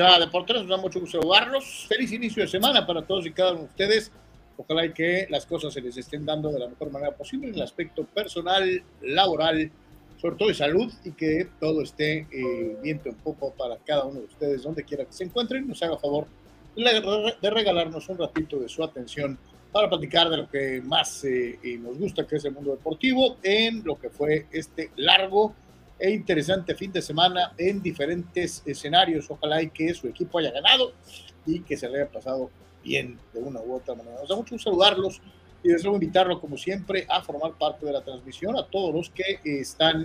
a Deportes. Nos da mucho gusto saludarlos. Feliz inicio de semana para todos y cada uno de ustedes. Ojalá que las cosas se les estén dando de la mejor manera posible en el aspecto personal, laboral, sobre todo de salud y que todo esté eh, viento en poco para cada uno de ustedes, donde quiera que se encuentren. Nos haga favor de regalarnos un ratito de su atención para platicar de lo que más eh, nos gusta, que es el mundo deportivo, en lo que fue este largo e interesante fin de semana en diferentes escenarios. Ojalá y que su equipo haya ganado y que se le haya pasado bien de una u otra manera. Nos da mucho saludarlos y deseo invitarlos, como siempre, a formar parte de la transmisión, a todos los que están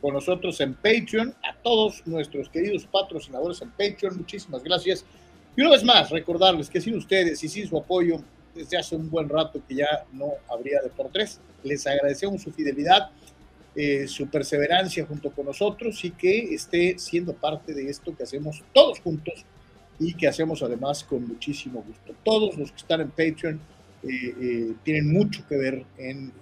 con nosotros en Patreon, a todos nuestros queridos patrocinadores en Patreon, muchísimas gracias. Y una vez más, recordarles que sin ustedes y sin su apoyo, desde hace un buen rato que ya no habría de por tres, les agradecemos su fidelidad eh, su perseverancia junto con nosotros y que esté siendo parte de esto que hacemos todos juntos y que hacemos además con muchísimo gusto. Todos los que están en Patreon eh, eh, tienen mucho que ver en,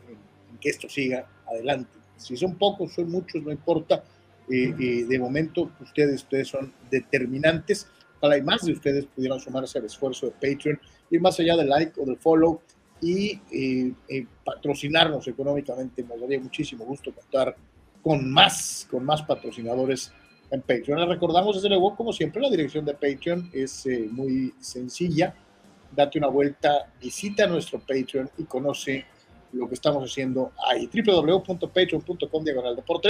que esto siga adelante. Si son pocos, son muchos, no importa. de momento, ustedes, ustedes son determinantes. para y más de ustedes pudieran sumarse al esfuerzo de Patreon, ir más allá del like o del follow y eh, eh, patrocinarnos económicamente. Nos daría muchísimo gusto contar con más, con más patrocinadores en Patreon. Les recordamos desde luego, como siempre, la dirección de Patreon es eh, muy sencilla. Date una vuelta, visita nuestro Patreon y conoce lo que estamos haciendo ahí. www.patreon.com diagonal de por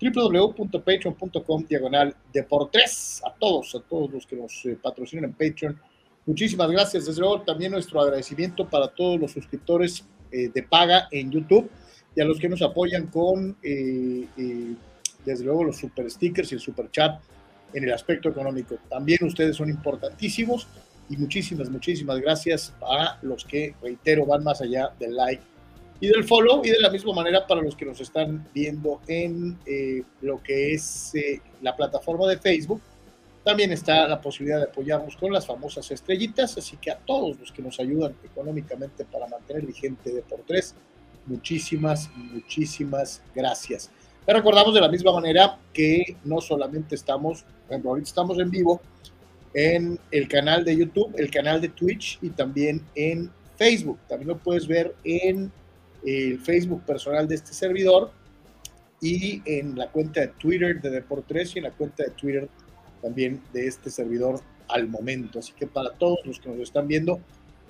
www.patreon.com diagonal de por a todos, a todos los que nos patrocinan en Patreon Muchísimas gracias. Desde luego también nuestro agradecimiento para todos los suscriptores eh, de paga en YouTube y a los que nos apoyan con, eh, eh, desde luego, los super stickers y el super chat en el aspecto económico. También ustedes son importantísimos y muchísimas, muchísimas gracias a los que, reitero, van más allá del like y del follow y de la misma manera para los que nos están viendo en lo que es la plataforma de Facebook también está la posibilidad de apoyarnos con las famosas estrellitas, así que a todos los que nos ayudan económicamente para mantener vigente de por tres, muchísimas, muchísimas gracias. Te recordamos de la misma manera que no solamente estamos, ejemplo, ahorita estamos en vivo en el canal de YouTube, el canal de Twitch y también en Facebook. También lo puedes ver en el Facebook personal de este servidor y en la cuenta de Twitter de Deportes y en la cuenta de Twitter también de este servidor al momento. Así que para todos los que nos están viendo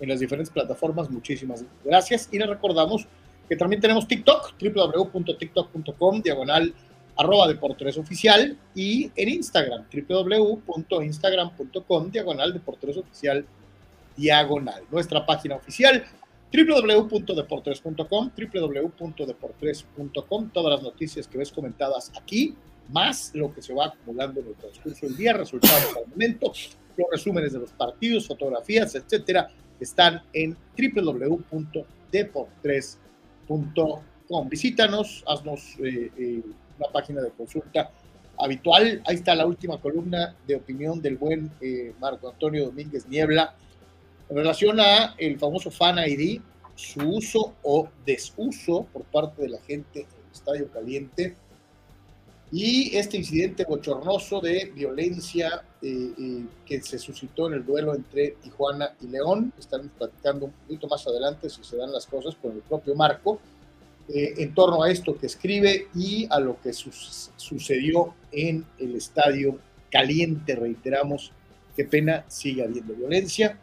en las diferentes plataformas, muchísimas gracias. Y les recordamos que también tenemos TikTok, www.tiktok.com, diagonal arroba deportes oficial, y en Instagram, www.instagram.com, diagonal deportes oficial, diagonal. Nuestra página oficial, www.deportes.com, www.deportes.com, todas las noticias que ves comentadas aquí más lo que se va acumulando en el transcurso del día, resultados al momento, los resúmenes de los partidos, fotografías, etcétera, están en www.deportres.com. Visítanos, haznos eh, eh, una página de consulta habitual. Ahí está la última columna de opinión del buen eh, Marco Antonio Domínguez Niebla en relación a el famoso Fan ID, su uso o desuso por parte de la gente en el Estadio Caliente y este incidente bochornoso de violencia eh, eh, que se suscitó en el duelo entre Tijuana y León. Estaremos platicando un poquito más adelante si se dan las cosas con el propio Marco eh, en torno a esto que escribe y a lo que sucedió en el estadio caliente, reiteramos, qué pena, sigue habiendo violencia.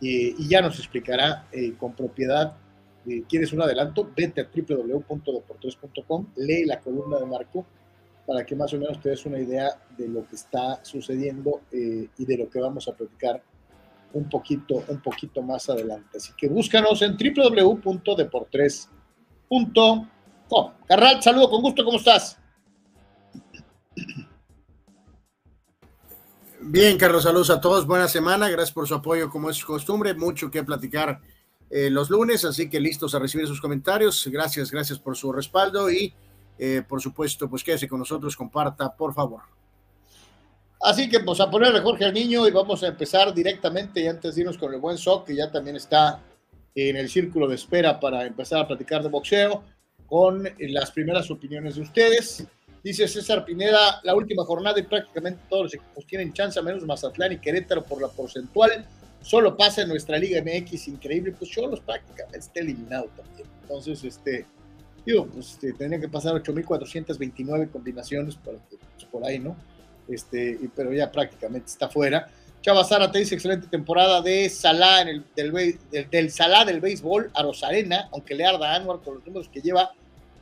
y ya nos explicará con propiedad ¿Quieres un adelanto? Vete a www.deportes.com, lee la columna de Marco para que más o menos te des una idea de lo que está sucediendo eh, y de lo que vamos a platicar un poquito, un poquito más adelante. Así que búscanos en www.deportres.com. Carral, saludo con gusto, ¿cómo estás? Bien, Carlos, saludos a todos, buena semana, gracias por su apoyo como es costumbre, mucho que platicar eh, los lunes, así que listos a recibir sus comentarios, gracias, gracias por su respaldo y eh, por supuesto, pues quédese con nosotros, comparta, por favor. Así que pues a ponerle Jorge al niño y vamos a empezar directamente y antes de irnos con el buen Soc, que ya también está en el círculo de espera para empezar a platicar de boxeo, con las primeras opiniones de ustedes. Dice César Pineda, la última jornada y prácticamente todos los equipos tienen chance, menos Mazatlán y Querétaro por la porcentual. Solo pasa en nuestra Liga MX, increíble. Pues Cholos prácticamente está eliminado también. Entonces, este, digo, pues este, tendrían que pasar 8.429 combinaciones que, pues, por ahí, ¿no? Este, pero ya prácticamente está fuera. Chava Sara te dice excelente temporada de Salá en el, del, del, Salá del béisbol a Rosarena, aunque le arda Anwar con los números que lleva,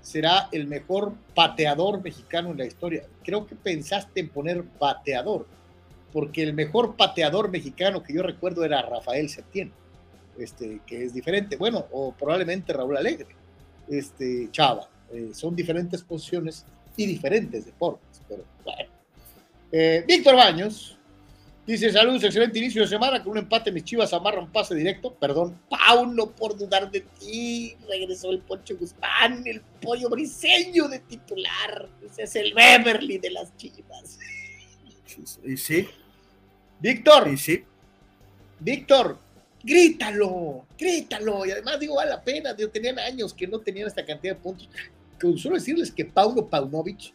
será el mejor pateador mexicano en la historia. Creo que pensaste en poner pateador, porque el mejor pateador mexicano que yo recuerdo era Rafael Septién, este, que es diferente, bueno, o probablemente Raúl Alegre, este, Chava. Eh, son diferentes posiciones y diferentes deportes, pero bueno. Eh, Víctor Baños dice: Saludos, excelente inicio de semana. Con un empate, mis chivas amarran pase directo. Perdón, Paulo, por dudar de ti. Regresó el Poncho Guzmán, el pollo briseño de titular. Ese es el Beverly de las chivas. Y sí. Víctor. Y sí. Víctor, grítalo, grítalo. Y además, digo, vale la pena. Digo, tenían años que no tenían esta cantidad de puntos. Con solo decirles que Paulo Paunovic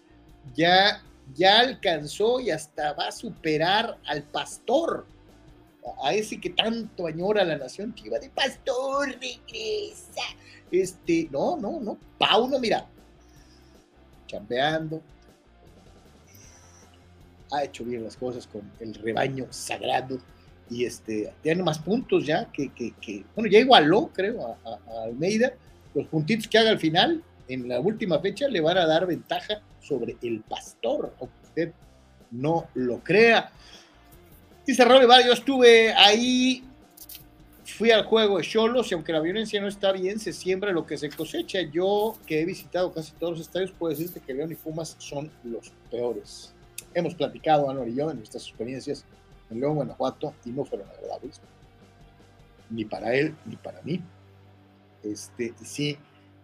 ya ya alcanzó y hasta va a superar al pastor, a ese que tanto añora la nación chiva de pastor, regresa. Este, no, no, no, Pauno, mira, chambeando, ha hecho bien las cosas con el rebaño sagrado y este, tiene más puntos ya que, bueno, ya igualó, creo, a, a Almeida. Los puntitos que haga al final, en la última fecha, le van a dar ventaja sobre el pastor, aunque usted no lo crea. Dice Raúl yo estuve ahí, fui al juego de Cholos y aunque la violencia no está bien, se siembra lo que se cosecha. Yo, que he visitado casi todos los estadios, puedo decirte que León y Pumas son los peores. Hemos platicado, Anor y yo, de nuestras experiencias en León, Guanajuato, y no fueron agradables. Ni para él, ni para mí. Este, sí,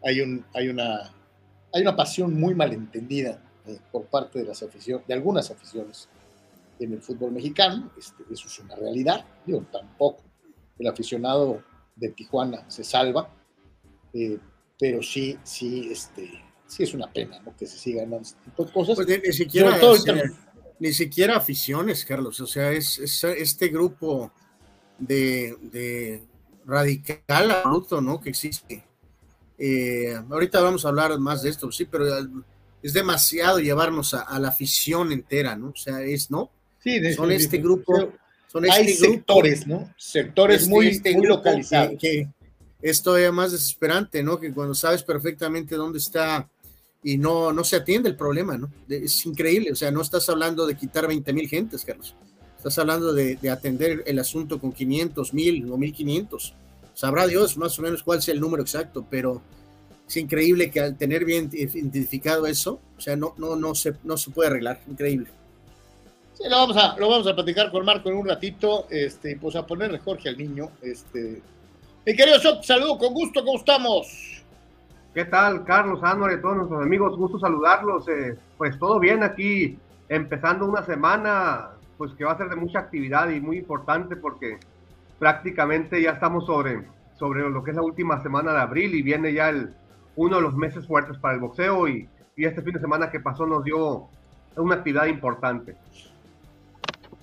hay, un, hay una hay una pasión muy malentendida eh, por parte de las aficiones, de algunas aficiones en el fútbol mexicano. Este, eso es una realidad. Digo, tampoco el aficionado de Tijuana se salva, eh, pero sí, sí, este, sí es una pena ¿no? que se sigan dando este cosas. Pues ni siquiera, ni siquiera aficiones, Carlos. O sea, es, este grupo de, de radical absoluto, ¿no? Que existe eh, ahorita vamos a hablar más de esto, sí, pero es demasiado llevarnos a, la afición entera, ¿no? O sea, es, ¿no? Sí, son este grupo. Son hay este sectores, ¿no? Sectores este, muy, este localizados. Que, es todavía más desesperante, ¿no? Que cuando sabes perfectamente dónde está y no, no se atiende el problema, ¿no? Es increíble, o sea, no estás hablando de quitar 20 mil gentes, Carlos. Estás hablando de, de, atender el asunto con 500, mil o 1500 sabrá Dios más o menos cuál es el número exacto, pero es increíble que al tener bien identificado eso, o sea, no, no, no, se, no se puede arreglar, increíble. Sí, lo vamos a, lo vamos a platicar con Marco en un ratito, este, pues a ponerle Jorge al niño, este. Mi querido Sot, saludo con gusto, ¿cómo estamos? ¿Qué tal, Carlos, Álvarez, todos nuestros amigos? Gusto saludarlos. Eh, pues todo bien aquí, empezando una semana, pues que va a ser de mucha actividad y muy importante porque prácticamente ya estamos sobre, sobre lo que es la última semana de abril y viene ya el, uno de los meses fuertes para el boxeo y, y este fin de semana que pasó nos dio una actividad importante.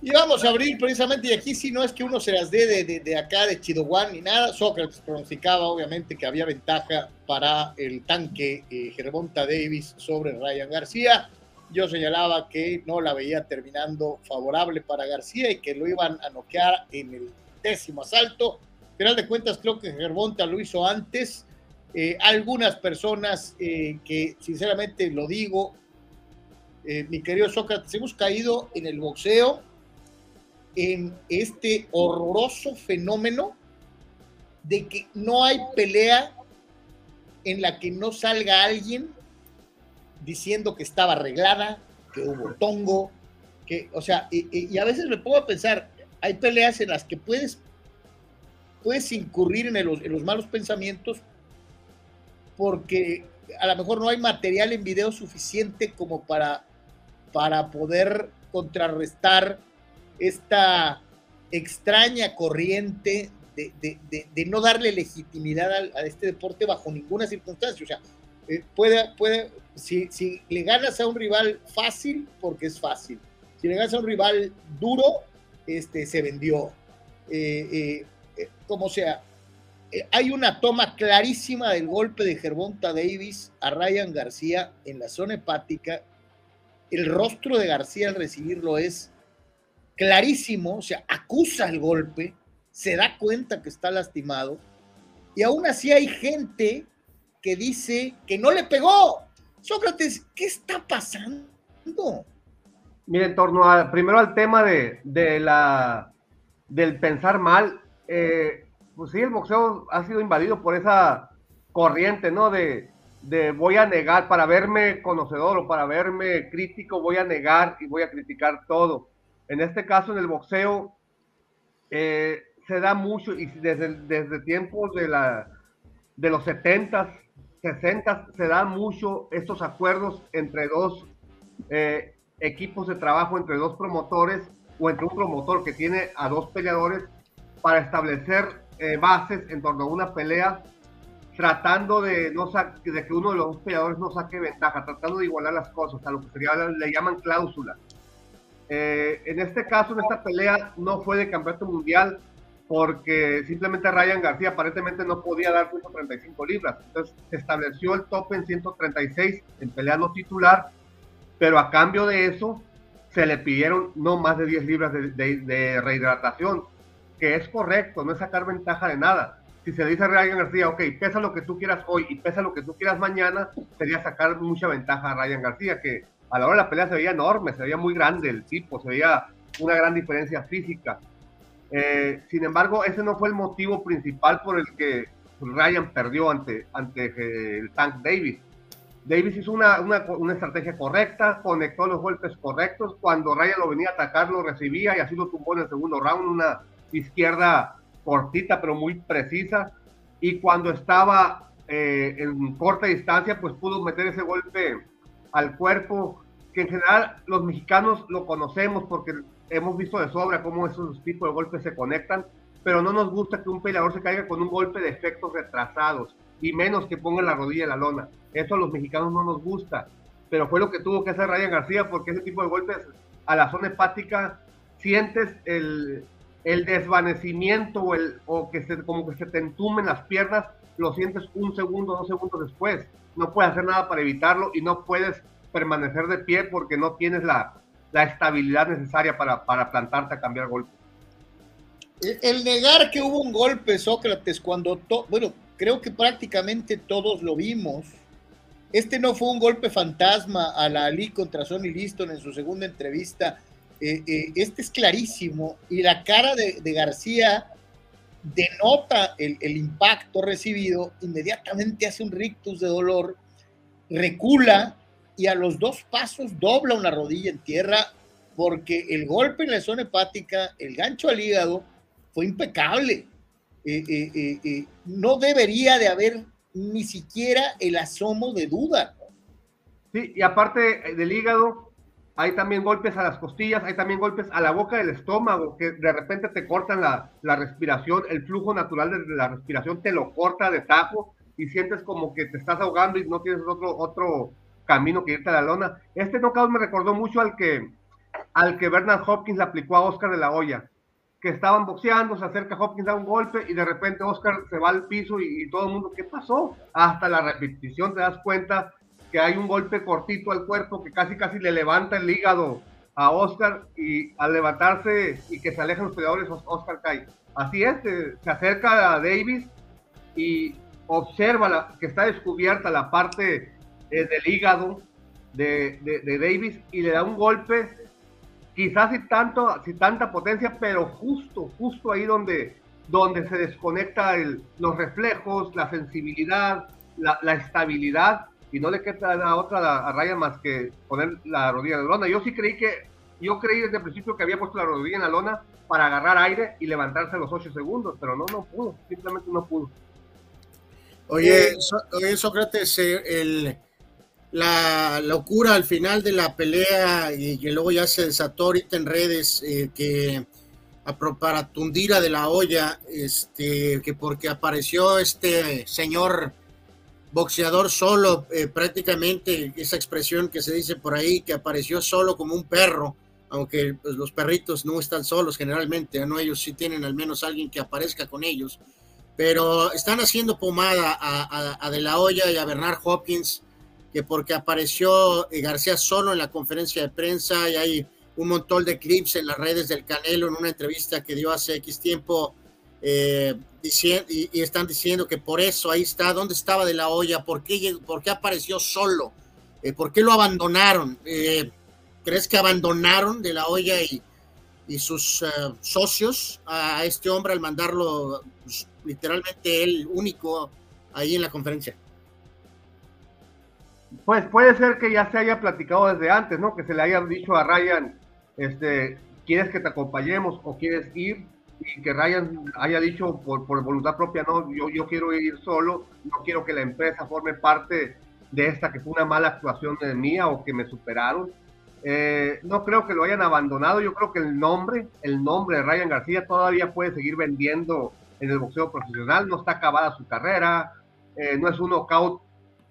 Y vamos a abrir precisamente, y aquí si no es que uno se las dé de, de, acá, de Chidoguán ni nada. Sócrates pronosticaba obviamente que había ventaja para el tanque eh, Gervonta Davis sobre Ryan García. Yo señalaba que no la veía terminando favorable para García y que lo iban a noquear en el décimo asalto. Final de cuentas, creo que Gervonta lo hizo antes. Eh, algunas personas eh, que, sinceramente, lo digo, eh, mi querido Sócrates, hemos caído en el boxeo en este horroroso fenómeno de que no hay pelea en la que no salga alguien diciendo que estaba arreglada, que hubo tongo, que, o sea, y, a veces me pongo a pensar, hay peleas en las que puedes, puedes incurrir en, en los malos pensamientos porque a lo mejor no hay material en video suficiente como para, para poder contrarrestar esta extraña corriente de, de, de, no darle legitimidad a, este deporte bajo ninguna circunstancia. O sea, Eh, puede, puede, si, si le ganas a un rival fácil, porque es fácil. Si le ganas a un rival duro, este, se vendió. Eh, eh, como sea, hay una toma clarísima del golpe de Gervonta Davis a Ryan García en la zona hepática. El rostro de García al recibirlo es clarísimo, o sea, acusa el golpe, se da cuenta que está lastimado, y aún así hay gente que dice que no le pegó. Sócrates, ¿qué está pasando? Mire, en torno a, primero al tema de, la, del pensar mal, eh, pues sí, el boxeo ha sido invadido por esa corriente, ¿no? De, de voy a negar, para verme conocedor o para verme crítico, voy a negar y voy a criticar todo. En este caso, en el boxeo, eh, se da mucho, y desde, desde tiempos de, la, de los 70s, 60 se dan mucho estos acuerdos entre dos eh, equipos de trabajo, entre dos promotores o entre un promotor que tiene a dos peleadores para establecer eh, bases en torno a una pelea, tratando de, no de que uno de los dos peleadores no saque ventaja, tratando de igualar las cosas, a lo que sería, le llaman cláusula. Eh, en este caso, en esta pelea, no fue de campeonato mundial, porque simplemente Ryan García aparentemente no podía dar 135 libras. Entonces se estableció el tope en 136 en pelea no titular, pero a cambio de eso se le pidieron no más de 10 libras de, rehidratación, que es correcto, no es sacar ventaja de nada. Si se dice a Ryan García, ok, pesa lo que tú quieras hoy y pesa lo que tú quieras mañana, sería sacar mucha ventaja a Ryan García, que a la hora de la pelea se veía enorme, se veía muy grande el tipo, se veía una gran diferencia física eh, sin embargo, ese no fue el motivo principal por el que Ryan perdió ante, ante eh, el Tank Davis. Davis hizo una, una, estrategia correcta, conectó los golpes correctos. Cuando Ryan lo venía a atacar, lo recibía y así lo tumbó en el segundo round. Una izquierda cortita, pero muy precisa. Y cuando estaba eh, en corta distancia, pues pudo meter ese golpe al cuerpo, que en general los mexicanos lo conocemos porque hemos visto de sobra cómo esos tipos de golpes se conectan, pero no nos gusta que un peleador se caiga con un golpe de efectos retrasados y menos que ponga la rodilla en la lona. Eso a los mexicanos no nos gusta, pero fue lo que tuvo que hacer Ryan García porque ese tipo de golpes a la zona hepática sientes el, el desvanecimiento o, el, o que se, como que se te entumen las piernas, lo sientes un segundo, dos segundos después. No puedes hacer nada para evitarlo y no puedes permanecer de pie porque no tienes la, la estabilidad necesaria para, para plantarte a cambiar golpe. El, negar que hubo un golpe, Sócrates, cuando, bueno, creo que prácticamente todos lo vimos. Este no fue un golpe fantasma a la Ali contra Sonny Liston en su segunda entrevista. Eh, eh, este es clarísimo y la cara de, García denota el, impacto recibido, inmediatamente hace un rictus de dolor, recula y a los dos pasos dobla una rodilla en tierra porque el golpe en la zona hepática, el gancho al hígado, fue impecable. Eh, eh, eh, no debería de haber ni siquiera el asomo de duda. Sí, y aparte del hígado, hay también golpes a las costillas, hay también golpes a la boca del estómago, que de repente te cortan la, respiración, el flujo natural de la respiración te lo corta de tajo y sientes como que te estás ahogando y no tienes otro, otro camino que irte a la lona. Este knockout me recordó mucho al que, al que Bernard Hopkins le aplicó a Oscar de la Hoya, que estaban boxeando, se acerca Hopkins, da un golpe y de repente Oscar se va al piso y, todo el mundo, ¿qué pasó? Hasta la repetición te das cuenta que hay un golpe cortito al cuerpo que casi casi le levanta el hígado a Oscar y al levantarse y que se alejan los peleadores, Oscar cae. Así es, se, acerca a Davis y observa la, que está descubierta la parte eh, del hígado de, de, Davis y le da un golpe, quizás sin, tanto, sin tanta potencia, pero justo, justo ahí donde, donde se desconecta el, los reflejos, la sensibilidad, la, la, estabilidad, y no le queda a otra a Ryan más que poner la rodilla en la lona. Yo sí creí que, yo creí desde el principio que había puesto la rodilla en la lona para agarrar aire y levantarse a los 8 segundos, pero no, no pudo, simplemente no pudo. Oye, oye Sócrates, eh, el, la locura al final de la pelea y que luego ya se desató ahorita en redes eh, que para Tundira de la olla, este, que porque apareció este señor boxeador solo, eh, prácticamente esa expresión que se dice por ahí, que apareció solo como un perro, aunque pues, los perritos no están solos generalmente, ¿no? ellos sí tienen al menos alguien que aparezca con ellos, pero están haciendo pomada a, De La Hoya y a Bernard Hopkins, que porque apareció eh, García solo en la conferencia de prensa y hay un montón de clips en las redes del Canelo en una entrevista que dio hace X tiempo eh, y, están diciendo que por eso ahí está, ¿dónde estaba de la olla? ¿Por qué, por qué apareció solo? Eh, ¿Por qué lo abandonaron? Eh, ¿Crees que abandonaron de la olla y, y sus socios a este hombre al mandarlo pues, literalmente él único ahí en la conferencia? Pues puede ser que ya se haya platicado desde antes, ¿no? Que se le haya dicho a Ryan, este, ¿quieres que te acompañemos o quieres ir? Y que Ryan haya dicho por, por, voluntad propia, no, yo, yo quiero ir solo, no quiero que la empresa forme parte de esta que fue una mala actuación de mía o que me superaron. Eh, no creo que lo hayan abandonado, yo creo que el nombre, el nombre de Ryan García todavía puede seguir vendiendo en el boxeo profesional, no está acabada su carrera, eh, no es un knockout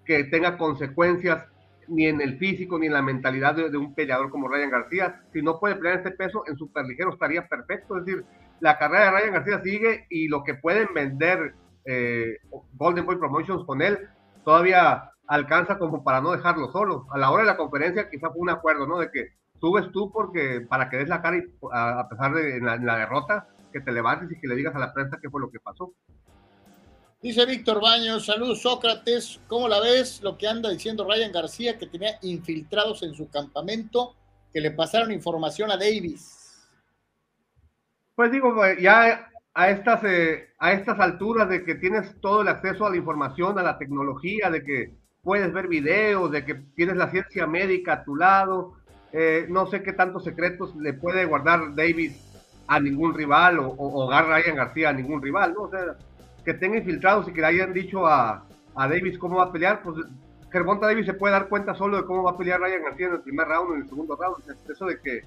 que tenga consecuencias ni en el físico ni en la mentalidad de, de, un peleador como Ryan García. Si no puede pelear este peso, en superligero estaría perfecto. Es decir, la carrera de Ryan García sigue y lo que pueden vender eh, Golden Boy Promotions con él todavía alcanza como para no dejarlo solo. A la hora de la conferencia quizá fue un acuerdo, ¿no? De que subes tú porque para que des la cara y a, pesar de la, la, derrota, que te levantes y que le digas a la prensa qué fue lo que pasó. Dice Víctor Baños, saludos Sócrates, ¿cómo la ves? Lo que anda diciendo Ryan García, que tenía infiltrados en su campamento, que le pasaron información a Davis. Pues digo, ya a estas, eh, a estas alturas de que tienes todo el acceso a la información, a la tecnología, de que puedes ver videos, de que tienes la ciencia médica a tu lado, eh, no sé qué tantos secretos le puede guardar Davis a ningún rival o, o, Ryan García a ningún rival, ¿no? O sea, que tenga infiltrados y que le hayan dicho a, a Davis cómo va a pelear, pues Gervonta Davis se puede dar cuenta solo de cómo va a pelear Ryan García en el primer round o en el segundo round. Eso de que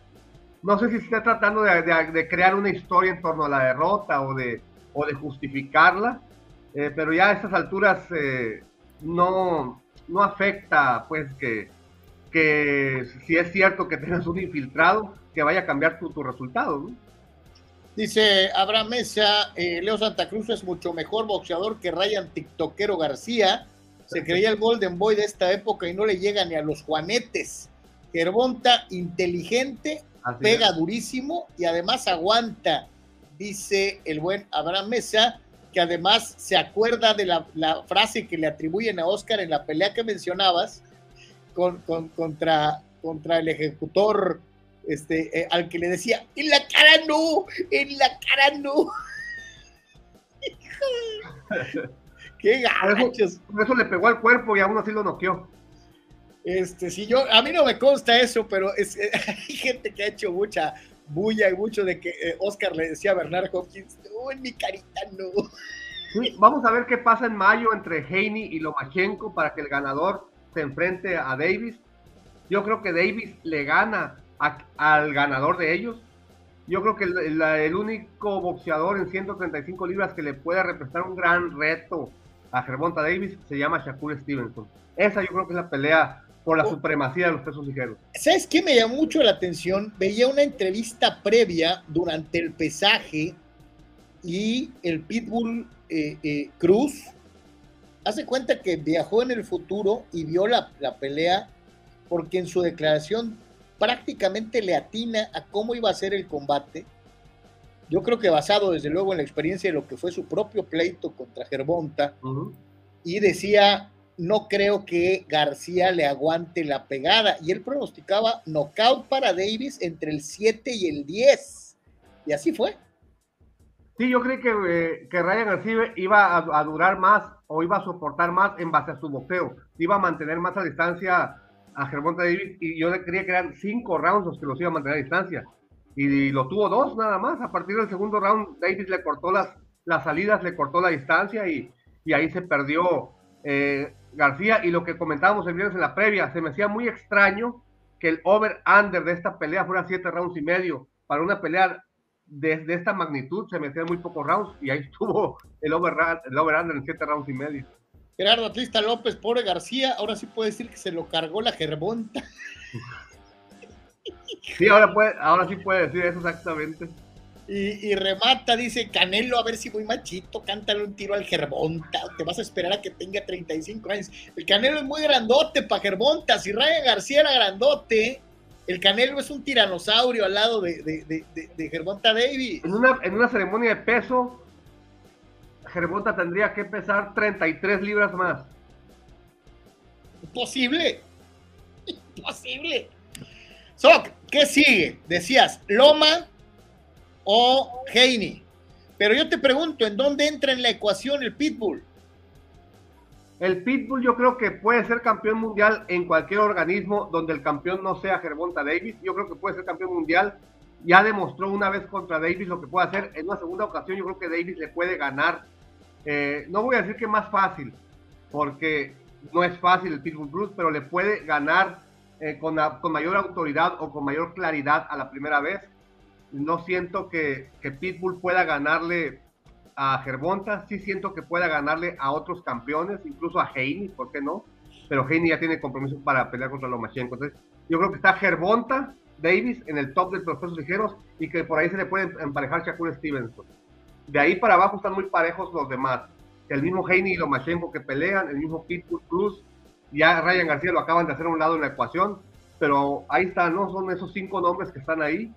no sé si se está tratando de, crear una historia en torno a la derrota o de, o de justificarla, eh, pero ya a estas alturas eh, no, no afecta, pues, que, que si es cierto que tengas un infiltrado, que vaya a cambiar tu, tu resultado, ¿no? Dice Abraham Mesa, eh, Leo Santa Cruz es mucho mejor boxeador que Ryan TikTokero García. Se creía el Golden Boy de esta época y no le llega ni a los Juanetes. Gervonta, inteligente, pega durísimo y además aguanta, dice el buen Abraham Mesa, que además se acuerda de la, frase que le atribuyen a Oscar en la pelea que mencionabas con, contra, contra el ejecutor este, eh, al que le decía, en la cara no, en la cara no. Qué gachos. Por eso, le pegó al cuerpo y aún así lo noqueó. Este, si yo, a mí no me consta eso, pero es, hay gente que ha hecho mucha bulla y mucho de que eh, Oscar le decía a Bernard Hopkins, no, en mi carita no. vamos a ver qué pasa en mayo entre Haney y Lomachenko para que el ganador se enfrente a Davis. Yo creo que Davis le gana al ganador de ellos. Yo creo que el, único boxeador en 135 libras que le puede representar un gran reto a Gervonta Davis se llama Shakur Stevenson. Esa yo creo que es la pelea por la oh. supremacía de los pesos ligeros. ¿Sabes qué me llamó mucho la atención? Veía una entrevista previa durante el pesaje y el Pitbull eh, eh, Cruz hace cuenta que viajó en el futuro y vio la, la pelea porque en su declaración prácticamente le atina a cómo iba a ser el combate. Yo creo que basado desde luego en la experiencia de lo que fue su propio pleito contra Gervonta, y decía, no creo que García le aguante la pegada. Y él pronosticaba knockout para Davis entre el 7 y el 10. Y así fue. Sí, yo creí que, eh, Ryan García iba a, durar más o iba a soportar más en base a su boxeo. Iba a mantener más a distancia a Gervonta Davis y yo creía que eran cinco rounds los que los iba a mantener a distancia. Y lo tuvo dos nada más. A partir del segundo round, Davis le cortó las, las salidas, le cortó la distancia y, y ahí se perdió eh, García, y lo que comentábamos el viernes en la previa, se me hacía muy extraño que el over-under de esta pelea fuera siete rounds y medio. Para una pelea de, de esta magnitud se me hacían muy pocos rounds y ahí estuvo el over-under el over en siete rounds y medio. Gerardo Atlista López, pobre García, ahora sí puede decir que se lo cargó la gerbonta. Sí, ahora, puede, ahora sí puede decir eso exactamente. Y, remata, dice Canelo, a ver si voy machito, cántale un tiro al Gerbonta, te vas a esperar a que tenga 35 años. El Canelo es muy grandote para Gerbonta, si Ryan García era grandote, el Canelo es un tiranosaurio al lado de, de, Gerbonta Davis. En una, en una ceremonia de peso, Gerbonta tendría que pesar 33 libras más. Imposible. Imposible. Soc, ¿qué sigue? Decías, Loma, o Heini. Pero yo te pregunto, ¿en dónde entra en la ecuación el Pitbull? El Pitbull yo creo que puede ser campeón mundial en cualquier organismo donde el campeón no sea Gervonta Davis. Yo creo que puede ser campeón mundial. Ya demostró una vez contra Davis lo que puede hacer. En una segunda ocasión yo creo que Davis le puede ganar. Eh, no voy a decir que más fácil, porque no es fácil el Pitbull Bruce, pero le puede ganar eh, con mayor autoridad o con mayor claridad a la primera vez no siento que, Pitbull pueda ganarle a Gervonta, sí siento que pueda ganarle a otros campeones, incluso a Heini, ¿por qué no? Pero Heini ya tiene compromiso para pelear contra Lomachenko. Entonces, yo creo que está Gervonta Davis en el top de los pesos ligeros y que por ahí se le puede emparejar Shakur Stevenson. De ahí para abajo están muy parejos los demás. El mismo Heini y Lomachenko que pelean, el mismo Pitbull Cruz, ya Ryan García lo acaban de hacer a un lado en la ecuación, pero ahí están, ¿no? Son esos cinco nombres que están ahí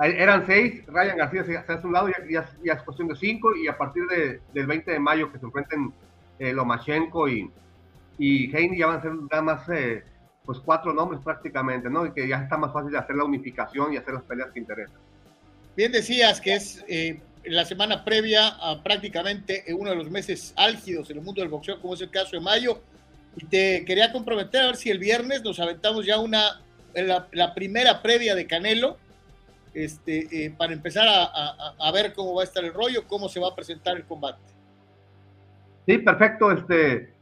eran seis, Ryan García se, hace un lado, ya, ya, es cuestión de cinco, y a partir de, del 20 de mayo que se enfrenten eh, Lomachenko y, y Heine ya van a ser nada más eh, pues cuatro nombres prácticamente, ¿no? Y que ya está más fácil de hacer la unificación y hacer las peleas que interesan. Bien decías que es eh, la semana previa a prácticamente uno de los meses álgidos en el mundo del boxeo, como es el caso de mayo, y te quería comprometer a ver si el viernes nos aventamos ya una, la, la primera previa de Canelo, este, eh, para empezar a, ver cómo va a estar el rollo, cómo se va a presentar el combate. Sí, perfecto. Este,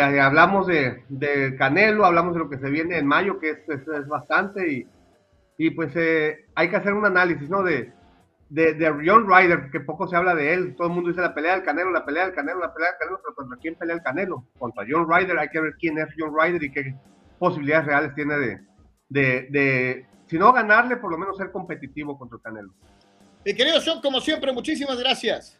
hablamos de, Canelo, hablamos de lo que se viene en mayo, que es, bastante, y, y pues eh, hay que hacer un análisis, ¿no? De, de, de John Ryder, que poco se habla de él, todo el mundo dice la pelea del Canelo, la pelea del Canelo, la pelea del Canelo, pero ¿contra quién pelea el Canelo? Contra John Ryder, hay que ver quién es John Ryder y qué posibilidades reales tiene de, de, si no ganarle, por lo menos ser competitivo contra el Canelo. Mi querido Sean, como siempre, muchísimas gracias.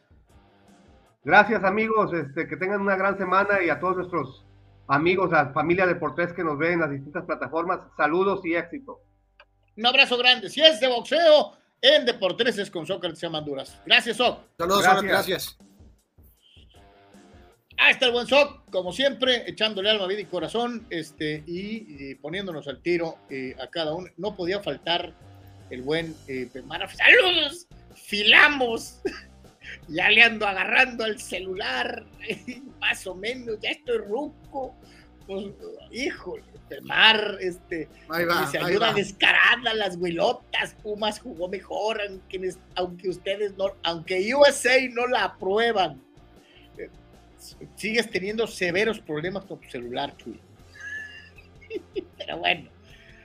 Gracias, amigos. Este, que tengan una gran semana y a todos nuestros amigos, a la familia Deportes que nos ven en las distintas plataformas, saludos y éxito. Un abrazo grande. Si es de boxeo, en Deportes es con Sócrates Manduras. Gracias, Soc. Saludos, gracias. gracias. Ahí está el buen Soc, como siempre, echándole alma, vida y corazón, este, y, poniéndonos al tiro eh, a cada uno. No podía faltar el buen eh, ¡Saludos! ¡Filamos! ya le ando agarrando al celular, más o menos, ya estoy ruco. Pues, híjole, Pemar, este, se ayuda descarada las huilotas, Pumas jugó mejor, aunque, aunque ustedes no, aunque USA no la aprueban sigues teniendo severos problemas con tu celular. Pero bueno.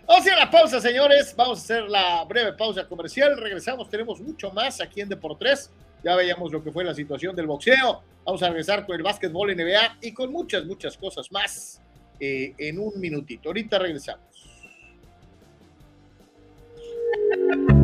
Vamos a la pausa, señores. Vamos a hacer la breve pausa comercial. Regresamos, tenemos mucho más aquí en Deportes. Ya veíamos lo que fue la situación del boxeo. Vamos a regresar con el básquetbol NBA y con muchas, muchas cosas más eh, en un minutito. Ahorita regresamos.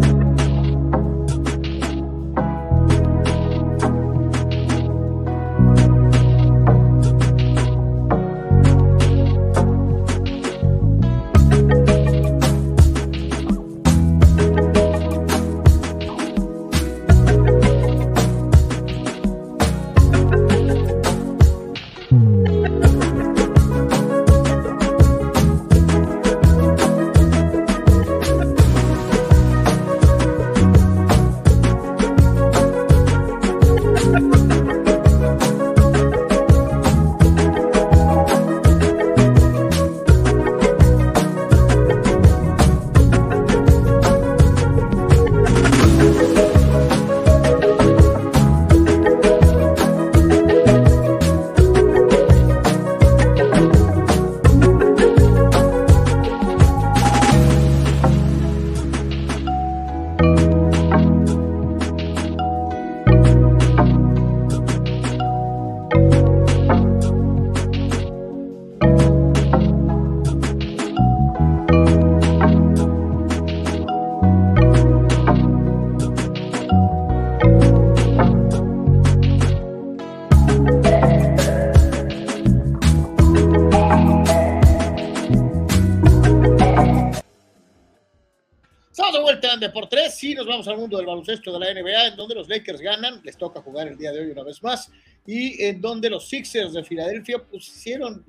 de por tres, sí, nos vamos al mundo del baloncesto de la NBA, en donde los Lakers ganan, les toca jugar el día de hoy una vez más, y en donde los Sixers de Filadelfia pusieron,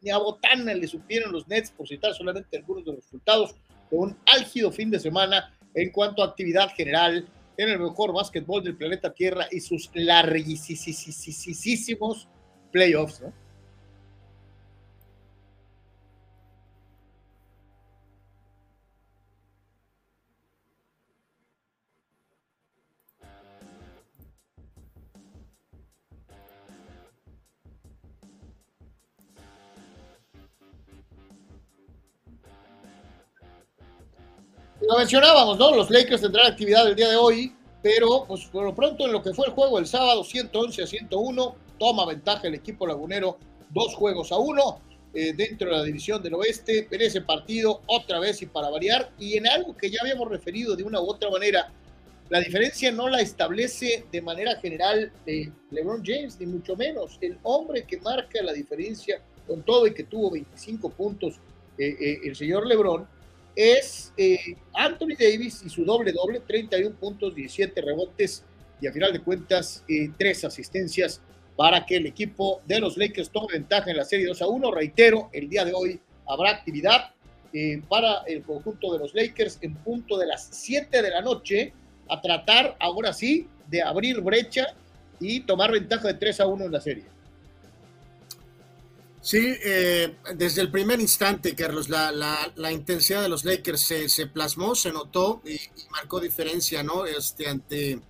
ni a botana le supieron los Nets, por citar solamente algunos de los resultados de un álgido fin de semana en cuanto a actividad general en el mejor básquetbol del planeta Tierra y sus larguísimos playoffs, ¿no? Lo mencionábamos, ¿no? Los Lakers tendrán actividad el día de hoy, pero pues por lo pronto en lo que fue el juego el sábado 111 a 101, toma ventaja el equipo lagunero dos juegos a uno eh, dentro de la división del oeste, en ese partido otra vez y para variar, y en algo que ya habíamos referido de una u otra manera, la diferencia no la establece de manera general eh, LeBron James, ni mucho menos. El hombre que marca la diferencia con todo y que tuvo 25 puntos, eh, el señor LeBron, es eh, Anthony Davis y su doble doble, 31 puntos, 17 rebotes y a final de cuentas eh, tres asistencias para que el equipo de los Lakers tome ventaja en la serie 2 a 1. Reitero, el día de hoy habrá actividad eh, para el conjunto de los Lakers en punto de las 7 de la noche a tratar ahora sí de abrir brecha y tomar ventaja de 3 a 1 en la serie. Sí, eh, desde el primer instante, Carlos, la, la, intensidad de los Lakers se, se plasmó, se notó y, marcó diferencia, ¿no? Este, ante,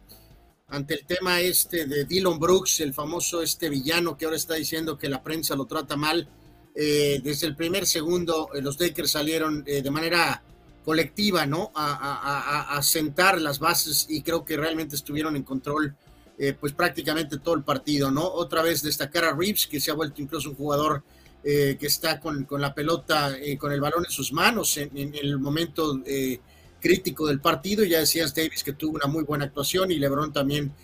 ante el tema este de Dylan Brooks, el famoso este villano que ahora está diciendo que la prensa lo trata mal. Eh, desde el primer segundo, eh, los Lakers salieron de manera colectiva, ¿no? A, a, a, sentar las bases y creo que realmente estuvieron en control eh, pues prácticamente todo el partido, ¿no? Otra vez destacar a Reeves, que se ha vuelto incluso un jugador eh, que está con, la pelota, eh, con el balón en sus manos en, el momento crítico del partido. Ya decías, Davis, que tuvo una muy buena actuación y Lebron también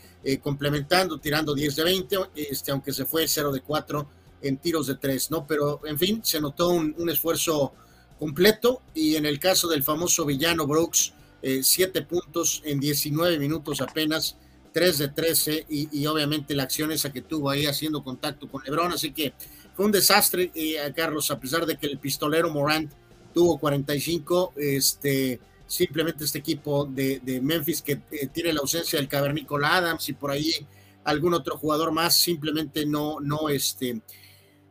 complementando, tirando 10 de 20, este, aunque se fue 0 de 4 en tiros de 3, ¿no? Pero, en fin, se notó un, un esfuerzo completo y en el caso del famoso villano Brooks, 7 puntos en 19 minutos apenas 3 de 13 y, obviamente la acción esa que tuvo ahí haciendo contacto con Lebron, así que fue un desastre, eh, Carlos, a pesar de que el pistolero Morant tuvo 45, este, simplemente este equipo de, Memphis que eh, tiene la ausencia del cavernícola Adams y por ahí algún otro jugador más, simplemente no, no, este,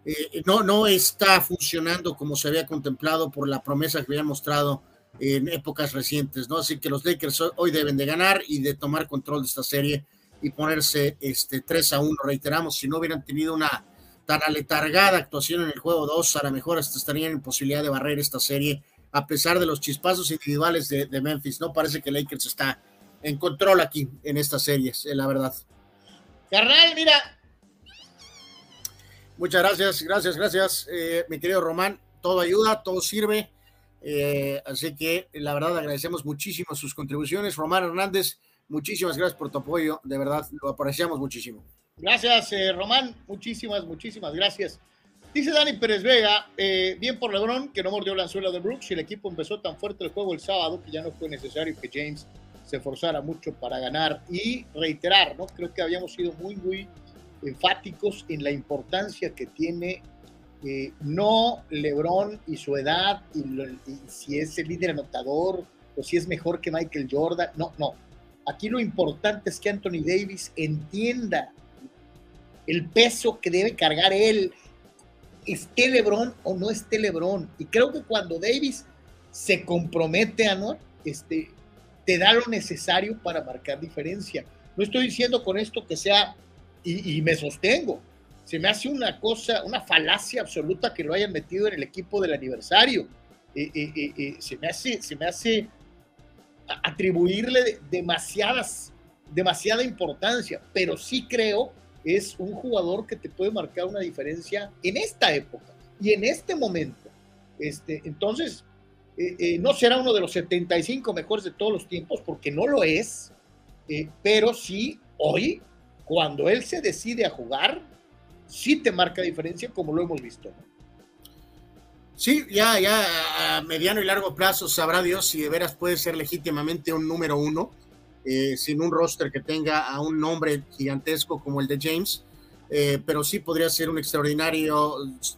eh, no, no está funcionando como se había contemplado por la promesa que había mostrado en épocas recientes, ¿no? Así que los Lakers hoy deben de ganar y de tomar control de esta serie y ponerse este 3 a 1, reiteramos, si no hubieran tenido una tan aletargada actuación en el juego 2, a lo mejor hasta estarían en posibilidad de barrer esta serie, a pesar de los chispazos individuales de, Memphis, ¿no? Parece que Lakers está en control aquí en estas series, la verdad. Carnal, mira. Muchas gracias, gracias, gracias, eh, mi querido Román. Todo ayuda, todo sirve. Eh, así que la verdad agradecemos muchísimo sus contribuciones. Román Hernández, muchísimas gracias por tu apoyo, de verdad lo apreciamos muchísimo. Gracias, eh, Román, muchísimas, muchísimas gracias. Dice Dani Pérez Vega, eh, bien por Lebron, que no mordió la anzuela de Brooks y el equipo empezó tan fuerte el juego el sábado que ya no fue necesario que James se forzara mucho para ganar y reiterar, ¿no? Creo que habíamos sido muy, muy enfáticos en la importancia que tiene no LeBron y su edad y, si es el líder anotador o si es mejor que Michael Jordan. No, no. Aquí lo importante es que Anthony Davis entienda el peso que debe cargar él, esté LeBron o no esté LeBron. Y creo que cuando Davis se compromete, Anor, este, te da lo necesario para marcar diferencia. No estoy diciendo con esto que sea, y me sostengo, se me hace una cosa, una falacia absoluta que lo hayan metido en el equipo del aniversario. Eh, eh, eh, se, me hace, se me hace atribuirle demasiadas, demasiada importancia, pero sí creo es un jugador que te puede marcar una diferencia en esta época y en este momento. Este, entonces, no será uno de los 75 mejores de todos los tiempos, porque no lo es, pero sí hoy, cuando él se decide a jugar, sí te marca diferencia como lo hemos visto. Sí, ya, ya a mediano y largo plazo sabrá Dios si de veras puede ser legítimamente un número uno, eh, sin un roster que tenga a un nombre gigantesco como el de James, eh, pero sí podría ser un extraordinario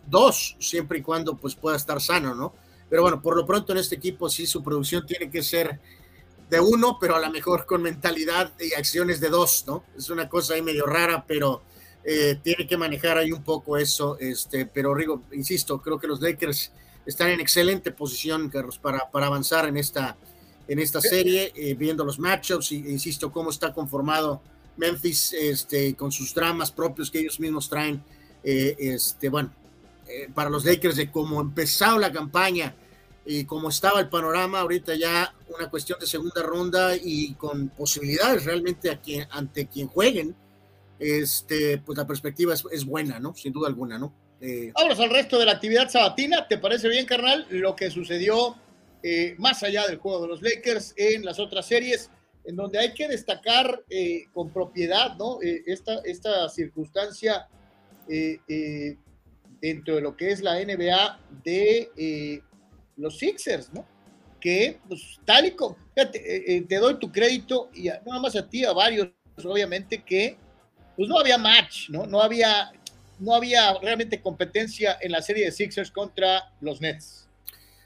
dos, siempre y cuando pues pueda estar sano, ¿no? Pero bueno, por lo pronto en este equipo sí su producción tiene que ser de uno, pero a lo mejor con mentalidad y acciones de dos, ¿no? Es una cosa ahí medio rara, pero eh, tiene que manejar ahí un poco eso, este, pero Rigo, insisto, creo que los Lakers están en excelente posición, Carlos, para, para avanzar en esta, en esta serie, eh, viendo los matchups, y, insisto, cómo está conformado Memphis este, con sus dramas propios que ellos mismos traen, eh, este, bueno, para los Lakers de cómo empezado la campaña y cómo estaba el panorama, ahorita ya una cuestión de segunda ronda y con posibilidades realmente a quien, ante quien jueguen, este, pues la perspectiva es, buena, ¿no? Sin duda alguna, ¿no? Eh, Vámonos al resto de la actividad sabatina. ¿Te parece bien, carnal? Lo que sucedió eh, más allá del juego de los Lakers en las otras series, en donde hay que destacar eh, con propiedad, ¿no? esta, esta circunstancia dentro de lo que es la NBA de los Sixers, ¿no? Que, pues, tal y como, te doy tu crédito y nada más a ti, a varios, obviamente, que pues no había match, ¿no? No había, no había realmente competencia en la serie de Sixers contra los Nets.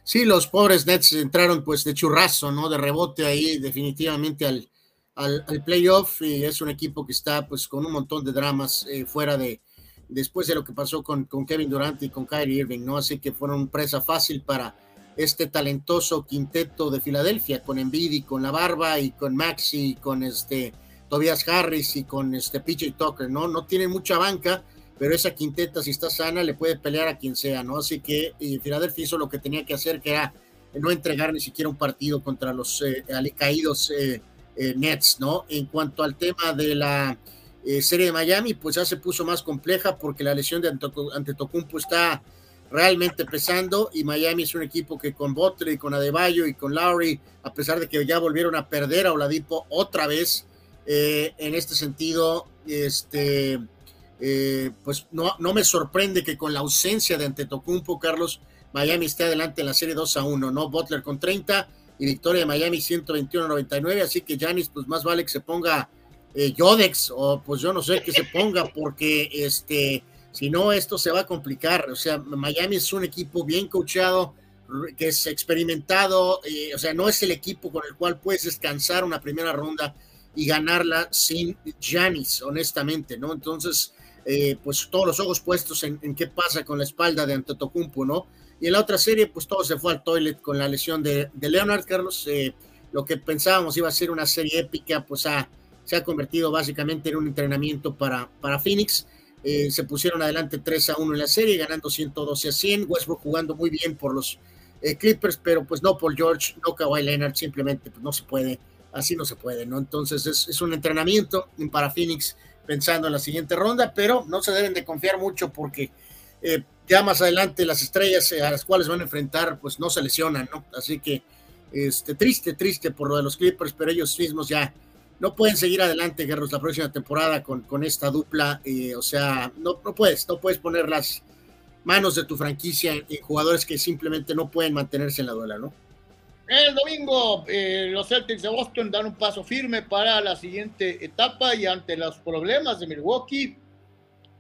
Sí, los pobres Nets entraron pues de churrazo, ¿no? De rebote ahí definitivamente al, al, playoff y es un equipo que está pues con un montón de dramas eh, fuera de, después de lo que pasó con, con Kevin Durant y con Kyrie Irving, ¿no? Así que fueron presa fácil para este talentoso quinteto de Filadelfia, con Embiid y con la barba y con Maxi y con este Tobias Harris y con este PJ Tucker, ¿no? No tiene mucha banca, pero esa quinteta, si está sana, le puede pelear a quien sea, ¿no? Así que y Philadelphia hizo lo que tenía que hacer, que era no entregar ni siquiera un partido contra los eh, caídos eh, eh, Nets, ¿no? En cuanto al tema de la eh, serie de Miami, pues ya se puso más compleja porque la lesión de Antetokounmpo está realmente pesando y Miami es un equipo que con Butler y con Adebayo y con Lowry, a pesar de que ya volvieron a perder a Oladipo otra vez, eh, en este sentido, este, eh, pues no, no me sorprende que con la ausencia de Antetokounmpo, Carlos, Miami esté adelante en la serie 2 a 1, ¿no? Butler con 30 y victoria de Miami 121-99, así que Janis, pues más vale que se ponga eh, Yodex o pues yo no sé que se ponga porque este, si no esto se va a complicar, o sea, Miami es un equipo bien coachado, que es experimentado, o sea, no es el equipo con el cual puedes descansar una primera ronda y ganarla sin Janis, honestamente, ¿no? Entonces, eh, pues todos los ojos puestos en, qué pasa con la espalda de Antetokounmpo, ¿no? Y en la otra serie, pues todo se fue al toilet con la lesión de, Leonard, Carlos. Eh, lo que pensábamos iba a ser una serie épica, pues se ha convertido básicamente en un entrenamiento para, para Phoenix. Eh, se pusieron adelante 3 a 1 en la serie, ganando 112 a 100. Westbrook jugando muy bien por los Clippers, pero pues no Paul George, no Kawhi Leonard, simplemente pues no se puede así no se puede, ¿no? Entonces es, un entrenamiento para Phoenix pensando en la siguiente ronda, pero no se deben de confiar mucho porque eh, ya más adelante las estrellas a las cuales van a enfrentar pues no se lesionan, ¿no? Así que este, triste, triste por lo de los Clippers, pero ellos mismos ya no pueden seguir adelante, Guerros, la próxima temporada con, esta dupla, eh, o sea, no, no puedes, no puedes poner las manos de tu franquicia en, jugadores que simplemente no pueden mantenerse en la duela, ¿no? El domingo eh, los Celtics de Boston dan un paso firme para la siguiente etapa y ante los problemas de Milwaukee,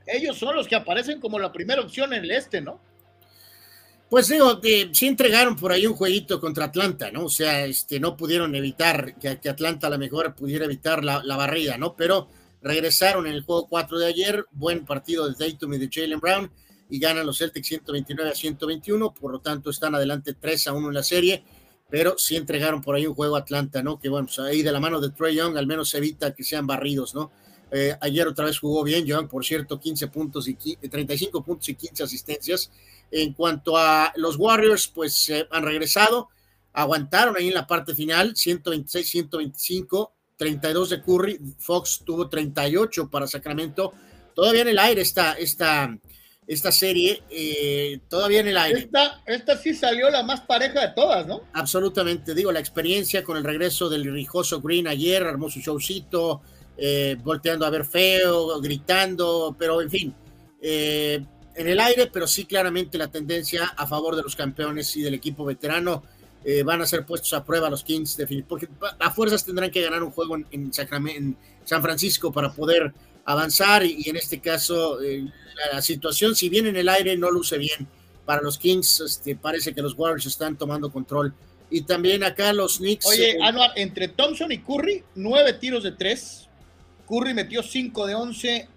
ellos son los que aparecen como la primera opción en el este, ¿no? Pues digo, eh, sí entregaron por ahí un jueguito contra Atlanta, ¿no? O sea, este, no pudieron evitar que, Atlanta a lo mejor pudiera evitar la, la, barrida, ¿no? Pero regresaron en el juego 4 de ayer, buen partido de Dayton y de Jalen Brown, y ganan los Celtics 129 a 121, por lo tanto están adelante 3 a 1 en la serie pero sí entregaron por ahí un juego Atlanta, ¿no? Que bueno, pues ahí de la mano de Trey Young al menos evita que sean barridos, ¿no? Eh, ayer otra vez jugó bien Young, por cierto, 15 puntos y 35 puntos y 15 asistencias. En cuanto a los Warriors, pues han regresado, aguantaron ahí en la parte final, 126, 125, 32 de Curry, Fox tuvo 38 para Sacramento. Todavía en el aire está esta, esta serie eh, todavía en el aire. Esta, esta sí salió la más pareja de todas, ¿no? Absolutamente, digo, la experiencia con el regreso del rijoso Green ayer, armó su showcito, eh, volteando a ver feo, gritando, pero en fin, eh, en el aire, pero sí claramente la tendencia a favor de los campeones y del equipo veterano. Eh, van a ser puestos a prueba los Kings, porque a fuerzas tendrán que ganar un juego en, San Francisco para poder avanzar y, en este caso eh, la, situación, si bien en el aire no luce bien para los Kings, este, parece que los Warriors están tomando control. Y también acá los Knicks. Oye, eh, Anuar, entre Thompson y Curry, nueve tiros de tres. Curry metió cinco de once.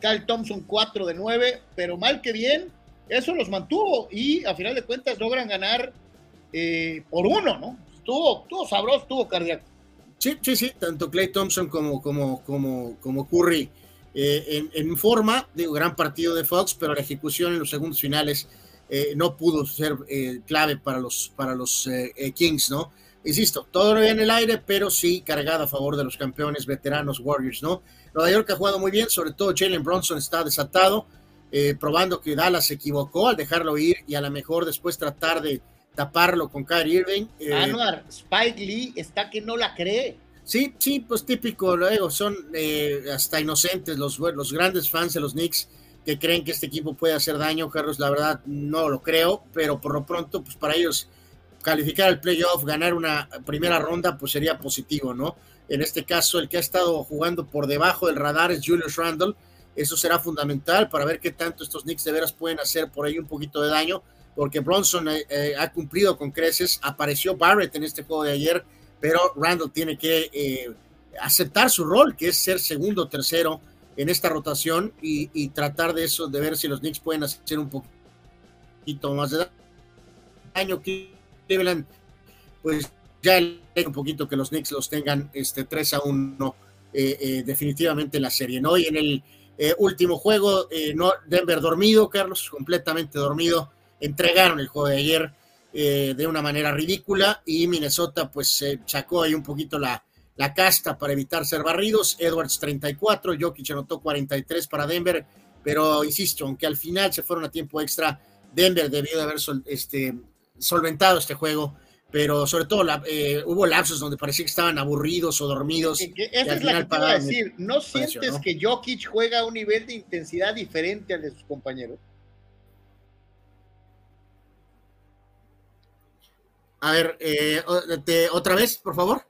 Kyle Thompson cuatro de nueve. Pero mal que bien, eso los mantuvo. Y a final de cuentas logran ganar eh, por uno, ¿no? Estuvo, estuvo sabroso, estuvo cardíaco. Sí, sí, sí, tanto Clay Thompson como, como, como, como Curry eh, en, forma, digo, gran partido de Fox, pero la ejecución en los segundos finales eh, no pudo ser clave para los, para los Kings, ¿no? Insisto, todo en el aire, pero sí cargada a favor de los campeones veteranos Warriors, ¿no? Nueva York ha jugado muy bien, sobre todo Jalen Bronson está desatado, probando que Dallas se equivocó al dejarlo ir y a lo mejor después tratar de taparlo con Kyrie Irving. Eh, Anuar, Spike Lee está que no la cree. Sí, sí, pues típico, luego son eh, hasta inocentes los, los grandes fans de los Knicks que creen que este equipo puede hacer daño, Carlos, la verdad no lo creo, pero por lo pronto, pues para ellos calificar al playoff, ganar una primera ronda, pues sería positivo, ¿no? En este caso, el que ha estado jugando por debajo del radar es Julius Randle, eso será fundamental para ver qué tanto estos Knicks de veras pueden hacer por ahí un poquito de daño, porque Bronson eh, eh, ha cumplido con creces, apareció Barrett en este juego de ayer, pero Randall tiene que eh, aceptar su rol, que es ser segundo o tercero en esta rotación y, tratar de eso, de ver si los Knicks pueden hacer un poquito más de daño. Cleveland, pues ya un poquito que los Knicks los tengan este 3 a 1 definitivamente en la serie, ¿no? Y en el último juego, no, Denver dormido, Carlos, completamente dormido entregaron el juego de ayer eh, de una manera ridícula y Minnesota pues se sacó ahí un poquito la, la casta para evitar ser barridos. Edwards 34, Jokic anotó 43 para Denver, pero insisto, aunque al final se fueron a tiempo extra, Denver debió de haber este, solventado este juego, pero sobre todo eh, hubo lapsos donde parecía que estaban aburridos o dormidos. esa es la que te decir, ¿no sientes que Jokic juega a un nivel de intensidad diferente al de sus compañeros? A ver, eh, otra vez, por favor.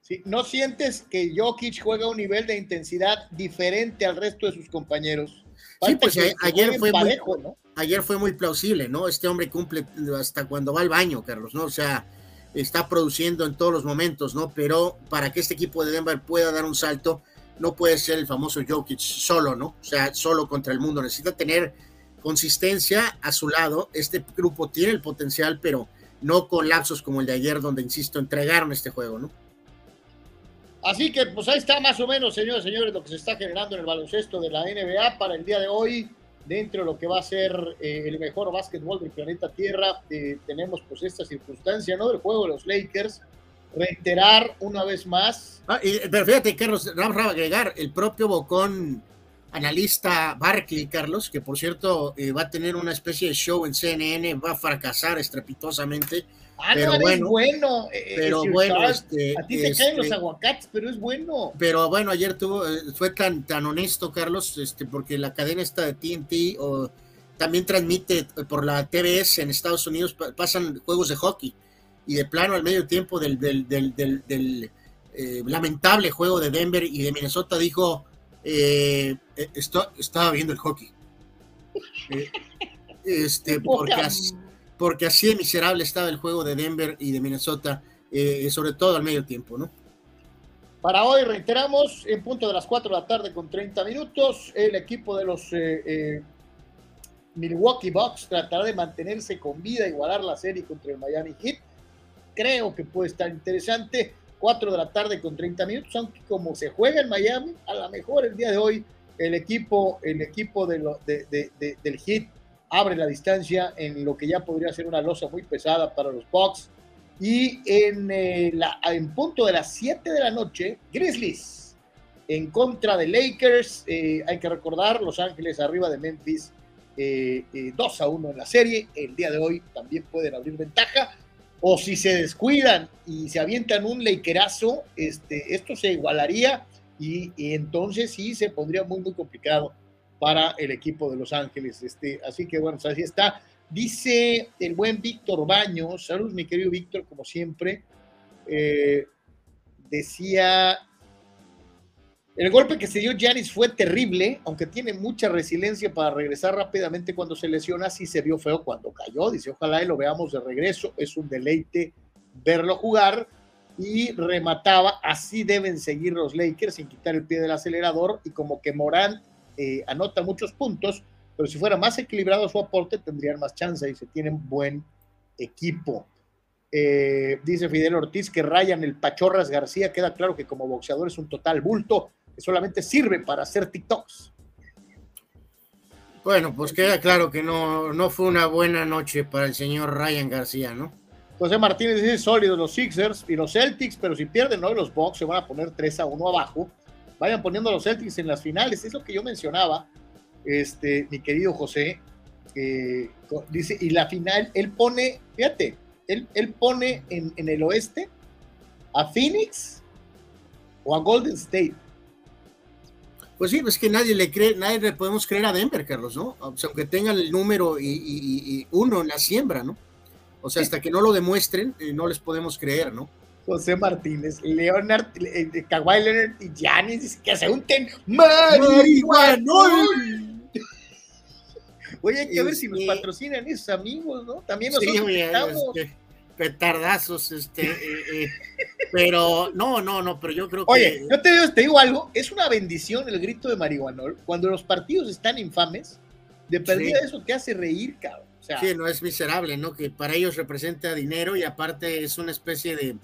Sí, ¿No sientes que Jokic juega a un nivel de intensidad diferente al resto de sus compañeros? sí, pues ayer fue, muy, ayer fue muy plausible, ¿no? Este hombre cumple hasta cuando va al baño, Carlos, ¿no? O sea, está produciendo en todos los momentos, ¿no? Pero para que este equipo de Denver pueda dar un salto, no puede ser el famoso Jokic solo, ¿no? O sea, solo contra el mundo. Necesita tener consistencia a su lado. Este grupo tiene el potencial, pero no con lapsos como el de ayer, donde, insisto, entregaron este juego, ¿no? Así que, pues ahí está más o menos, señores y señores, lo que se está generando en el baloncesto de la NBA para el día de hoy, dentro de lo que va a ser eh, el mejor básquetbol del planeta Tierra. Eh, tenemos, pues, esta circunstancia, ¿no? Del juego de los Lakers. Reiterar una vez más. Ah, pero fíjate, Carlos, vamos a agregar, el propio Bocón analista Barkley, Carlos, que por cierto eh, va a tener una especie de show en CNN, va a fracasar estrepitosamente. Ah, pero bueno, bueno eh, pero bueno, este, a ti te caen los este, aguacates, pero es bueno. Pero bueno, ayer tuvo, eh, fue tan, tan honesto, Carlos, este, porque la cadena está de TNT o también transmite por la TBS en Estados Unidos, pasan juegos de hockey y de plano al medio tiempo del, del, del, del lamentable juego de Denver y de Minnesota dijo eh, eh estaba viendo el hockey. Eh, este, porque, así, porque así de miserable estaba el juego de Denver y de Minnesota, eh, sobre todo al medio tiempo, ¿no? Para hoy reiteramos, en punto de las 4 de la tarde con 30 minutos, el equipo de los Milwaukee Bucks tratará de mantenerse con vida, igualar la serie contra el Miami Heat. Creo que puede estar interesante. 4 de la tarde con 30 minutos, aunque como se juega en Miami, a lo mejor el día de hoy el equipo, el equipo de del Heat abre la distancia en lo que ya podría ser una losa muy pesada para los Bucks. Y en, eh, la, en punto de las 7 de la noche, Grizzlies en contra de Lakers. Eh, hay que recordar, Los Ángeles arriba de Memphis, 2 eh, a 1 en la serie. El día de hoy también pueden abrir ventaja o si se descuidan y se avientan un leikerazo, este, esto se igualaría y, entonces sí se pondría muy, muy complicado para el equipo de Los Ángeles. Este, así que bueno, así está. Dice el buen Víctor Baños, saludos mi querido Víctor, como siempre. Eh, decía, el golpe que se dio Janis fue terrible, aunque tiene mucha resiliencia para regresar rápidamente cuando se lesiona, sí se vio feo cuando cayó. Dice, ojalá y lo veamos de regreso, es un deleite verlo jugar. Y remataba, así deben seguir los Lakers sin quitar el pie del acelerador y como que Morán eh, anota muchos puntos, pero si fuera más equilibrado su aporte tendrían más chance y se tienen buen equipo. Eh, dice Fidel Ortiz que Ryan el Pachorras García queda claro que como boxeador es un total bulto que solamente sirve para hacer TikToks. Bueno, pues queda claro que no, no fue una buena noche para el señor Ryan García, ¿no? José Martínez dice sólidos los Sixers y los Celtics, pero si pierden hoy los Bucks se van a poner 3 a 1 abajo. Vayan poniendo a los Celtics en las finales, es lo que yo mencionaba, este, mi querido José. dice, y la final, él pone, fíjate, él, él pone en, en, el oeste a Phoenix o a Golden State. Pues sí, es que nadie le cree, nadie le podemos creer a Denver, Carlos, ¿no? Aunque tengan el número y, y uno en la siembra, ¿no? O sea, hasta que no lo demuestren, eh, no les podemos creer, ¿no? José Martínez, Leonard, eh, Kawhi Leonard y Giannis que se unten marihuanol. Oye, hay que ver si nos patrocinan esos amigos, ¿no? También nosotros sí, este, petardazos, este, eh, eh, pero no, no, no, pero yo creo que... Oye, yo te digo, te digo algo, es una bendición el grito de marihuanol, cuando los partidos están infames, de perdida sí. eso te hace reír, cabrón. O sea, sí, no es miserable, ¿no? Que para ellos representa dinero y aparte es una especie de,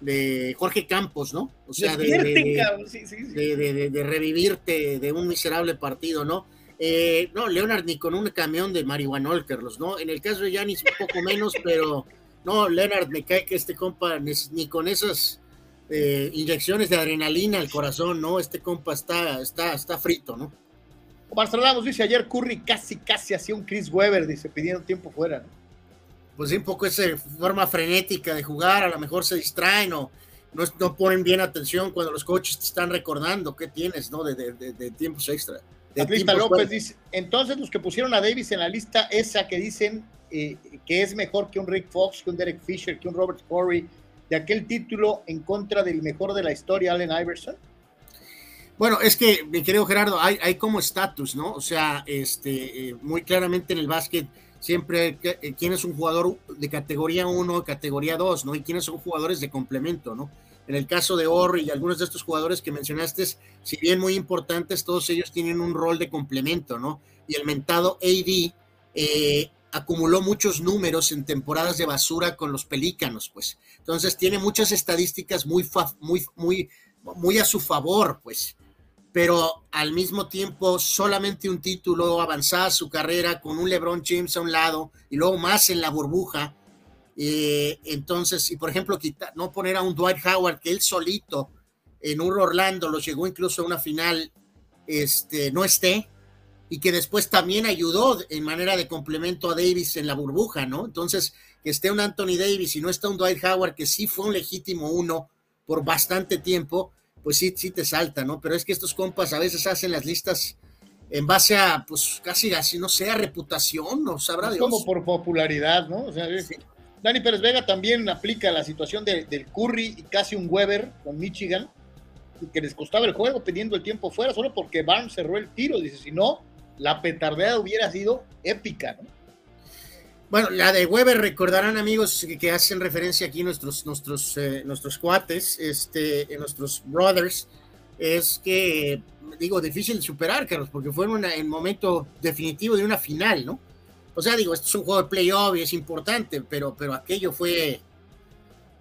de Jorge Campos, ¿no? O sea, de, de, sí, sí, de, de, revivirte de un miserable partido, ¿no? Eh, no, Leonard ni con un camión de marihuanol, Carlos, ¿no? En el caso de Yanis un poco menos, pero no, Leonard me cae que este compa ni con esas eh, inyecciones de adrenalina al corazón, ¿no? Este compa está, está, está frito, ¿no? Omar Stradamus dice ayer Curry casi, casi hacía un Chris Weber, dice, pidieron tiempo fuera, ¿no? Pues sí, un poco esa forma frenética de jugar, a lo mejor se distraen o no, no ponen bien atención cuando los coaches te están recordando qué tienes, ¿no? De, de, de tiempos extra. Atlista López fuera. dice, entonces los que pusieron a Davis en la lista esa que dicen eh, que es mejor que un Rick Fox, que un Derek Fisher, que un Robert Corey, de aquel título en contra del mejor de la historia, Allen Iverson? Bueno, es que, mi querido Gerardo, hay, como estatus, ¿no? O sea, este, eh, muy claramente en el básquet siempre eh, quién es un jugador de categoría 1, categoría 2, ¿no? Y quiénes son jugadores de complemento, ¿no? En el caso de Orri y algunos de estos jugadores que mencionaste, si bien muy importantes, todos ellos tienen un rol de complemento, ¿no? Y el mentado AD eh, acumuló muchos números en temporadas de basura con los pelícanos, pues. Entonces tiene muchas estadísticas muy, muy, muy, muy a su favor, pues pero al mismo tiempo solamente un título, avanzada su carrera con un LeBron James a un lado y luego más en la burbuja. Eh, entonces, y por ejemplo, quitar, no poner a un Dwight Howard que él solito en un Orlando lo llegó incluso a una final, este, no esté, y que después también ayudó en manera de complemento a Davis en la burbuja, ¿no? Entonces, que esté un Anthony Davis y no está un Dwight Howard, que sí fue un legítimo uno por bastante tiempo, pues sí, sí te salta, ¿no? Pero es que estos compas a veces hacen las listas en base a, pues casi así, no sé, a reputación, no sabrá es como por popularidad, ¿no? O sea, sí. Dani Pérez Vega también aplica la situación de, del Curry y casi un Weber con Michigan, que les costaba el juego pidiendo el tiempo fuera, solo porque Barnes cerró el tiro. Dice, si no, la petardeada hubiera sido épica, ¿no? Bueno, la de Weber recordarán amigos que, hacen referencia aquí nuestros nuestros eh, nuestros cuates, este, nuestros brothers, es que digo difícil de superar, Carlos, porque fue en el momento definitivo de una final, ¿no? O sea, digo, esto es un juego de playoff y es importante, pero pero aquello fue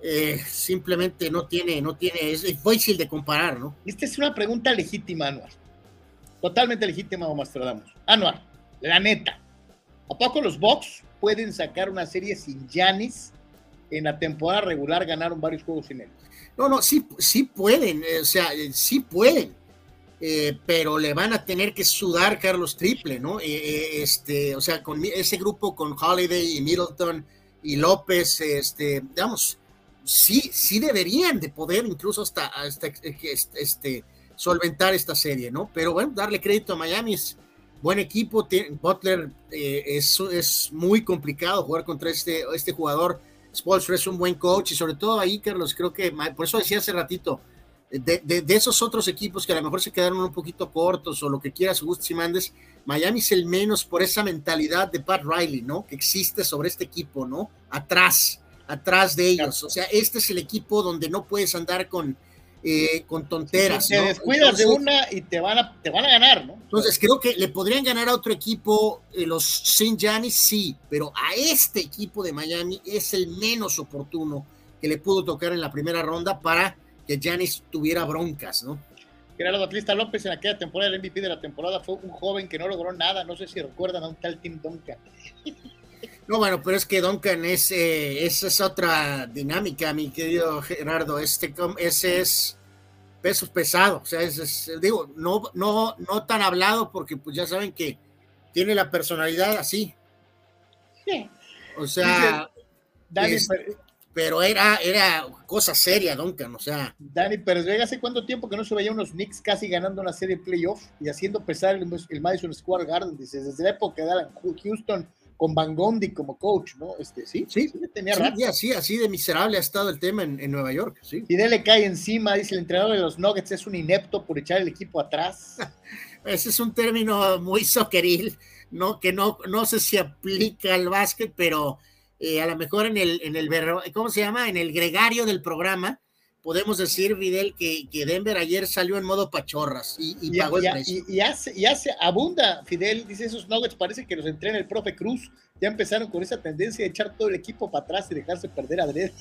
eh, simplemente no tiene no tiene es difícil de comparar, ¿no? Esta es una pregunta legítima, Anuar. Totalmente legítima, Mastradamus. Anuar, la neta. ¿A poco los Bucks pueden sacar una serie sin Yanis en la temporada regular ganaron varios juegos sin él. No, no, sí, sí pueden, eh, o sea, eh, sí pueden, eh, pero le van a tener que sudar Carlos Triple, ¿no? Este, o sea, con ese grupo con Holiday y Middleton y López, este, digamos, sí, sí deberían de poder incluso hasta, hasta este, solventar esta serie, ¿no? Pero bueno, darle crédito a Miami es buen equipo. Butler eh, es, es, muy complicado jugar contra este, este jugador. Spolstra es un buen coach y sobre todo ahí, Carlos, creo que, por eso decía hace ratito, de, de, esos otros equipos que a lo mejor se quedaron un poquito cortos o lo que quieras, gustes y mandes, Miami es el menos por esa mentalidad de Pat Riley, ¿no? Que existe sobre este equipo, ¿no? Atrás, atrás de ellos. O sea, este es el equipo donde no puedes andar con, eh, con tonteras. te descuidas de una y te van, a, te van a ganar, ¿no? Entonces creo que le podrían ganar a otro equipo, eh, los St. Janis, sí, pero a este equipo de Miami es el menos oportuno que le pudo tocar en la primera ronda para que Janis tuviera broncas, ¿no? Gerardo Batlista López en aquella temporada, el MVP de la temporada fue un joven que no logró nada, no sé si recuerdan a un tal Tim Duncan. No, bueno, pero es que Duncan es, eh, esa es otra dinámica, mi querido Gerardo. Este, ese es peso pesado, o sea, es, digo, no, no, no tan hablado porque pues ya saben que tiene la personalidad así. Sí. O sea, pero era, era cosa seria, Duncan, o sea. Dani Pérez ¿hace cuánto tiempo que no se veía unos Knicks casi ganando una serie de playoff y haciendo pesar el, el Madison Square Garden? Dice, desde la época de Alan Houston con Van Gondi como coach, ¿no? Este, sí, sí, tenía sí, así, de miserable ha estado el tema en, Nueva York, sí. Y le cae encima, dice el entrenador de los Nuggets es un inepto por echar el equipo atrás. Ese es un término muy socceril, ¿no? Que no, no sé si aplica al básquet, pero eh, a lo mejor en el, en el, ¿cómo se llama? En el gregario del programa, podemos decir, Videl, que, que, Denver ayer salió en modo pachorras y, y, pagó el precio. Y, hace, y hace, abunda, Fidel, dice esos nuggets, parece que los entrena el profe Cruz, ya empezaron con esa tendencia de echar todo el equipo para atrás y dejarse perder a Dred.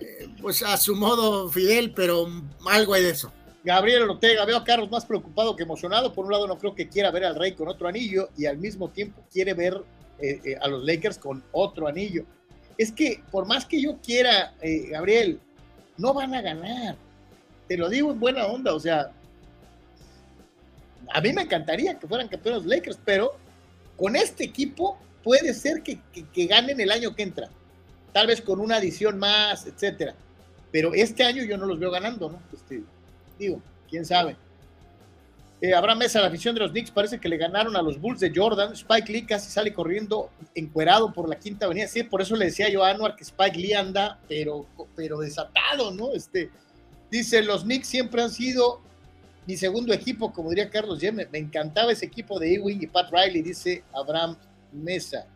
Eh, pues a su modo, Fidel, pero algo hay de eso. Gabriel Ortega, veo a Carlos más preocupado que emocionado. Por un lado, no creo que quiera ver al Rey con otro anillo y al mismo tiempo quiere ver eh, eh, a los Lakers con otro anillo. Es que por más que yo quiera, Gabriel, no van a ganar. Te lo digo en buena onda, o sea, a mí me encantaría que fueran campeones Lakers, pero con este equipo puede ser que, ganen el año que entra, tal vez con una adición más, etcétera. Pero este año yo no los veo ganando, ¿no? Este, digo, quién sabe. Eh, Abraham Mesa, la afición de los Knicks parece que le ganaron a los Bulls de Jordan. Spike Lee casi sale corriendo encuerado por la quinta avenida. Sí, por eso le decía yo a Anuar que Spike Lee anda, pero, pero desatado, ¿no? Este, dice, los Knicks siempre han sido mi segundo equipo, como diría Carlos Yeme. Me encantaba ese equipo de Ewing y Pat Riley, dice Abraham Mesa.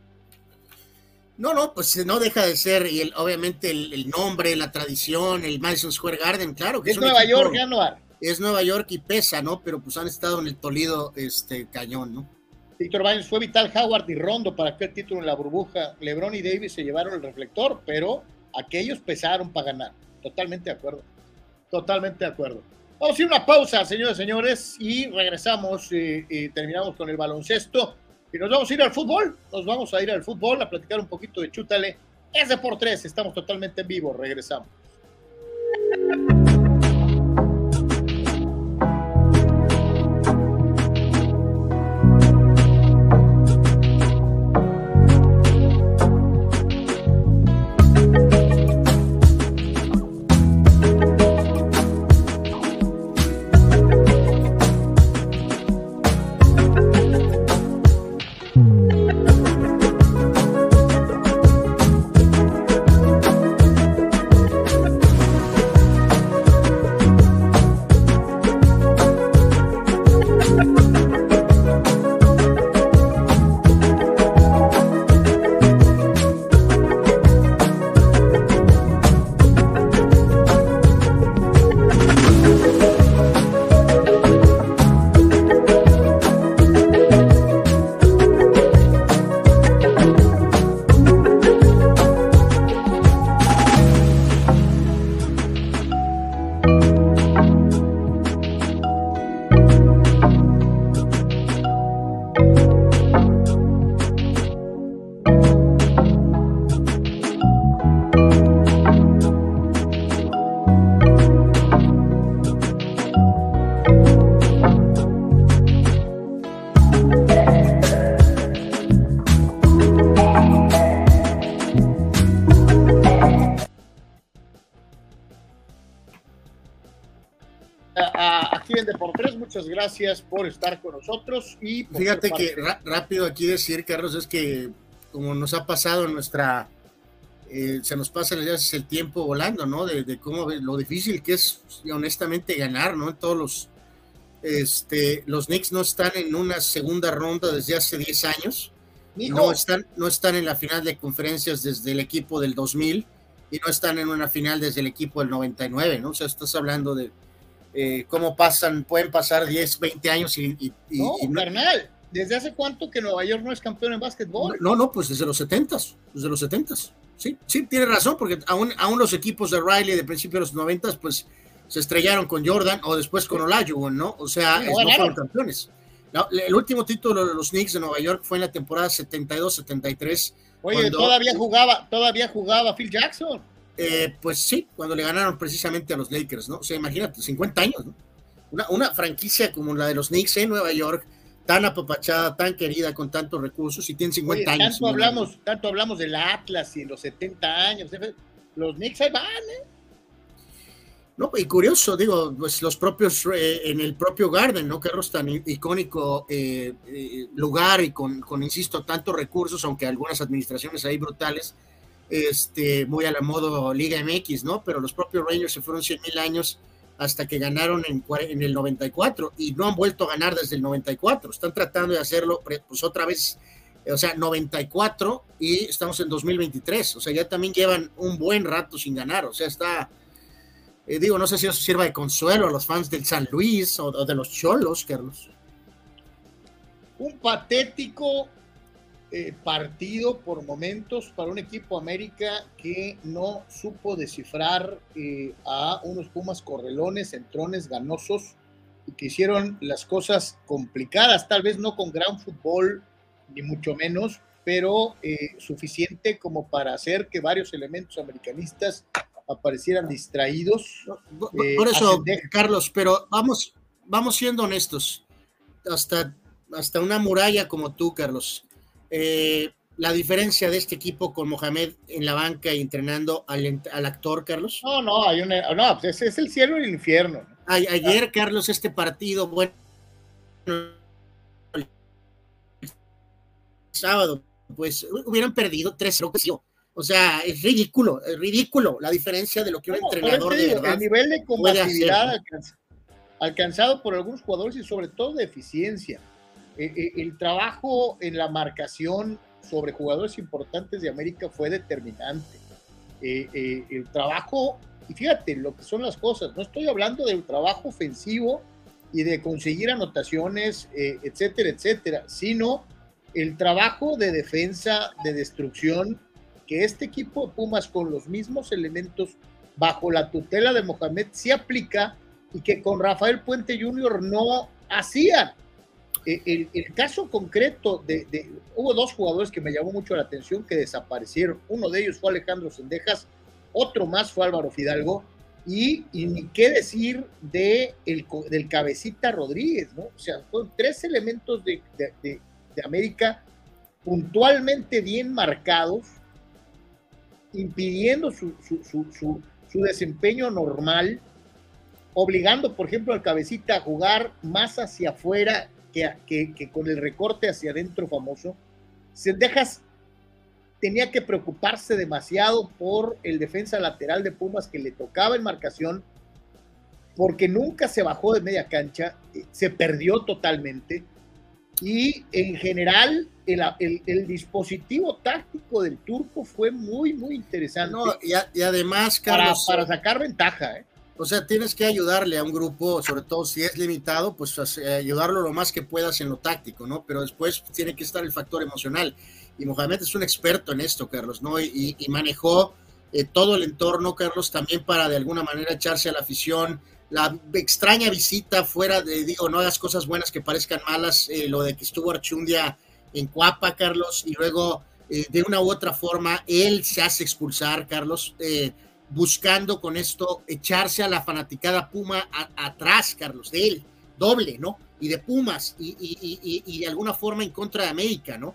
No, no, pues no deja de ser, y obviamente el, nombre, la tradición, el Madison Square Garden, claro que es, Nueva York, Anuar es Nueva York y pesa, ¿no? Pero pues han estado en el Tolido este cañón, ¿no? Víctor Baños fue vital Howard y Rondo para aquel título en la burbuja. LeBron y Davis se llevaron el reflector, pero aquellos pesaron para ganar. Totalmente de acuerdo. Totalmente de acuerdo. Vamos a ir a una pausa, señores y señores, y regresamos y, y terminamos con el baloncesto. Y nos vamos a ir al fútbol. Nos vamos a ir al fútbol a platicar un poquito de Chútale. Es de por tres. Estamos totalmente en vivo. Regresamos. Muchas gracias por estar con nosotros y fíjate que rápido aquí decir, Carlos, es que como nos ha pasado en nuestra eh, se nos pasa el tiempo volando, ¿no? De, cómo lo difícil que es honestamente ganar, ¿no? En todos los este, los Knicks no están en una segunda ronda desde hace 10 años. No están, no están en la final de conferencias desde el equipo del 2000 y no están en una final desde el equipo del 99, ¿no? O sea, estás hablando de eh, cómo pasan, pueden pasar 10, 20 años y... y, no, carnal, ¿desde hace cuánto que Nueva York no es campeón en básquetbol? No, no, pues desde los 70, desde los 70. Sí, sí, tiene razón, porque aún, aún los equipos de Riley de principios de los 90, pues se estrellaron con Jordan o después con Olajuwon, ¿no? O sea, no fueron campeones. el último título de los Knicks de Nueva York fue en la temporada 72-73. Oye, todavía jugaba, todavía jugaba Phil Jackson. Eh, pues sí, cuando le ganaron precisamente a los Lakers, ¿no? O sea, imagínate, 50 años, ¿no? Una, una franquicia como la de los Knicks en Nueva York, tan apapachada, tan querida, con tantos recursos, y tiene 50 años. Tanto hablamos, tanto hablamos del Atlas y en los 70 años. Los Knicks ahí van, ¿eh? No, y curioso, digo, pues los propios, eh, en el propio Garden, ¿no? Carlos, tan icónico eh, eh, lugar y con, con, insisto, tantos recursos, aunque algunas administraciones ahí brutales, este, muy a la modo Liga MX, ¿no? Pero los propios Rangers se fueron 100 mil años hasta que ganaron en, el 94 y no han vuelto a ganar desde el 94. Están tratando de hacerlo, pues otra vez, o sea, 94 y estamos en 2023. O sea, ya también llevan un buen rato sin ganar. O sea, está eh, digo, no sé si eso sirva de consuelo a los fans del San Luis o, de los Cholos, Carlos. Un patético eh, partido por momentos para un equipo América que no supo descifrar eh, a unos Pumas correlones, entrones, ganosos y que hicieron las cosas complicadas, tal vez no con gran fútbol, ni mucho menos, pero suficiente como para hacer que varios elementos americanistas aparecieran distraídos. por eh, eso, Carlos, pero vamos, vamos siendo honestos. Hasta, hasta una muralla como tú, Carlos. Eh, la diferencia de este equipo con Mohamed en la banca y entrenando al, actor, Carlos? No, no, hay una, no, pues es, el cielo y el infierno. ayer, Carlos, este partido, bueno, sábado, pues hubieran perdido 3-0. O sea, es ridículo, es ridículo la diferencia de lo que un entrenador de El nivel de combatividad alcanzado por algunos jugadores y sobre todo de eficiencia. Eh, eh, el trabajo en la marcación sobre jugadores importantes de América fue determinante. Eh, el trabajo, y fíjate lo que son las cosas, no estoy hablando del trabajo ofensivo y de conseguir anotaciones, etcétera, etcétera, sino el trabajo de defensa, de destrucción que este equipo de Pumas con los mismos elementos bajo la tutela de Mohamed se aplica y que con Rafael Puente Jr. no hacía. E, el, caso concreto de, Hubo dos jugadores que me llamó mucho la atención que desaparecieron. Uno de ellos fue Alejandro Sendejas, otro más fue Álvaro Fidalgo, y, ni qué decir de el, del cabecita Rodríguez, ¿no? O sea, son tres elementos de, de América puntualmente bien marcados impidiendo su, desempeño normal, obligando, por ejemplo, al cabecita a jugar más hacia afuera que, que, con el recorte hacia adentro famoso. Sendejas tenía que preocuparse demasiado por el defensa lateral de Pumas que le tocaba en marcación, porque nunca se bajó de media cancha, eh, se perdió totalmente y en general el, dispositivo táctico del turco fue muy, muy interesante. y, además, Carlos. Para, sacar ventaja, ¿eh? O sea, tienes que ayudarle a un grupo, sobre todo si es limitado, pues ayudarlo lo más que puedas en lo táctico, ¿no? Pero después tiene que estar el factor emocional. Y Mohamed es un experto en esto, Carlos, ¿no? Y, manejó eh, todo el entorno, Carlos, también para de alguna manera echarse a la afición, la extraña visita fuera de, digo, no hagas cosas buenas que parezcan malas, eh, lo de que estuvo Archundia en Cuapa, Carlos, y luego eh, de una u otra forma él se hace expulsar, Carlos, eh, buscando con esto echarse a la fanaticada Puma atrás, Carlos, de él, doble, ¿no? Y de Pumas, y, y, de alguna forma en contra de América, ¿no?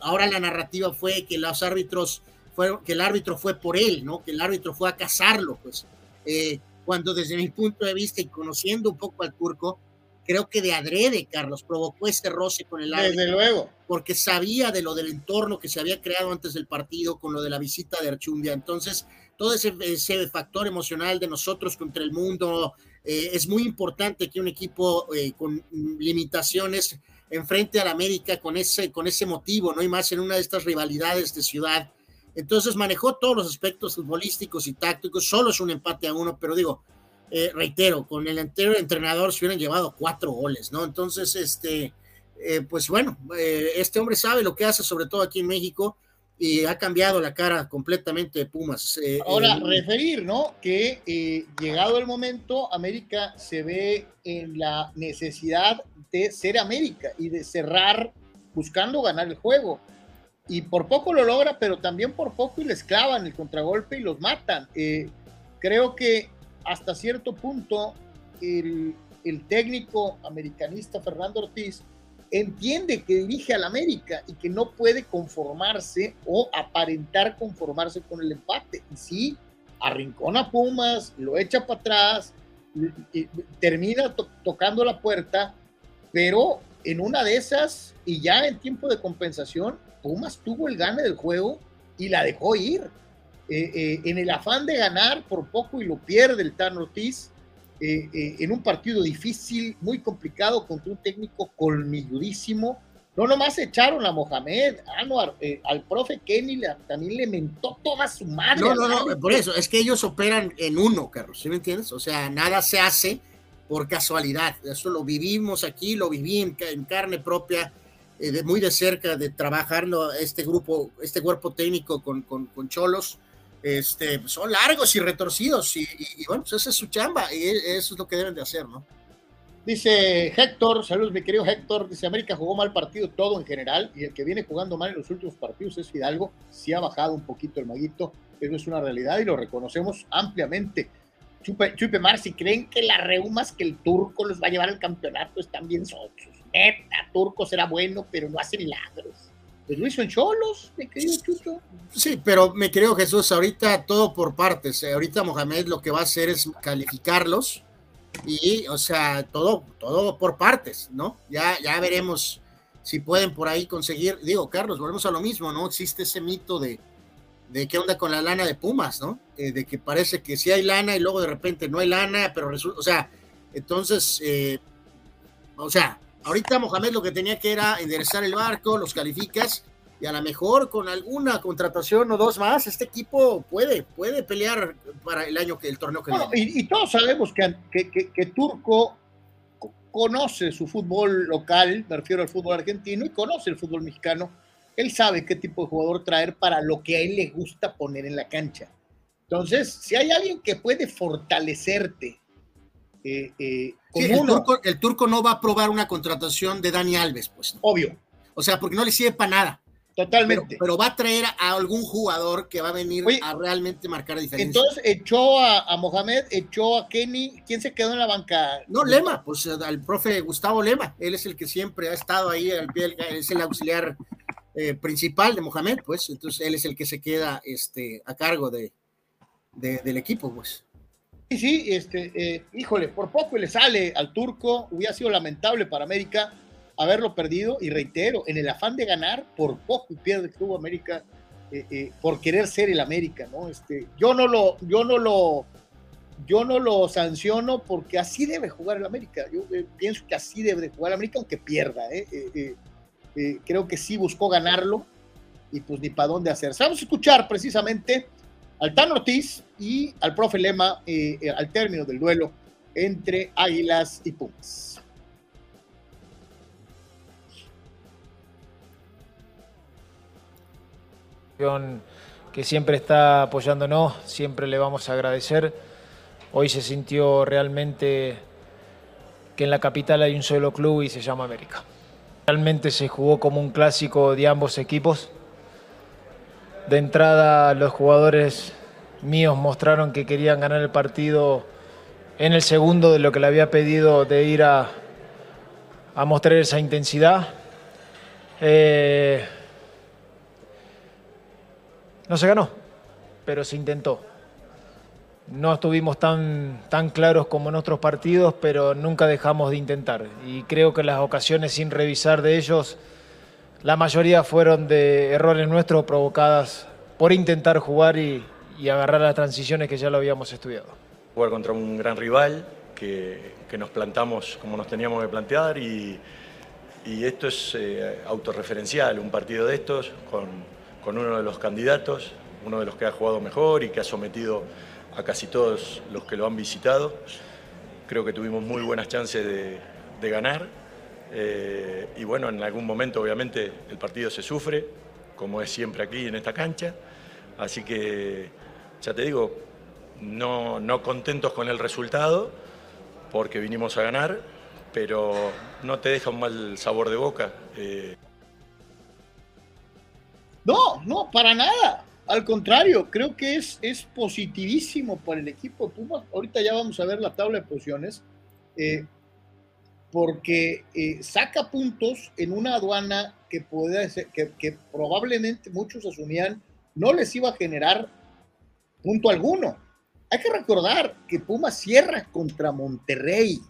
ahora la narrativa fue que los árbitros fueron, que el árbitro fue por él, ¿no? Que el árbitro fue a cazarlo, pues. Eh, cuando desde mi punto de vista y conociendo un poco al turco, creo que de adrede, Carlos, provocó este roce con el árbitro. Desde luego. Porque sabía de lo del entorno que se había creado antes del partido con lo de la visita de Archundia. Entonces, todo ese, ese factor emocional de nosotros contra el mundo, eh, es muy importante que un equipo eh, con limitaciones enfrente al América con ese, con ese motivo, no hay más en una de estas rivalidades de ciudad. Entonces manejó todos los aspectos futbolísticos y tácticos, solo es un empate a uno, pero digo, eh, reitero, con el anterior entrenador se hubieran llevado cuatro goles, ¿no? Entonces, este, eh, pues bueno, eh, este hombre sabe lo que hace, sobre todo aquí en México, y ha cambiado la cara completamente de Pumas. Ahora, referir, ¿no? Que llegado el momento, América se ve en la necesidad de ser América y de cerrar buscando ganar el juego. Y por poco lo logra, pero también por poco y les clavan el contragolpe y los matan. creo que hasta cierto punto el, técnico americanista Fernando Ortiz entiende que dirige al América y que no puede conformarse o aparentar conformarse con el empate. Y sí, arrincona a Pumas, lo echa para atrás, termina tocando la puerta, pero en una de esas, y ya en tiempo de compensación, Pumas tuvo el gane del juego y la dejó ir. Eh, eh, en el afán de ganar por poco y lo pierde el Tan Ortiz eh, en un partido difícil, muy complicado contra un técnico colmilludísimo. No nomás echaron a Mohamed, Anwar, al profe Kenny también le mentó toda su madre. No, no, no, por eso, es que ellos operan en uno, Carlos, ¿sí me entiendes? O sea, nada se hace por casualidad. Eso lo vivimos aquí, lo viví en, carne propia, muy de cerca, de trabajando este grupo, este cuerpo técnico con, con, con Cholos este, pues, son largos y retorcidos y, bueno, pues esa es su chamba y e, eso es lo que deben de hacer, ¿no? Dice Héctor, saludos mi querido Héctor, dice América jugó mal partido todo en general y el que viene jugando mal en los últimos partidos es Fidalgo, sí ha bajado un poquito el maguito, eso es una realidad y lo reconocemos ampliamente. Chupe, Mar, si creen que la Reumas, que el turco los va a llevar al campeonato, están bien sosos. Neta, turco será bueno, pero no hace milagros. Pues lo hizo en Cholos, me querido Chucho. Sí, pero me creo Jesús, ahorita todo por partes. Eh, ahorita Mohamed lo que va a hacer es calificarlos y, o sea, todo, todo por partes, ¿no? Ya, ya veremos si pueden por ahí conseguir. Digo, Carlos, volvemos a lo mismo, ¿no? Existe ese mito de, de qué onda con la lana de Pumas, ¿no? Eh, de que parece que sí hay lana y luego de repente no hay lana, pero resulta, o sea, entonces, eh, o sea, Ahorita Mohamed lo que tenía que era enderezar el barco, los calificas y a lo mejor con alguna contratación o dos más, este equipo puede, puede pelear para el año que el torneo que viene. Y, todos sabemos que, que, Turco conoce su fútbol local, me refiero al fútbol argentino, y conoce el fútbol mexicano. Él sabe qué tipo de jugador traer para lo que a él le gusta poner en la cancha. Entonces, si hay alguien que puede fortalecerte eh, eh, el, turco, no va a aprobar una contratación de Dani Alves, pues. Obvio. O sea, porque no le sirve para nada. Totalmente. Pero, va a traer a algún jugador que va a venir a realmente marcar diferencia. Entonces echó a, Mohamed, echó a Kenny. ¿Quién se quedó en la banca? No, Lema, pues al profe Gustavo Lema. Él es el que siempre ha estado ahí, al pie, es el auxiliar eh, principal de Mohamed, pues. Entonces él es el que se queda este, a cargo de, del equipo, pues. Sí, sí, este, eh, híjole, por poco le sale al turco, hubiera sido lamentable para América haberlo perdido y reitero, en el afán de ganar, por poco pierde tuvo América eh, eh, por querer ser el América, ¿no? Este, yo no lo, yo no lo, yo no lo sanciono porque así debe jugar el América. Yo pienso que así debe de jugar el América, aunque pierda. creo que sí buscó ganarlo y pues ni para dónde hacer. Vamos a escuchar precisamente al Tan Ortiz y al profe Lema eh, eh, al término del duelo entre Águilas y Pumas. que siempre está apoyándonos, siempre le vamos a agradecer. Hoy se sintió realmente que en la capital hay un solo club y se llama América. Realmente se jugó como un clásico de ambos equipos de entrada los jugadores míos mostraron que querían ganar el partido en el segundo de lo que le había pedido de ir a, mostrar esa intensidad. Eh, no se ganó, pero se intentó. no estuvimos tan, tan claros como en otros partidos, pero nunca dejamos de intentar. Y creo que las ocasiones sin revisar de ellos, la mayoría fueron de errores nuestros provocadas por intentar jugar y, agarrar las transiciones que ya lo habíamos estudiado. Jugar contra un gran rival, que, nos plantamos como nos teníamos que plantear y, esto es eh, autorreferencial, un partido de estos con, con uno de los candidatos, uno de los que ha jugado mejor y que ha sometido a casi todos los que lo han visitado. Creo que tuvimos muy buenas chances de, ganar. Eh, y bueno, en algún momento obviamente el partido se sufre, como es siempre aquí en esta cancha. Así que, ya te digo, no, no contentos con el resultado, porque vinimos a ganar, pero no te deja un mal sabor de boca. Eh. No, no, para nada. Al contrario, creo que es, es positivísimo para el equipo Pumas. Ahorita ya vamos a ver la tabla de posiciones, eh, porque eh, saca puntos en una aduana que, puede ser, que, probablemente muchos asumían no les iba a generar punto alguno. Hay que recordar que Pumas cierra contra Monterrey.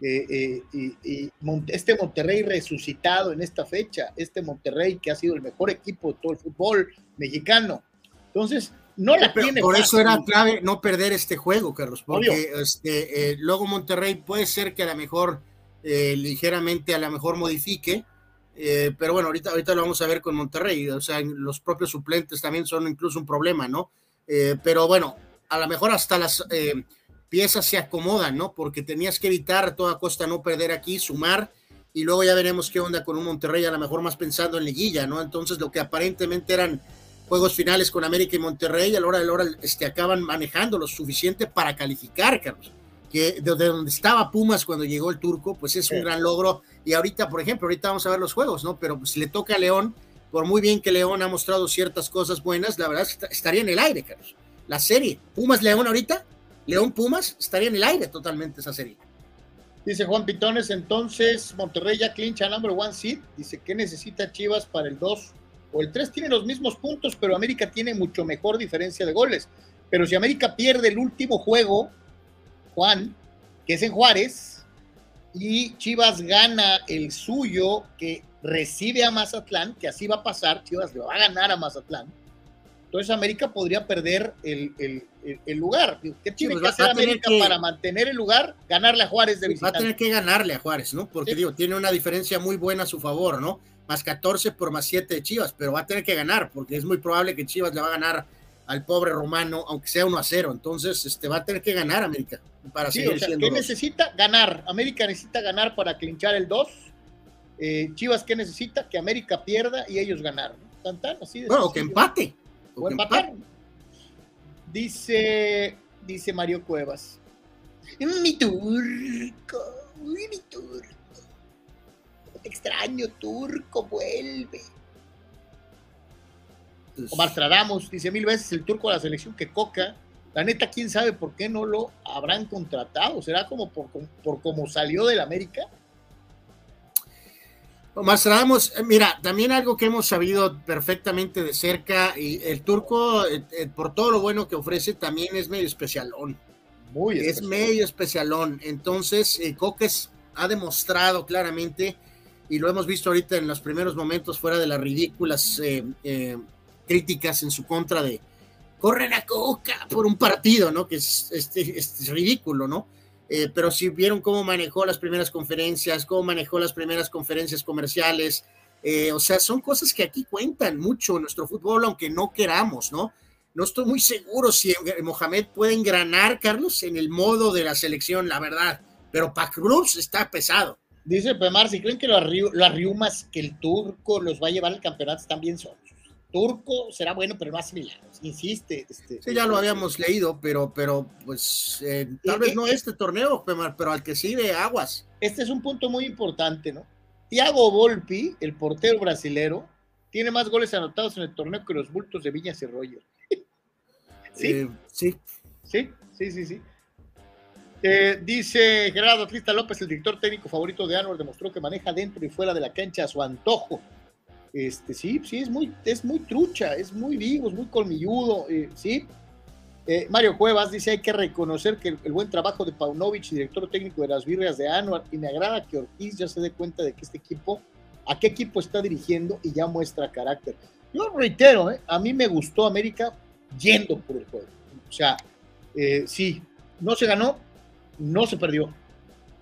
Eh, y, este Monterrey resucitado en esta fecha, este Monterrey que ha sido el mejor equipo de todo el fútbol mexicano. Entonces, no la tiene. Por eso era clave no perder este juego, Carlos, porque este, eh, luego Monterrey puede ser que a lo mejor eh, ligeramente a lo mejor modifique, pero bueno, ahorita, ahorita lo vamos a ver con Monterrey, o sea, los propios suplentes también son incluso un problema, ¿no? pero bueno, a lo mejor hasta las piezas se acomodan, ¿no? Porque tenías que evitar a toda costa no perder aquí, sumar, y luego ya veremos qué onda con un Monterrey, a lo mejor más pensando en liguilla, ¿no? Entonces, lo que aparentemente eran juegos finales con América y Monterrey, a la hora de la hora este, acaban manejando lo suficiente para calificar, Carlos. Que de donde estaba Pumas cuando llegó el turco, pues es un gran logro. Y ahorita, por ejemplo, ahorita vamos a ver los juegos, ¿no? Pero pues, si le toca a León, por muy bien que León ha mostrado ciertas cosas buenas, la verdad es que estaría en el aire, Carlos. La serie, Pumas León ahorita, León Pumas, estaría en el aire totalmente esa serie. Dice Juan Pitones, entonces Monterrey ya clincha number one seed. Dice que necesita Chivas para el 2 o el 3. Tiene los mismos puntos, pero América tiene mucho mejor diferencia de goles. Pero si América pierde el último juego, Juan, que es en Juárez, y Chivas gana el suyo, que recibe a Mazatlán, que así va a pasar, Chivas le va a ganar a Mazatlán entonces América podría perder el, lugar. ¿Qué tiene pues que hacer América para mantener el lugar? Ganarle a Juárez de visitante. Va a tener que ganarle a Juárez, ¿no? Porque digo, tiene una diferencia muy buena a su favor, ¿no? Más 14 por más 7 de Chivas, pero va a tener que ganar, porque es muy probable que Chivas le va a ganar al pobre Romano, aunque sea 1 a 0. Entonces, este, va a tener que ganar América para seguir siendo ¿Qué necesita? Ganar. América necesita ganar para clinchar el 2. Eh, Chivas, ¿qué necesita? Que América pierda y ellos ganar. así bueno, que empate. Dice, dice Mario Cuevas. Mi turco, mi turco. Extraño, turco, vuelve. Pues Omar dice mil veces el turco de la selección que Coca. La neta, quién sabe por qué no lo habrán contratado. ¿Será como por, por cómo salió del América? Más Ramos, eh, mira, también algo que hemos sabido perfectamente de cerca, y el turco, eh, eh, por todo lo bueno que ofrece, también es medio especialón. Muy Es medio especialón. Entonces, Coques ha demostrado claramente, y lo hemos visto ahorita en los primeros momentos, fuera de las ridículas críticas en su contra de corren a Coca por un partido, ¿no? Que es, es ridículo, ¿no? Eh, pero si vieron cómo manejó las primeras conferencias, cómo manejó las primeras conferencias comerciales, eh, o sea, son cosas que aquí cuentan mucho en nuestro fútbol, aunque no queramos, ¿no? No estoy muy seguro si Mohamed puede engranar, Carlos, en el modo de la selección, la verdad, pero para Cruz está pesado. Dice Pemar, si creen que los, riumas que el turco los va a llevar al campeonato están bien solos turco será bueno, pero no hace milagros. Insiste. Este, sí, ya lo habíamos leído, pero, pero pues eh, tal vez no este torneo, pero al que sigue aguas. Este es un punto muy importante, ¿no? Thiago Volpi, el portero brasilero, tiene más goles anotados en el torneo que los bultos de Viñas y Roger. Eh, ¿Sí? sí. Sí, sí, sí, eh, dice Gerardo Trista López, el director técnico favorito de Anwar, demostró que maneja dentro y fuera de la cancha a su antojo. Este, sí, sí, es muy, es muy trucha, es muy vivo, es muy colmilludo, eh, sí. Eh, Mario Cuevas dice, hay que reconocer que el, buen trabajo de Paunovic, director técnico de las Virgas de Anuar, y me agrada que Ortiz ya se dé cuenta de que este equipo, a qué equipo está dirigiendo y ya muestra carácter. Yo reitero, eh, a mí me gustó América yendo por el juego. O sea, sí, no se ganó, no se perdió,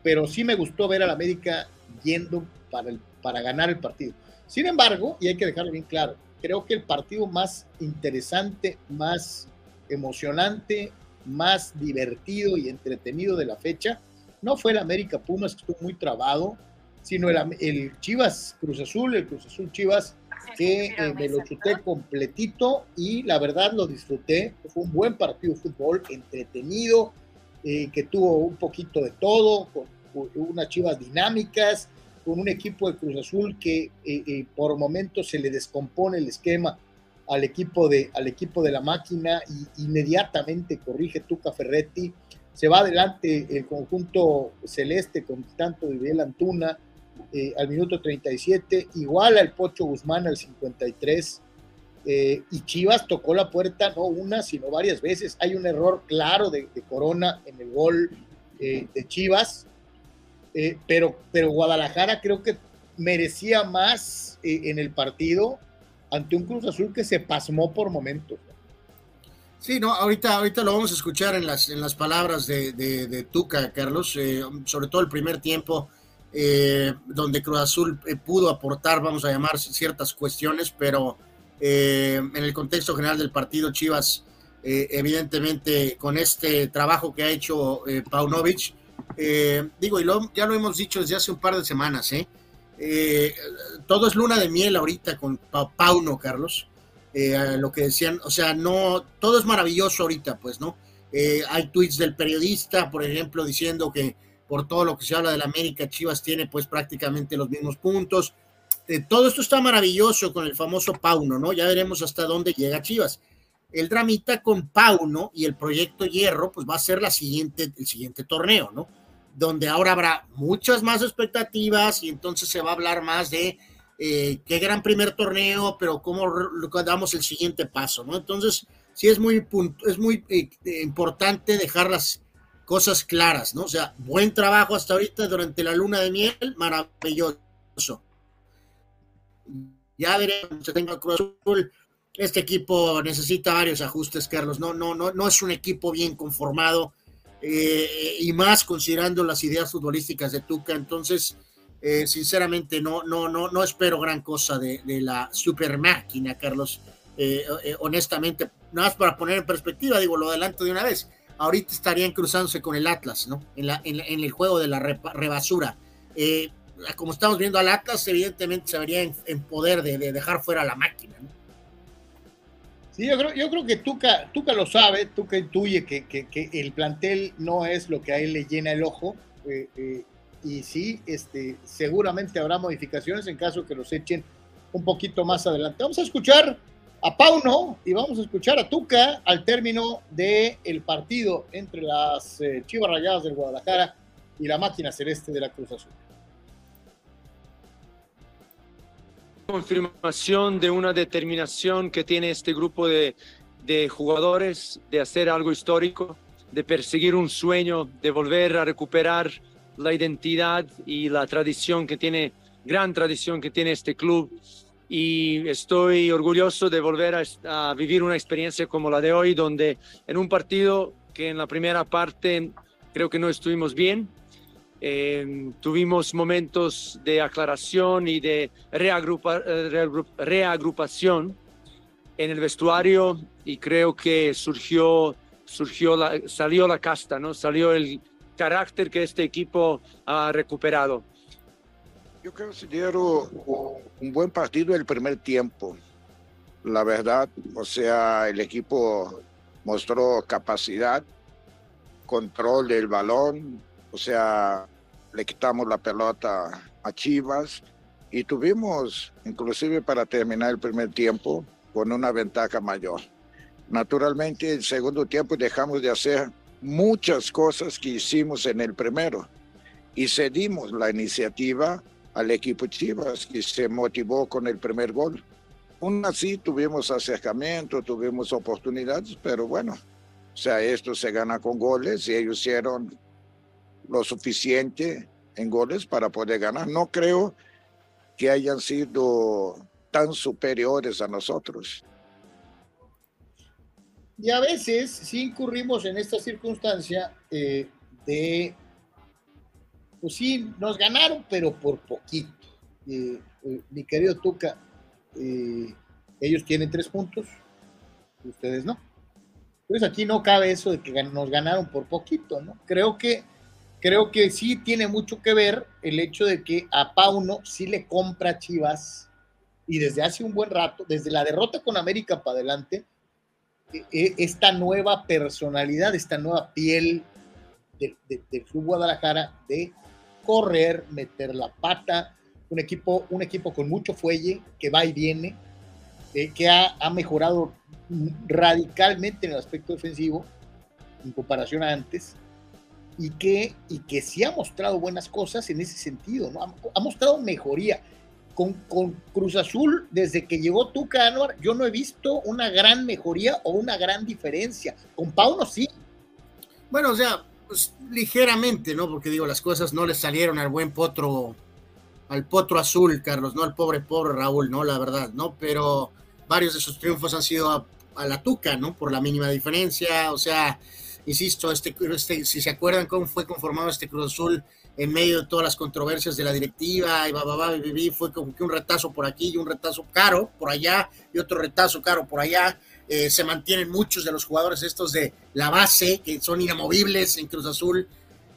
pero sí me gustó ver al América yendo para, el, para ganar el partido. Sin embargo, y hay que dejarlo bien claro, creo que el partido más interesante, más emocionante, más divertido y entretenido de la fecha no fue el América Pumas, que estuvo muy trabado, sino el, Chivas Cruz Azul, el Cruz Azul Chivas, que eh, me lo chuté completito y la verdad lo disfruté. Fue un buen partido de fútbol, entretenido, eh, que tuvo un poquito de todo, con, unas Chivas dinámicas, con un equipo de Cruz Azul que eh, por momentos se le descompone el esquema al equipo de, al equipo de la máquina y inmediatamente corrige Tuca Ferretti. Se va adelante el conjunto celeste con tanto de Antuna eh, al minuto 37, igual al Pocho Guzmán al 53. Eh, y Chivas tocó la puerta no una, sino varias veces. Hay un error claro de, Corona en el gol eh, de Chivas, pero, pero Guadalajara creo que merecía más en el partido ante un Cruz Azul que se pasmó por momentos. Sí, no, ahorita, ahorita lo vamos a escuchar en las, en las palabras de, de, Tuca, Carlos, eh, sobre todo el primer tiempo, eh, donde Cruz Azul eh, pudo aportar, vamos a llamar, ciertas cuestiones, pero en el contexto general del partido, Chivas, evidentemente, con este trabajo que ha hecho Paunovic, digo, y lo, ya lo hemos dicho desde hace un par de semanas, ¿eh? Eh, todo es luna de miel ahorita con Pauno, Carlos. Eh, lo que decían, o sea, no, todo es maravilloso ahorita, pues, ¿no? Eh, hay tweets del periodista, por ejemplo, diciendo que por todo lo que se habla de la América, Chivas tiene pues prácticamente los mismos puntos. Todo esto está maravilloso con el famoso Pauno, ¿no? Ya veremos hasta dónde llega Chivas. El dramita con Pauno y el proyecto Hierro, pues va a ser el siguiente torneo, ¿no? donde ahora habrá muchas más expectativas y entonces se va a hablar más de eh, qué gran primer torneo, pero cómo damos el siguiente paso, ¿no? Entonces, sí es muy, muy eh, importante dejar las cosas claras, ¿no? O sea, buen trabajo hasta ahorita durante la luna de miel, maravilloso. Ya veremos, se tenga Cruz Azul. Este equipo necesita varios ajustes, Carlos. No, no, no, no es un equipo bien conformado eh, y más considerando las ideas futbolísticas de Tuca. Entonces, eh, sinceramente, no, no, no, no espero gran cosa de, la super máquina, Carlos. Eh, honestamente, nada más para poner en perspectiva, digo, lo adelanto de una vez. Ahorita estarían cruzándose con el Atlas, ¿no? En, la, en, el juego de la rebasura. Como estamos viendo al Atlas, evidentemente se vería en, poder de, de, dejar fuera la máquina, ¿no? Sí, yo creo, yo creo que Tuca, Tuca lo sabe, Tuca intuye que, el plantel no es lo que a él le llena el ojo. Eh, eh, y sí, este, seguramente habrá modificaciones en caso que los echen un poquito más adelante. Vamos a escuchar a Pauno y vamos a escuchar a Tuca al término del el partido entre las eh, Chivas Rayadas del Guadalajara y la máquina celeste de la Cruz Azul. Confirmación de una determinación que tiene este grupo de, de jugadores de hacer algo histórico, de perseguir un sueño, de volver a recuperar la identidad y la tradición que tiene, gran tradición que tiene este club. Y estoy orgulloso de volver a, a vivir una experiencia como la de hoy, donde en un partido que en la primera parte creo que no estuvimos bien, Em, tuvimos momentos de aclaración y de eh, reagrupación en el vestuario y creo que surgió, surgió la, salió la casta, ¿no? salió el carácter que este equipo ha recuperado. Yo considero un buen partido el primer tiempo. La verdad, o sea, el equipo mostró capacidad, control del balón, o sea, le quitamos la pelota a Chivas y tuvimos, inclusive para terminar el primer tiempo, con una ventaja mayor. Naturalmente, el segundo tiempo dejamos de hacer muchas cosas que hicimos en el primero y cedimos la iniciativa al equipo Chivas, que se motivó con el primer gol. Aún así tuvimos acercamiento, tuvimos oportunidades, pero bueno, O sea, esto se gana con goles y ellos hicieron lo suficiente en goles para poder ganar. No creo que hayan sido tan superiores a nosotros. Y a veces sí incurrimos en esta circunstancia eh, de, pues sí, nos ganaron, pero por poquito. Eh, eh, mi querido Tuca, ellos tienen tres puntos, ustedes no. Entonces aquí no cabe eso de que nos ganaron por poquito, ¿no? Creo que, creo que sí tiene mucho que ver el hecho de que a Pauno sí le compra Chivas y desde hace un buen rato, desde la derrota con América para adelante, e, e, esta nueva personalidad, esta nueva piel del, Club Guadalajara de correr, meter la pata, un equipo, un equipo con mucho fuelle, que va y viene, eh, que ha, ha, mejorado radicalmente en el aspecto defensivo en comparación a antes, y que, y que sí ha mostrado buenas cosas en ese sentido, ¿no? ha mostrado mejoría con, Cruz Azul, desde que llegó Tuca Anuar, yo no he visto una gran mejoría o una gran diferencia. Con Pauno sí. Bueno, o sea, pues, ligeramente, ¿no? Porque digo, las cosas no le salieron al buen potro, al potro azul, Carlos, no al pobre, pobre Raúl, ¿no? La verdad, ¿no? Pero varios de sus triunfos han sido a, la Tuca, ¿no? Por la mínima diferencia, o sea, insisto, este, este, si se acuerdan cómo fue conformado este Cruz Azul en medio de todas las controversias de la directiva y va, va, va, fue como que un retazo por aquí y un retazo caro por allá y otro retazo caro por allá. Eh, se mantienen muchos de los jugadores estos de la base que son inamovibles en Cruz Azul.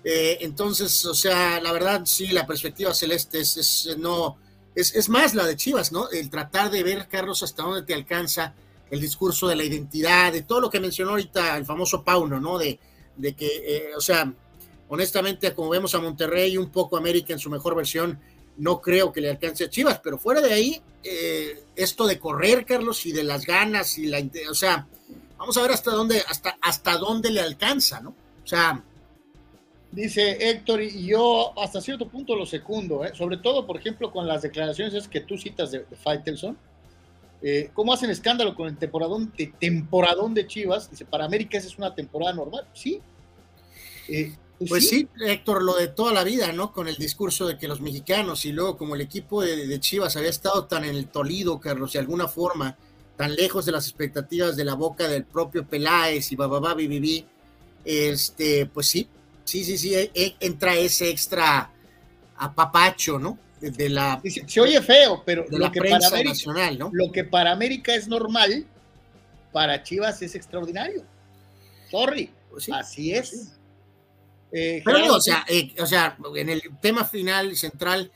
Eh, entonces, o sea, la verdad, sí, la perspectiva celeste es, es no, es, es, más la de Chivas, ¿no? El tratar de ver, Carlos, hasta dónde te alcanza el discurso de la identidad, de todo lo que mencionó ahorita el famoso Pauno, ¿no? De, de que, eh, o sea, honestamente, como vemos a Monterrey y un poco América en su mejor versión, no creo que le alcance a Chivas, pero fuera de ahí, eh, esto de correr, Carlos, y de las ganas y la, o sea, vamos a ver hasta dónde, hasta, hasta dónde le alcanza, ¿no? O sea, Dice Héctor, y yo hasta cierto punto lo secundo, ¿eh? sobre todo, por ejemplo, con las declaraciones que tú citas de, de Faitelson. Eh, ¿Cómo hacen escándalo con el temporadón de, temporadón de Chivas? Dice, para América esa es una temporada normal. Sí. Eh, pues, pues sí. Héctor, lo de toda la vida, ¿no? Con el discurso de que los mexicanos y luego como el equipo de, Chivas había estado tan en el Tolido, Carlos, de alguna forma, tan lejos de las expectativas de la boca del propio Peláez y bababá, bibibi, este, pues sí, sí, sí, sí, e, e, entra ese extra apapacho, ¿no? De, la... Se, oye feo, pero lo, que para América, ¿no? lo que para América es normal, para Chivas es extraordinario. Sorry, pues así es. Pues eh, Pero o sea, eh, o sea, en el tema final central,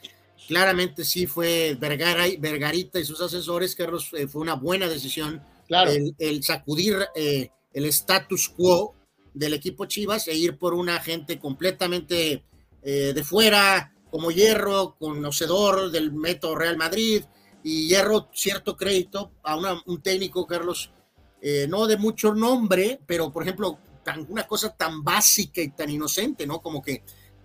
claramente sí fue Vergara, Vergarita y sus asesores, Carlos, eh, fue una buena decisión claro. el, sacudir el status quo del equipo Chivas e ir por una gente completamente de fuera, como Hierro, conocedor del método Real Madrid, y Hierro cierto crédito a un técnico, Carlos, no de mucho nombre, pero por ejemplo, una cosa tan básica y tan inocente, ¿no? Como que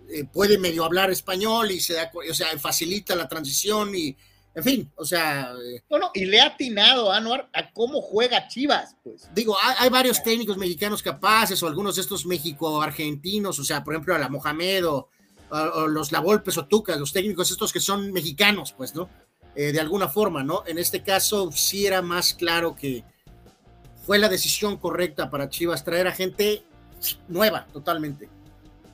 eh, puede medio hablar español y se da, o sea, facilita la transición y, en fin, o sea. Eh, no, no, y le ha atinado a Anuar a cómo juega Chivas, pues. Digo, hay, varios técnicos mexicanos capaces, o algunos de estos México-argentinos, o sea, por ejemplo, a la Mohamed o, los La Volpes o Tucas, los técnicos estos que son mexicanos, pues, ¿no? Eh, de alguna forma, ¿no? En este caso sí era más claro que, fue la decisión correcta para Chivas traer a gente nueva totalmente.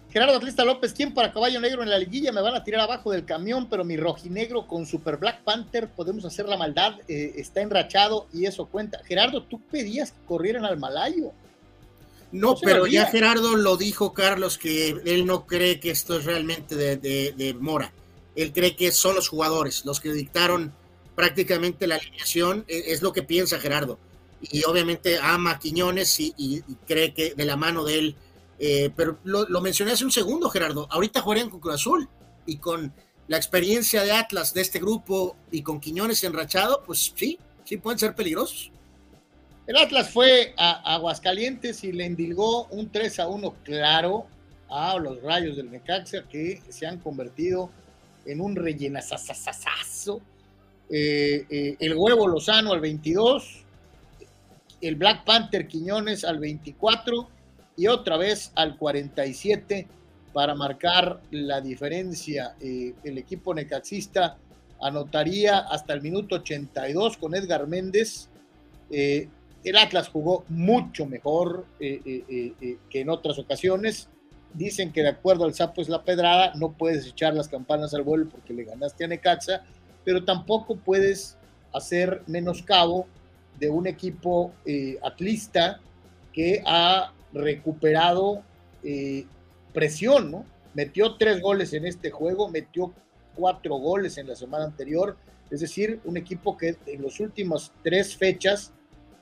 Gerardo Atlista López, ¿quién para caballo negro en la liguilla? Me van a tirar abajo del camión, pero mi rojinegro con Super Black Panther podemos hacer la maldad, eh, está enrachado y eso cuenta. Gerardo, tú pedías que corrieran al Malayo. No, pero ya Gerardo lo dijo, Carlos, que él no cree que esto es realmente de, Mora. Él cree que son los jugadores los que dictaron prácticamente la alineación. E, es lo que piensa Gerardo y obviamente ama a Quiñones y, cree que de la mano de él, eh, pero lo, mencioné hace un segundo, Gerardo, ahorita jugarían con Cruz Azul y con la experiencia de Atlas de este grupo y con Quiñones enrachado, pues sí, sí pueden ser peligrosos. El Atlas fue a Aguascalientes y le endilgó un 3 a 1 claro a los rayos del Necaxa que se han convertido en un rellenazazazazo. Eh, eh, el huevo Lozano al 22, el Black Panther Quiñones al 24 y otra vez al 47 para marcar la diferencia. Eh, el equipo necaxista anotaría hasta el minuto 82 con Edgar Méndez. Eh, el Atlas jugó mucho mejor eh, que en otras ocasiones. Dicen que de acuerdo al sapo es la pedrada, no puedes echar las campanas al vuelo porque le ganaste a Necaxa, pero tampoco puedes hacer menoscabo de un equipo atlista que ha recuperado presión, ¿no? Metió tres goles en este juego, metió cuatro goles en la semana anterior, es decir, un equipo que en las últimas tres fechas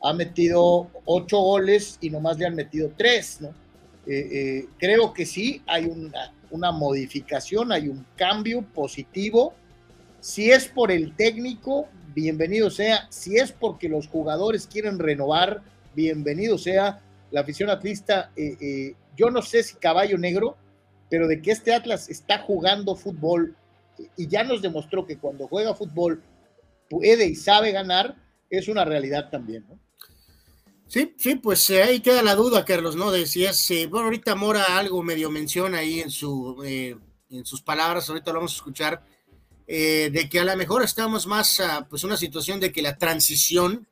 ha metido ocho goles y nomás le han metido tres, ¿no? Eh, eh, creo que sí, hay una, una modificación, hay un cambio positivo. Si es por el técnico, bienvenido sea. Si es porque los jugadores quieren renovar, bienvenido sea. La afición atlista eh, yo no sé si caballo negro, pero de que este Atlas está jugando fútbol y ya nos demostró que cuando juega fútbol puede y sabe ganar, es una realidad también, ¿no? Sí, sí, pues eh, ahí queda la duda, Carlos, ¿no? Decías, eh, bueno, ahorita Mora algo medio menciona ahí en, su, eh, en sus palabras, ahorita lo vamos a escuchar, de que a lo mejor estamos más, a, pues una situación de que la transición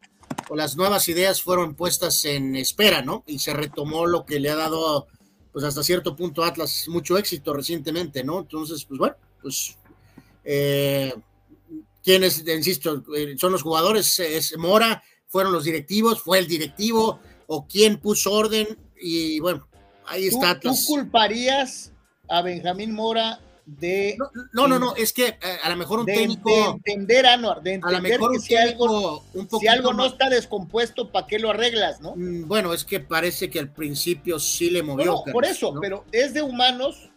o las nuevas ideas fueron puestas en espera, ¿no? Y se retomó lo que le ha dado, pues hasta cierto punto Atlas mucho éxito recientemente, ¿no? Entonces, pues bueno, pues eh, quienes, insisto, eh, son los jugadores, es Mora, fueron los directivos, fue el directivo, o quién puso orden, y bueno, ahí está Atlas. ¿Tú culparías a Benjamín Mora de no, no, no, es que eh, a, lo mejor un técnico de entender a, de entender a lo mejor que si algo, un si algo no está descompuesto, ¿para qué lo arreglas, no? Mm, bueno, es que parece que al principio sí le movió. por eso, pero es de humanos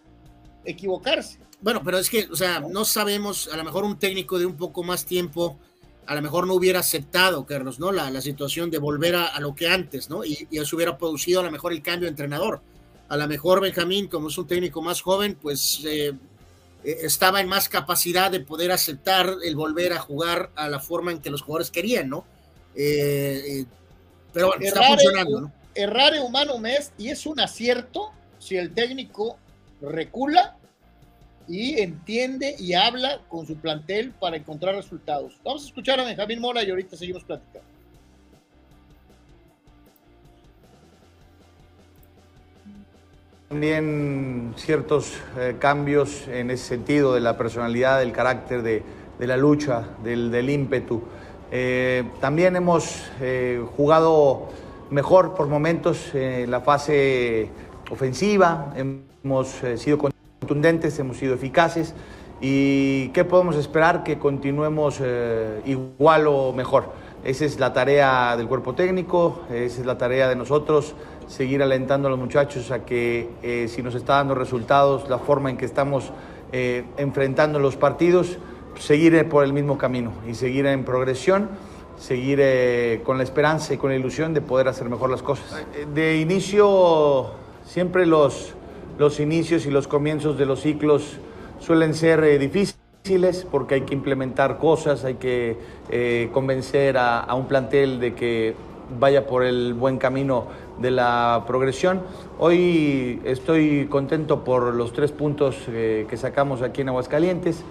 equivocarse. Bueno, pero es que, o sea, no sabemos, a lo mejor un técnico de un poco más tiempo, a lo mejor no hubiera aceptado, Carlos, ¿no? La, la situación de volver a, lo que antes, ¿no? Y, y eso hubiera producido a lo mejor el cambio de entrenador. A lo mejor Benjamín, como es un técnico más joven, pues eh, eh, estaba en más capacidad de poder aceptar el volver a jugar a la forma en que los jugadores querían, ¿no? Eh, pero bueno, está funcionando, ¿no? Errar humano mes y es un acierto si el técnico recula y entiende y habla con su plantel para encontrar resultados. Vamos a escuchar a Benjamín Mora y ahorita seguimos platicando. También ciertos eh, cambios en ese sentido de la personalidad, del carácter, de, la lucha, del, ímpetu. Eh, también hemos eh, jugado mejor por momentos en la fase ofensiva, hemos sido contundentes, hemos sido eficaces y ¿qué podemos esperar? Que continuemos igual o mejor. Esa es la tarea del cuerpo técnico, esa es la tarea de nosotros seguir alentando a los muchachos a que eh, si nos está dando resultados, la forma en que estamos eh, enfrentando los partidos, seguir por el mismo camino y seguir en progresión, seguir eh, con la esperanza y con la ilusión de poder hacer mejor las cosas. De inicio, siempre los, los inicios y los comienzos de los ciclos suelen ser difíciles porque hay que implementar cosas, hay que convencer a, a un plantel de que vaya por el buen camino de la progresión. Hoy estoy contento por los tres puntos eh, que sacamos aquí en Aguascalientes.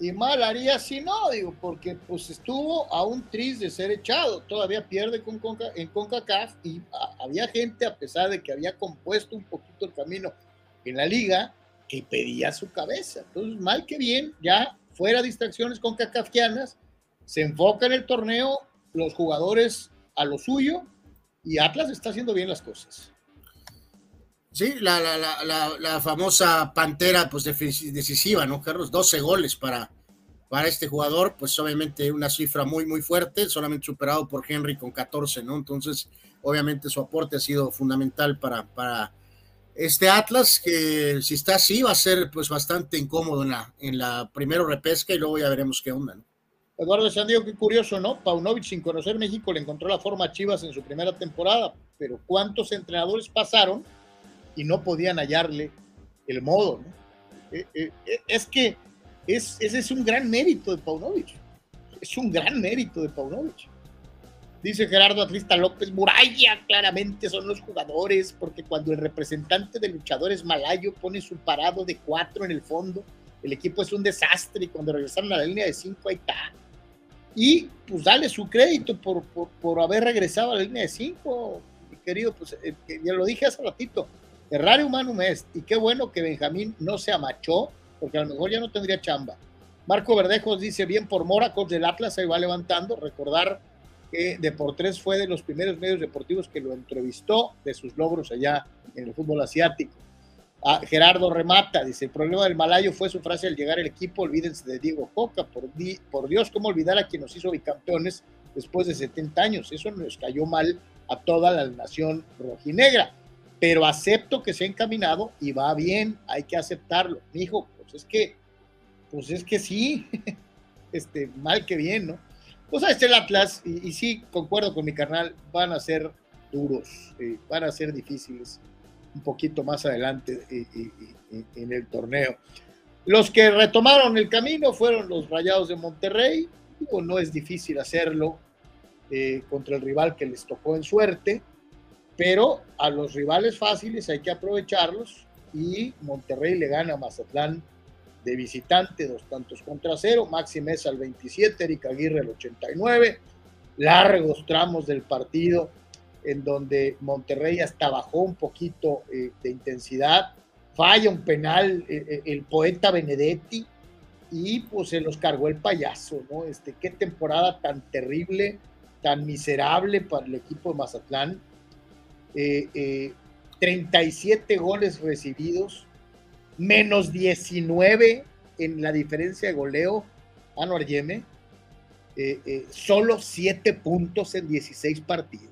Y mal haría si no, digo, porque pues estuvo a un tris de ser echado, todavía pierde con en CONCACAF y había gente, a pesar de que había compuesto un poquito el camino en la liga, que pedía su cabeza. Entonces, mal que bien, ya fuera distracciones CONCACAFianas, se enfoca en el torneo, los jugadores a lo suyo y Atlas está haciendo bien las cosas. Sí, la, la, famosa pantera pues decisiva, ¿no, Carlos? 12 goles para, para este jugador, pues obviamente una cifra muy, muy fuerte, solamente superado por Henry con 14, ¿no? Entonces, obviamente su aporte ha sido fundamental para, para este Atlas, que si está así va a ser pues bastante incómodo en la, en la primero repesca y luego ya veremos qué onda, ¿no? Eduardo Sandiego, qué curioso, ¿no? Paunovic, sin conocer México, le encontró la forma a Chivas en su primera temporada, pero ¿cuántos entrenadores pasaron y no podían hallarle el modo, ¿no? Eh, eh, eh, es que es, ese es un gran mérito de Paunovic. Es un gran mérito de Paunovic. Dice Gerardo Atrista López, Muralla, claramente son los jugadores, porque cuando el representante de luchadores malayo pone su parado de cuatro en el fondo, el equipo es un desastre y cuando regresaron a la línea de cinco ahí está. Y pues dale su crédito por, por, haber regresado a la línea de cinco, mi querido, pues eh, ya lo dije hace ratito, errare humanum est, y qué bueno que Benjamín no se amachó, porque a lo mejor ya no tendría chamba. Marco Verdejos dice, bien por Mora, coach del Atlas, ahí va levantando, recordar que Deportes fue de los primeros medios deportivos que lo entrevistó de sus logros allá en el fútbol asiático. Ah, Gerardo remata, dice, el problema del Malayo fue su frase al llegar al equipo, olvídense de Diego Coca, por, por Dios, ¿cómo olvidar a quien nos hizo bicampeones después de 70 años? Eso nos cayó mal a toda la nación rojinegra, pero acepto que se ha encaminado y va bien, hay que aceptarlo. Hijo, pues es que, pues es que sí, este, mal que bien, ¿no? Pues este el Atlas, y, sí, concuerdo con mi carnal, van a ser duros, eh, van a ser difíciles un poquito más adelante eh, eh, en el torneo. Los que retomaron el camino fueron los Rayados de Monterrey. no es difícil hacerlo contra el rival que les tocó en suerte, pero a los rivales fáciles hay que aprovecharlos y Monterrey le gana a Mazatlán de visitante, dos tantos contra cero, Maxi Mesa al 27, Erika Aguirre al 89, largos tramos del partido en donde Monterrey hasta bajó un poquito eh, de intensidad, falla un penal eh, eh, el poeta Benedetti y pues se los cargó el payaso, ¿no? Este, qué temporada tan terrible, tan miserable para el equipo de Mazatlán. 37 goles recibidos, menos 19 en la diferencia de goleo, Anuar Yeme, eh, eh, solo 7 puntos en 16 partidos.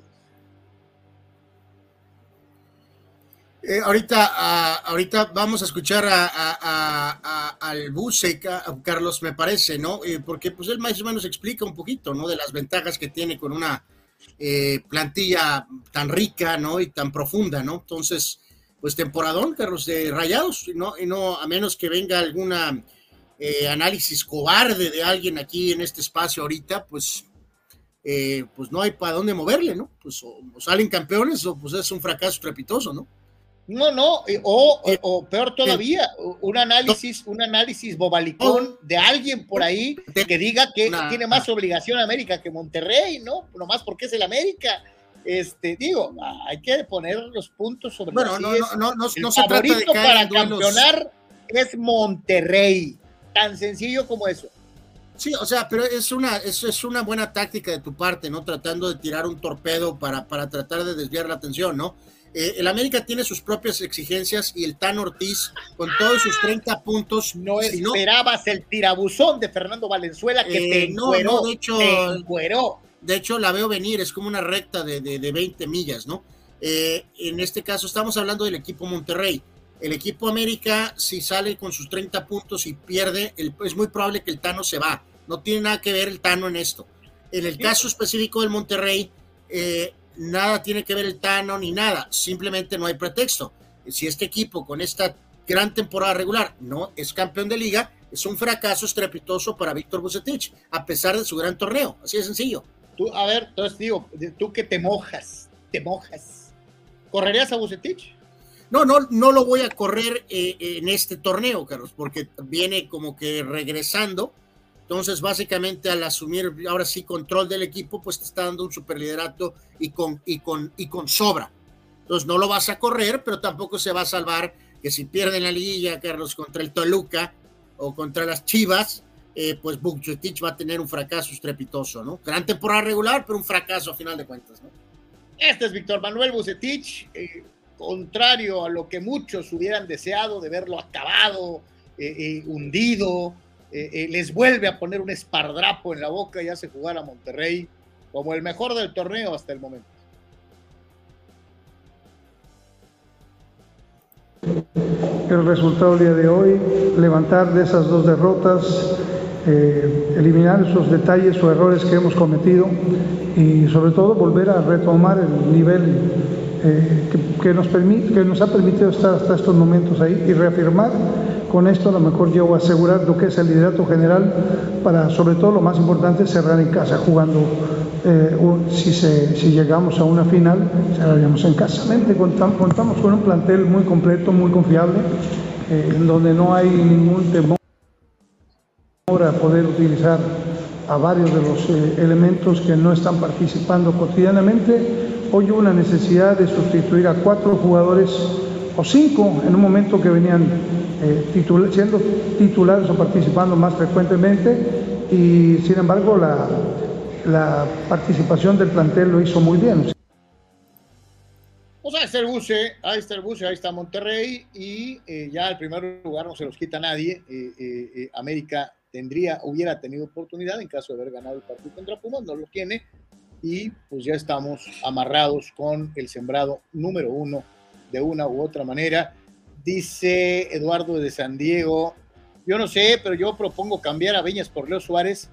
Eh, ahorita, ah, ahorita vamos a escuchar a, al Buseca, Carlos, me parece, ¿no? porque pues él más o menos explica un poquito, ¿no? De las ventajas que tiene con una plantilla tan rica, ¿no? Y tan profunda, ¿no? Entonces, pues temporadón, Carlos, de Rayados, ¿no? Y no, a menos que venga alguna eh, análisis cobarde de alguien aquí en este espacio ahorita, pues, eh, pues no hay para dónde moverle, ¿no? Pues o, salen campeones o pues es un fracaso trepitoso, ¿no? No, no, eh, o, peor todavía, un análisis, un análisis bobalicón de alguien por ahí que diga que tiene más obligación América que Monterrey, ¿no? Nomás porque es el América este, digo, hay que poner los puntos sobre bueno, no, no, no, no, el favorito para campeonar es Monterrey, tan sencillo como eso. Sí, o sea, pero es una, es, es una buena táctica de tu parte, ¿no? Tratando de tirar un torpedo para, para tratar de desviar la atención, ¿no? Eh, el América tiene sus propias exigencias y el Tan Ortiz, con todos sus 30 puntos. No esperabas el tirabuzón de Fernando Valenzuela que te eh, no, no, de hecho, de hecho, la veo venir, es como una recta de, de, 20 millas, ¿no? Eh, en este caso, estamos hablando del equipo Monterrey. El equipo América, si sale con sus 30 puntos y pierde, es muy probable que el Tano se va. No tiene nada que ver el Tano en esto. En el caso específico del Monterrey, eh, nada tiene que ver el Tano ni nada. Simplemente no hay pretexto. Si este equipo con esta gran temporada regular no es campeón de liga, es un fracaso estrepitoso para Víctor Bucetich, a pesar de su gran torneo. Así de sencillo. Tú, a ver, entonces digo, tú que te mojas, te mojas. ¿Correrías a Bucetich? No, no, no lo voy a correr eh, en este torneo, Carlos, porque viene como que regresando. Entonces, básicamente, al asumir ahora sí control del equipo, pues te está dando un superliderato y con, y con, y con sobra. Entonces, no lo vas a correr, pero tampoco se va a salvar que si pierden la liguilla, Carlos, contra el Toluca o contra las Chivas, eh, pues Bucetich va a tener un fracaso estrepitoso, ¿no? Gran temporada regular, pero un fracaso a final de cuentas, ¿no? Este es Víctor Manuel Bucetich, eh, contrario a lo que muchos hubieran deseado de verlo acabado, eh, hundido, les vuelve a poner un espardrapo en la boca y hace jugar a Monterrey como el mejor del torneo hasta el momento. El resultado del día de hoy, levantar de esas dos derrotas eh, eliminar esos detalles o errores que hemos cometido y sobre todo volver a retomar el nivel eh, que, nos permite, que nos ha permitido estar hasta estos momentos ahí y reafirmar con esto a lo mejor yo asegurar lo que es el liderato general para sobre todo lo más importante cerrar en casa jugando eh, si, llegamos a una final, haríamos en casa. Contamos, contamos con un plantel muy completo, muy confiable, eh, donde no hay ningún temor a poder utilizar a varios de los eh, elementos que no están participando cotidianamente. Hoy hubo una necesidad de sustituir a cuatro jugadores o cinco en un momento que venían siendo titulares o participando más frecuentemente y sin embargo la, la participación del plantel lo hizo muy bien. Pues ahí está el buce, ahí está el buce, ahí está Monterrey y eh, ya el primer lugar no se los quita nadie. Eh, eh, América tendría, hubiera tenido oportunidad en caso de haber ganado el partido contra Pumas, no lo tiene y pues ya estamos amarrados con el sembrado número uno de una u otra manera. Dice Eduardo de San Diego, yo no sé, pero yo propongo cambiar a Beñas por Leo Suárez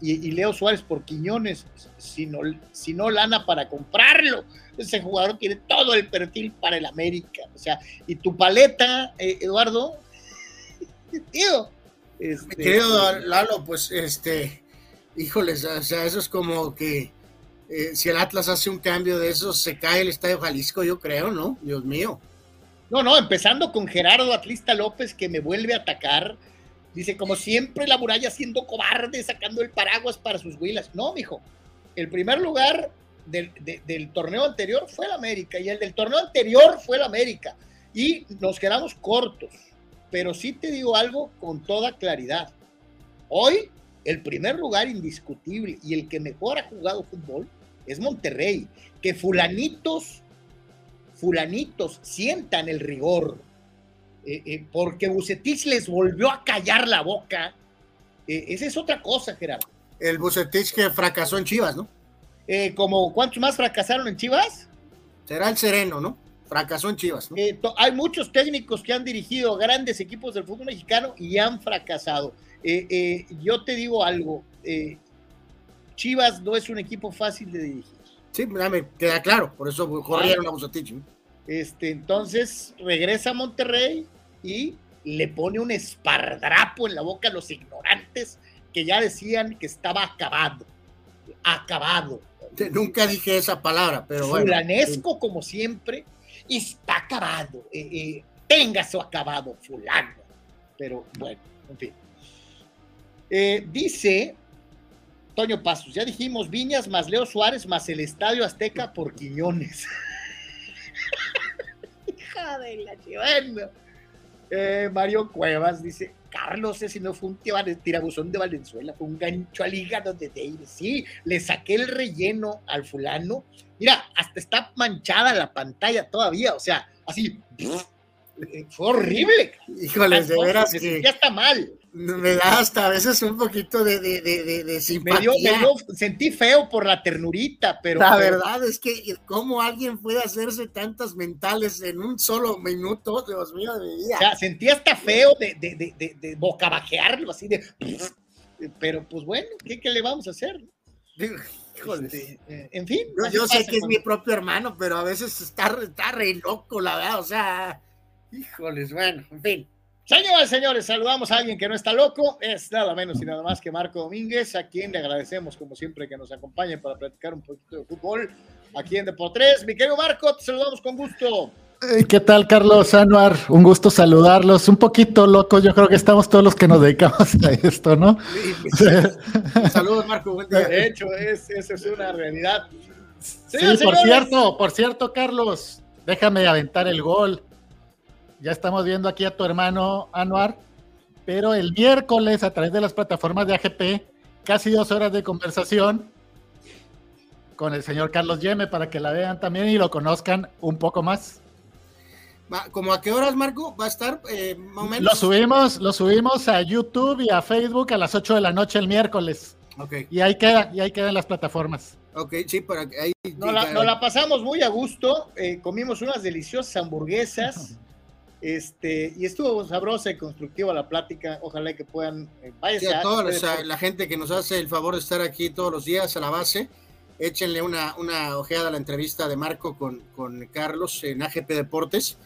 y, Leo Suárez por Quiñones, sino, no lana para comprarlo. Ese jugador tiene todo el perfil para el América. O sea, y tu paleta, eh, Eduardo, tío. Este, Querido Lalo, pues este, híjoles, o sea, eso es como que eh, si el Atlas hace un cambio de eso, se cae el Estadio Jalisco, yo creo, ¿no? Dios mío. No, no, empezando con Gerardo Atlista López que me vuelve a atacar Dice, como siempre, la muralla siendo cobarde, sacando el paraguas para sus huilas. No, mijo. El primer lugar del, del torneo anterior fue el América y el del torneo anterior fue el América. Y nos quedamos cortos. Pero sí te digo algo con toda claridad. Hoy, el primer lugar indiscutible y el que mejor ha jugado fútbol es Monterrey. Que fulanitos, fulanitos sientan el rigor eh, eh, porque Bucetich les volvió a callar la boca. Eh, esa es otra cosa, Gerardo. El Bucetich que fracasó en Chivas, ¿no? como ¿Cuántos más fracasaron en Chivas? Será el Sereno, ¿no? Fracasó en Chivas. ¿no? hay muchos técnicos que han dirigido grandes equipos del fútbol mexicano y han fracasado. yo te digo algo, Chivas no es un equipo fácil de dirigir. Sí, me queda claro, por eso corrieron a Bucetich. Este, entonces regresa a Monterrey y le pone un espardrapo en la boca a los ignorantes que ya decían que estaba acabado. Acabado. Nunca dije esa palabra, pero bueno. Fulanesco, como siempre, está acabado. Eh, eh, tenga su acabado, fulano. Pero bueno, en fin. Eh, dice Toño Pasos, ya dijimos Viñas más Leo Suárez más el Estadio Azteca por Quiñones. Hija de la chivana. Eh, Mario Cuevas dice, Carlos, ese no fue un tirabuzón de Valenzuela, fue un gancho al hígado de David. Sí, le saqué el relleno al fulano. Mira, hasta está manchada la pantalla todavía, o sea, así. Eh, fue horrible. Híjole, de veras que... Ya está mal me da hasta a veces un poquito de, de, de, de simpatía. sentí feo por la ternurita, pero... La verdad es que cómo alguien puede hacerse tantas mentales en un solo minuto, Dios mío de vida. O sea, sentí hasta feo de, de, de, bocabajearlo, así de... Pero pues bueno, ¿qué, qué le vamos a hacer? Este, eh, en fin. Yo, sé que es mi propio hermano, pero a veces está, está re loco, la verdad, o sea, híjoles, bueno, en fin. Señores, señores, saludamos a alguien que no está loco, es nada menos y nada más que Marco Domínguez, a quien le agradecemos como siempre que nos acompañe para platicar un poquito de fútbol aquí en Deportes. Mi querido Marco, te saludamos con gusto. ¿Qué tal, Carlos Anuar? Un gusto saludarlos. Un poquito locos, yo creo que estamos todos los que nos dedicamos a esto, ¿no? Saludos, Marco. De hecho, es, esa es una realidad. sí, por cierto, por cierto, Carlos, déjame aventar el gol ya estamos viendo aquí a tu hermano Anuar, pero el miércoles a través de las plataformas de AGP, casi dos horas de conversación con el señor Carlos Yeme para que la vean también y lo conozcan un poco más. ¿Cómo a qué horas, Marco? ¿Va a estar? Eh, lo subimos, lo subimos a YouTube y a Facebook a las 8 de la noche el miércoles. Okay. Y ahí queda, y ahí quedan las plataformas. Ok, sí, para ahí. Nos la, pasamos muy a gusto. Eh, comimos unas deliciosas hamburguesas. Este, y estuvo sabrosa y constructiva la plática. Ojalá que puedan. Eh, a toda la gente que nos hace el favor de estar aquí todos los días a la base, échenle una, una ojeada a la entrevista de Marco con, con Carlos en AGP Deportes.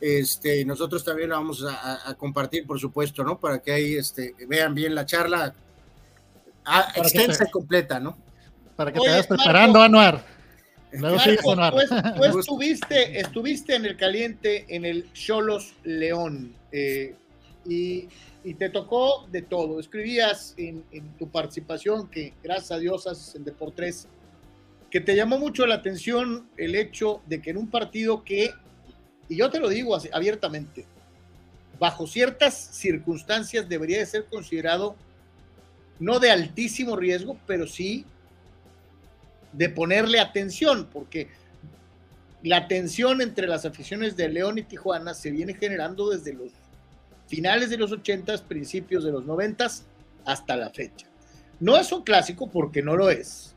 Este, nosotros también la vamos a, compartir, por supuesto, ¿no? Para que ahí este, vean bien la charla ah, extensa y completa, ¿no? para que te vayas preparando, Anuar. Luego Marco, Tú, estuviste, estuviste en el caliente en el Cholos León eh, y, y, te tocó de todo. Escribías en, en, tu participación, que gracias a Dios haces en Deportes, que te llamó mucho la atención el hecho de que en un partido que, y yo te lo digo abiertamente, bajo ciertas circunstancias debería de ser considerado no de altísimo riesgo, pero sí de ponerle atención, porque la tensión entre las aficiones de León y Tijuana se viene generando desde los finales de los 80, principios de los 90 hasta la fecha. No es un clásico porque no lo es,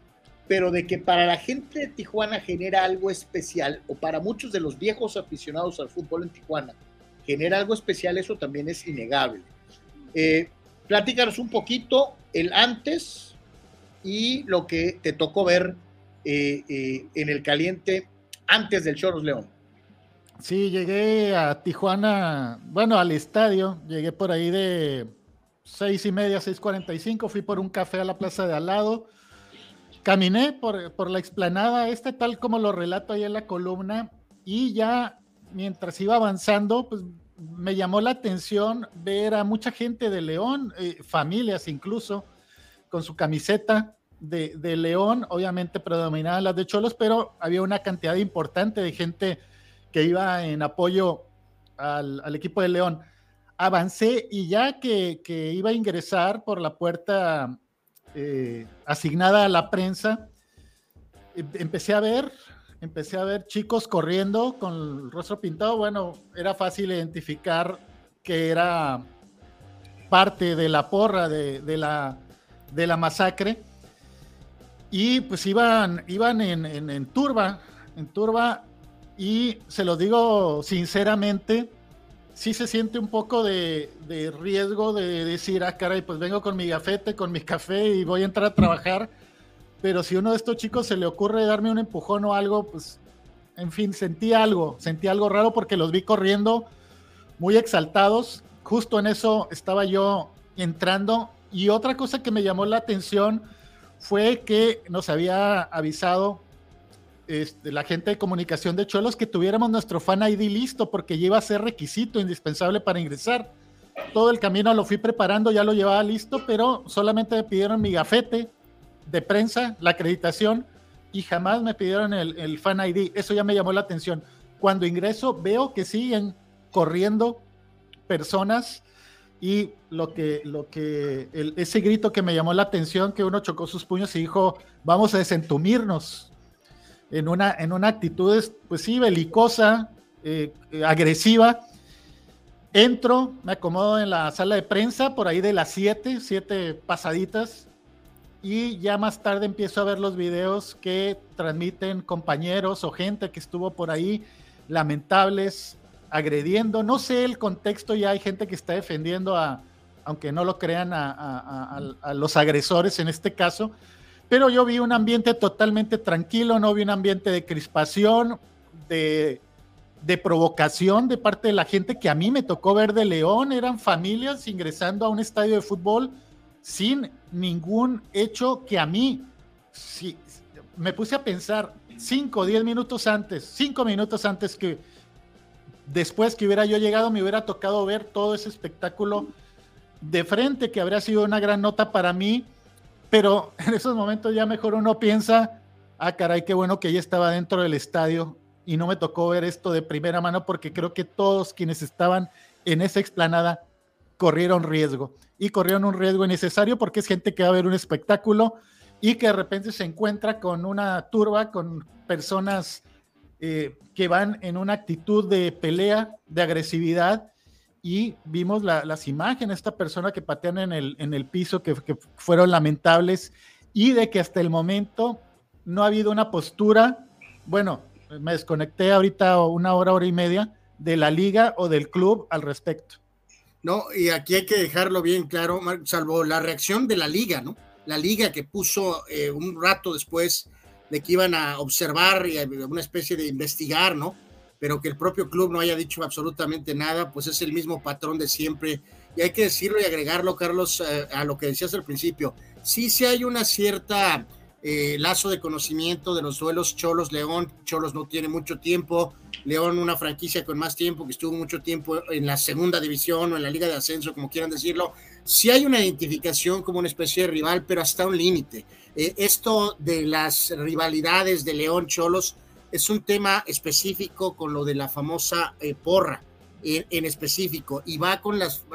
pero de que para la gente de Tijuana genera algo especial, o para muchos de los viejos aficionados al fútbol en Tijuana, genera algo especial, eso también es innegable. Eh, platícanos un poquito el antes y lo que te tocó ver eh, eh, en el caliente antes del Choros León. Sí, llegué a Tijuana, bueno, al estadio, llegué por ahí de seis y media, seis cuarenta y cinco, fui por un café a la plaza de al lado, caminé por, por la explanada, este tal como lo relato ahí en la columna, y ya mientras iba avanzando, pues me llamó la atención ver a mucha gente de León, eh, familias incluso, con su camiseta de, León, obviamente predominaban las de Cholos, pero había una cantidad importante de gente que iba en apoyo al, equipo de León. Avancé y ya que, iba a ingresar por la puerta eh, asignada a la prensa, em, empecé a ver empecé a ver chicos corriendo con el rostro pintado. Bueno, era fácil identificar que era parte de la porra de, la, de la masacre. Y pues iban, iban en, turba, en turba. Y se lo digo sinceramente, sí se siente un poco de, de riesgo de decir, ah, caray, pues vengo con mi gafete, con mi café y voy a entrar a trabajar pero si uno de estos chicos se le ocurre darme un empujón o algo, pues, en fin, sentí algo, sentí algo raro porque los vi corriendo muy exaltados. Justo en eso estaba yo entrando. Y otra cosa que me llamó la atención fue que nos había avisado este, la gente de comunicación de Cholos que tuviéramos nuestro fan ID listo porque ya iba a ser requisito indispensable para ingresar. Todo el camino lo fui preparando, ya lo llevaba listo, pero solamente me pidieron mi gafete, de prensa, la acreditación, y jamás me pidieron el, fan ID. Eso ya me llamó la atención. Cuando ingreso veo que siguen corriendo personas y lo que, lo que, ese grito que me llamó la atención, que uno chocó sus puños y dijo, vamos a desentumirnos en una, en una actitud, pues sí, belicosa, eh, agresiva. Entro, me acomodo en la sala de prensa por ahí de las 7, 7 pasaditas, y ya más tarde empiezo a ver los videos que transmiten compañeros o gente que estuvo por ahí lamentables, agrediendo. No sé el contexto, ya hay gente que está defendiendo a, aunque no lo crean, a, los agresores en este caso. Pero yo vi un ambiente totalmente tranquilo, no vi un ambiente de crispación, de, provocación de parte de la gente que a mí me tocó ver de León. Eran familias ingresando a un estadio de fútbol sin ningún hecho que a mí, si, me puse a pensar cinco o diez minutos antes, cinco minutos antes que después que hubiera yo llegado, me hubiera tocado ver todo ese espectáculo de frente, que habría sido una gran nota para mí, pero en esos momentos ya mejor uno piensa, ah, caray, qué bueno que ya estaba dentro del estadio y no me tocó ver esto de primera mano porque creo que todos quienes estaban en esa explanada corrieron riesgo y corrieron un riesgo innecesario porque es gente que va a ver un espectáculo y que de repente se encuentra con una turba, con personas eh, que van en una actitud de pelea, de agresividad y vimos las imágenes, esta persona que patean en el, en el piso, que, fueron lamentables y de que hasta el momento no ha habido una postura, bueno, me desconecté ahorita una hora, hora y media de la liga o del club al respecto. ¿no? Y aquí hay que dejarlo bien claro, salvo la reacción de la liga, ¿no? La liga que puso eh, un rato después de que iban a observar y a una especie de investigar, ¿no? Pero que el propio club no haya dicho absolutamente nada, pues es el mismo patrón de siempre. Y hay que decirlo y agregarlo, Carlos, eh, a lo que decías al principio. Sí, sí hay una cierta eh, lazo de conocimiento de los duelos Cholos León. Cholos no tiene mucho tiempo. León, una franquicia con más tiempo, que estuvo mucho tiempo en la segunda división o en la liga de ascenso, como quieran decirlo. Sí hay una identificación como una especie de rival, pero hasta un límite. Eh, esto de las rivalidades de León Cholos es un tema específico con lo de la famosa eh, porra en, específico y va con las,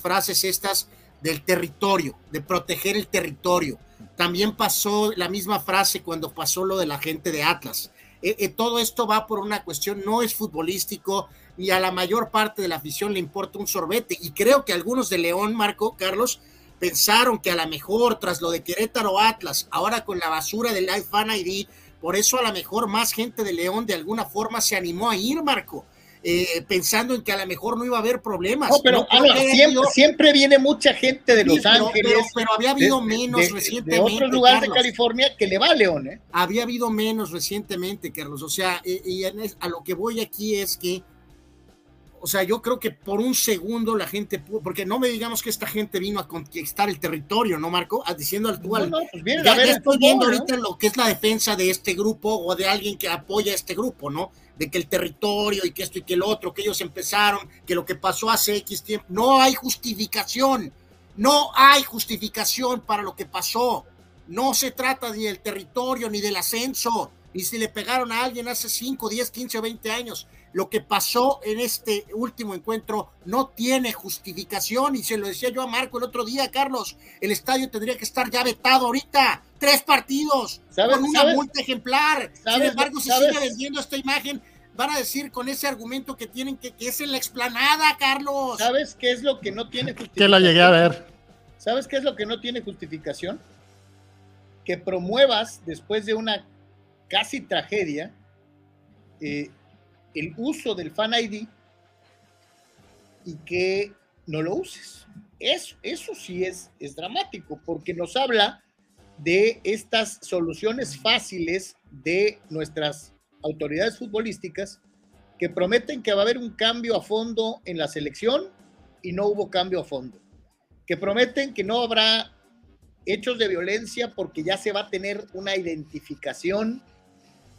frases estas del territorio, de proteger el territorio también pasó la misma frase cuando pasó lo de la gente de Atlas. Eh, eh, todo esto va por una cuestión, no es futbolístico, y a la mayor parte de la afición le importa un sorbete. Y creo que algunos de León, Marco, Carlos, pensaron que a lo mejor tras lo de Querétaro Atlas, ahora con la basura del Live Fan ID, por eso a lo mejor más gente de León de alguna forma se animó a ir, Marco eh, pensando en que a lo mejor no iba a haber problemas. No, pero siempre, viene mucha gente de Los Ángeles. Pero, había habido menos recientemente. De otros lugares de California que le va a León, ¿eh? Había habido menos recientemente, Carlos. O sea, eh, y a lo que voy aquí es que o sea, yo creo que por un segundo la gente pudo, porque no me digamos que esta gente vino a conquistar el territorio, ¿no, Marco? Ah, diciendo al actual. No, pues ya, estoy viendo ahorita lo que es la defensa de este grupo o de alguien que apoya a este grupo, ¿no? De que el territorio y que esto y que el otro, que ellos empezaron, que lo que pasó hace X tiempo. No hay justificación. No hay justificación para lo que pasó. No se trata ni del territorio ni del ascenso, ni si le pegaron a alguien hace 5, 10, 15 o 20 años lo que pasó en este último encuentro no tiene justificación y se lo decía yo a Marco el otro día, Carlos, el estadio tendría que estar ya vetado ahorita, tres partidos con una multa ejemplar. Sin embargo, si sigue vendiendo esta imagen, van a decir con ese argumento que tienen que, que es en la explanada, Carlos. ¿Sabes qué es lo que no tiene justificación? Que lo llegué a ver. ¿Sabes qué es lo que no tiene justificación? Que promuevas después de una casi tragedia eh, el uso del Fan ID y que no lo uses. Eso, eso sí es, es dramático, porque nos habla de estas soluciones fáciles de nuestras autoridades futbolísticas que prometen que va a haber un cambio a fondo en la selección y no hubo cambio a fondo. Que prometen que no habrá hechos de violencia porque ya se va a tener una identificación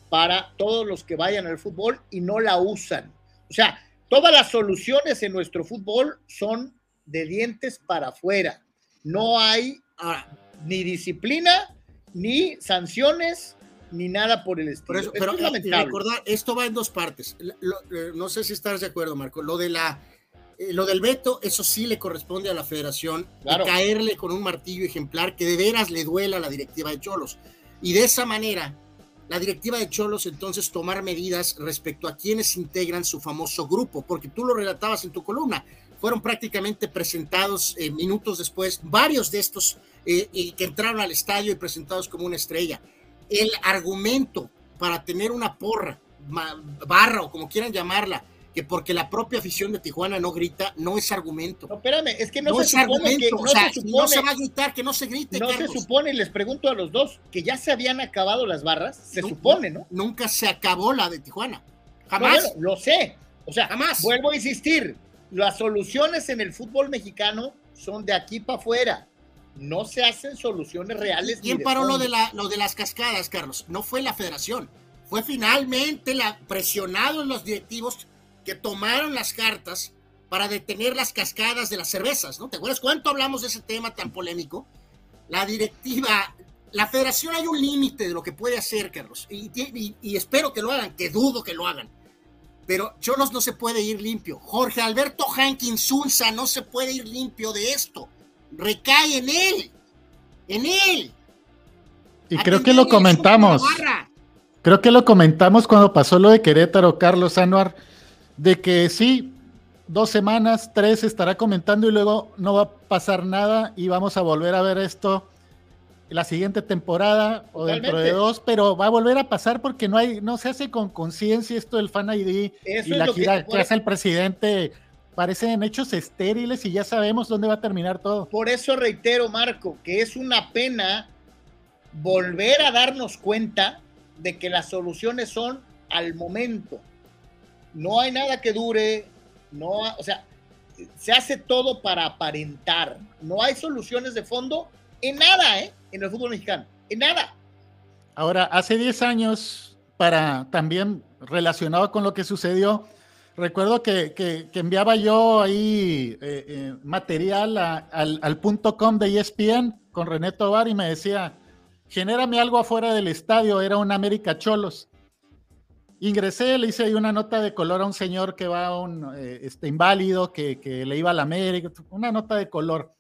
para todos los que vayan al fútbol y no la usan. O sea, todas las soluciones en nuestro fútbol son de dientes para afuera. No hay ah, ni disciplina, ni sanciones, ni nada por el estilo. pero eh, recordar, esto va en dos partes. Eh, no sé si estás de acuerdo, Marco. Lo de la eh, lo del veto, eso sí le corresponde a la federación caerle con un martillo ejemplar que de veras le duela a la directiva de Cholos. Y de esa manera, la directiva de Cholos entonces tomar medidas respecto a quienes integran su famoso grupo, porque tú lo relatabas en tu columna, fueron prácticamente presentados eh, minutos después varios de estos eh, que entraron al estadio y presentados como una estrella. El argumento para tener una porra, barra o como quieran llamarla, que porque la propia afición de Tijuana no grita, no es argumento. No, espérame, es que no, se supone que no, se no se va a gritar, que no se grite. No se supone, les pregunto a los dos, que ya se habían acabado las barras, se supone, ¿no? Nunca se acabó la de Tijuana. Jamás. lo sé. O sea, jamás. Vuelvo a insistir, las soluciones en el fútbol mexicano son de aquí para afuera. No se hacen soluciones reales. ¿Quién paró lo de, la, lo de las cascadas, Carlos? No fue la federación. Fue finalmente la, presionado en los directivos que tomaron las cartas para detener las cascadas de las cervezas, ¿no? ¿Te acuerdas cuánto hablamos de ese tema tan polémico? La directiva, la federación hay un límite de lo que puede hacer, Carlos, y, y, espero que lo hagan, que dudo que lo hagan. Pero Cholos no se puede ir limpio. Jorge Alberto Hankins Zunza no se puede ir limpio de esto. Recae en él. En él. Y creo que lo comentamos. Creo que lo comentamos cuando pasó lo de Querétaro, Carlos Anuar de que sí, dos semanas, tres estará comentando y luego no va a pasar nada y vamos a volver a ver esto la siguiente temporada o dentro de dos, pero va a volver a pasar porque no hay, no se hace con conciencia esto del fan ID y la gira que, hace el presidente. Parecen hechos estériles y ya sabemos dónde va a terminar todo. Por eso reitero, Marco, que es una pena volver a darnos cuenta de que las soluciones son al momento no hay nada que dure, no, o sea, se hace todo para aparentar. No hay soluciones de fondo en nada, ¿eh? En el fútbol mexicano, en nada. Ahora, hace 10 años, para también relacionado con lo que sucedió, recuerdo que, enviaba yo ahí eh, eh, material al, punto com de ESPN con René Tobar y me decía, genérame algo afuera del estadio, era un América Cholos. Ingresé, le hice ahí una nota de color a un señor que va a un eh, este, inválido, que, que, le iba a la América, una nota de color.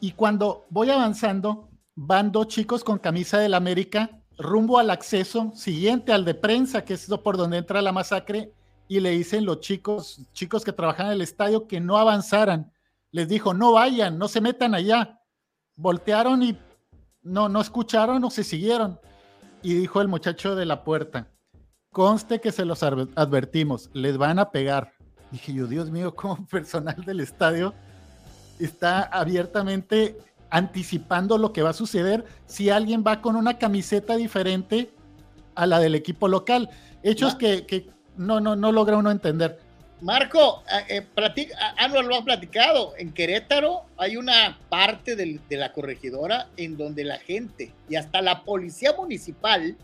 Y cuando voy avanzando, van dos chicos con camisa del América rumbo al acceso siguiente al de prensa, que es por donde entra la masacre, y le dicen los chicos, chicos que trabajan en el estadio, que no avanzaran. Les dijo, no vayan, no se metan allá. Voltearon y no, no escucharon o se siguieron. Y dijo el muchacho de la puerta, conste que se los advertimos, les van a pegar. Dije yo, Dios mío, como personal del estadio está abiertamente anticipando lo que va a suceder si alguien va con una camiseta diferente a la del equipo local. Hechos que, que, no, no, no logra uno entender. Marco, eh, eh ah, lo ha platicado. En Querétaro hay una parte de la corregidora en donde la gente y hasta la policía municipal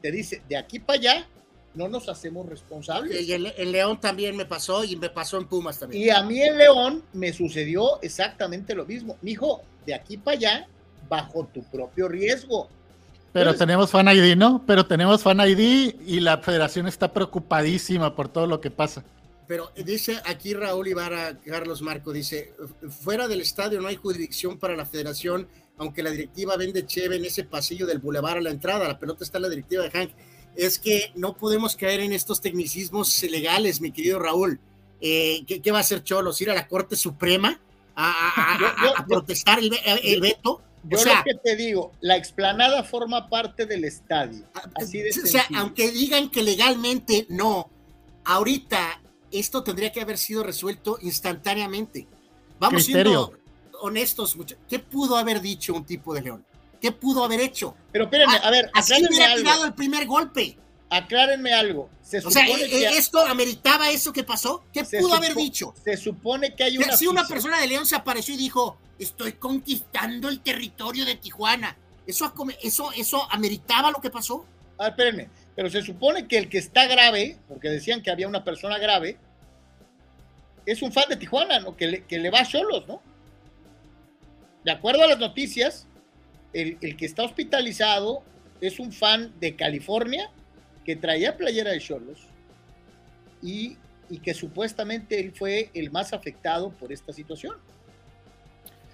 te dice, de aquí para allá no nos hacemos responsables. Y en, León también me pasó y me pasó en Pumas también. Y a mí en León me sucedió exactamente lo mismo. Mijo, de aquí para allá, bajo tu propio riesgo. Pero tenemos Fan ID, ¿no? Pero tenemos Fan ID y la federación está preocupadísima por todo lo que pasa. Pero dice aquí Raúl Ibarra, Carlos Marco, dice, fuera del estadio no hay jurisdicción para la federación, aunque la directiva vende cheve en ese pasillo del bulevar a la entrada, la pelota está en la directiva de Hank. Es que no podemos caer en estos tecnicismos legales, mi querido Raúl. Eh, ¿qué, va a hacer Cholos? ¿Ir a la Corte Suprema a, protestar el, veto? Yo o sea, lo que te digo, la explanada forma parte del estadio. Así de o sea, aunque digan que legalmente no, ahorita esto tendría que haber sido resuelto instantáneamente. Vamos siendo honestos, ¿qué pudo haber dicho un tipo de León? ¿Qué pudo haber hecho? Pero espérenme, a ver, así hubiera tirado el primer golpe. Aclárenme algo. o sea, e, ¿esto ameritaba eso que pasó? ¿Qué pudo haber dicho? Se supone que hay una. Si una persona de León se apareció y dijo, estoy conquistando el territorio de Tijuana, ¿eso, eso, eso ameritaba lo que pasó? A ver, espérenme pero se supone que el que está grave, porque decían que había una persona grave, es un fan de Tijuana, ¿no? Que le, que le va a Cholos, ¿no? De acuerdo a las noticias, el, que está hospitalizado es un fan de California que traía playera de Cholos y, y que supuestamente él fue el más afectado por esta situación.